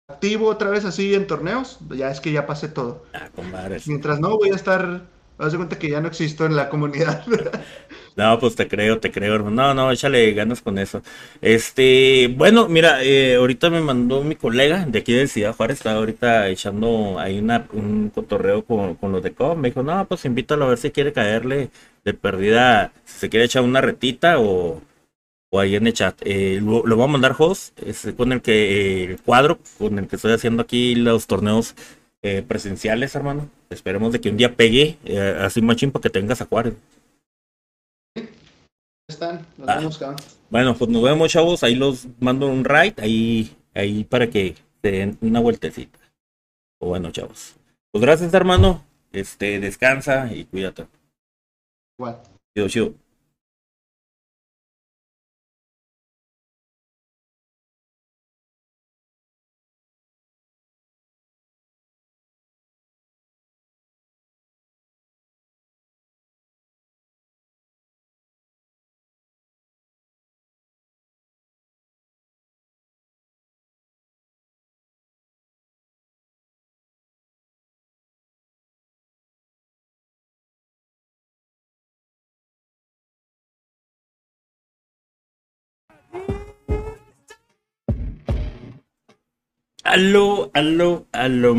activo otra vez así en torneos, ya es que ya pasé todo. Ah. Mientras no, voy a estar. Haz de cuenta que ya no existo en la comunidad. No, pues te creo, te creo, hermano. No, no, échale ganas con eso. Este, bueno, mira, eh, ahorita me mandó mi colega de aquí de Ciudad Juárez, está ahorita echando ahí un cotorreo con, con los de COM. Me dijo, no, pues invítalo a ver si quiere caerle de perdida, si se quiere echar una retita o, o ahí en el chat. Eh, lo, lo voy a mandar host, es con el que, el cuadro con el que estoy haciendo aquí los torneos eh, presenciales, hermano. Esperemos de que un día pegue eh, así machín para que tengas a Juárez. Están, nos Ah. vemos, cabrón. Bueno, pues nos vemos, chavos. Ahí los mando un ride, ahí, ahí para que se den una vueltecita. O bueno, chavos. Pues gracias, hermano. Este, descansa y cuídate. Igual. Chido, chido. Allô, allô, allô.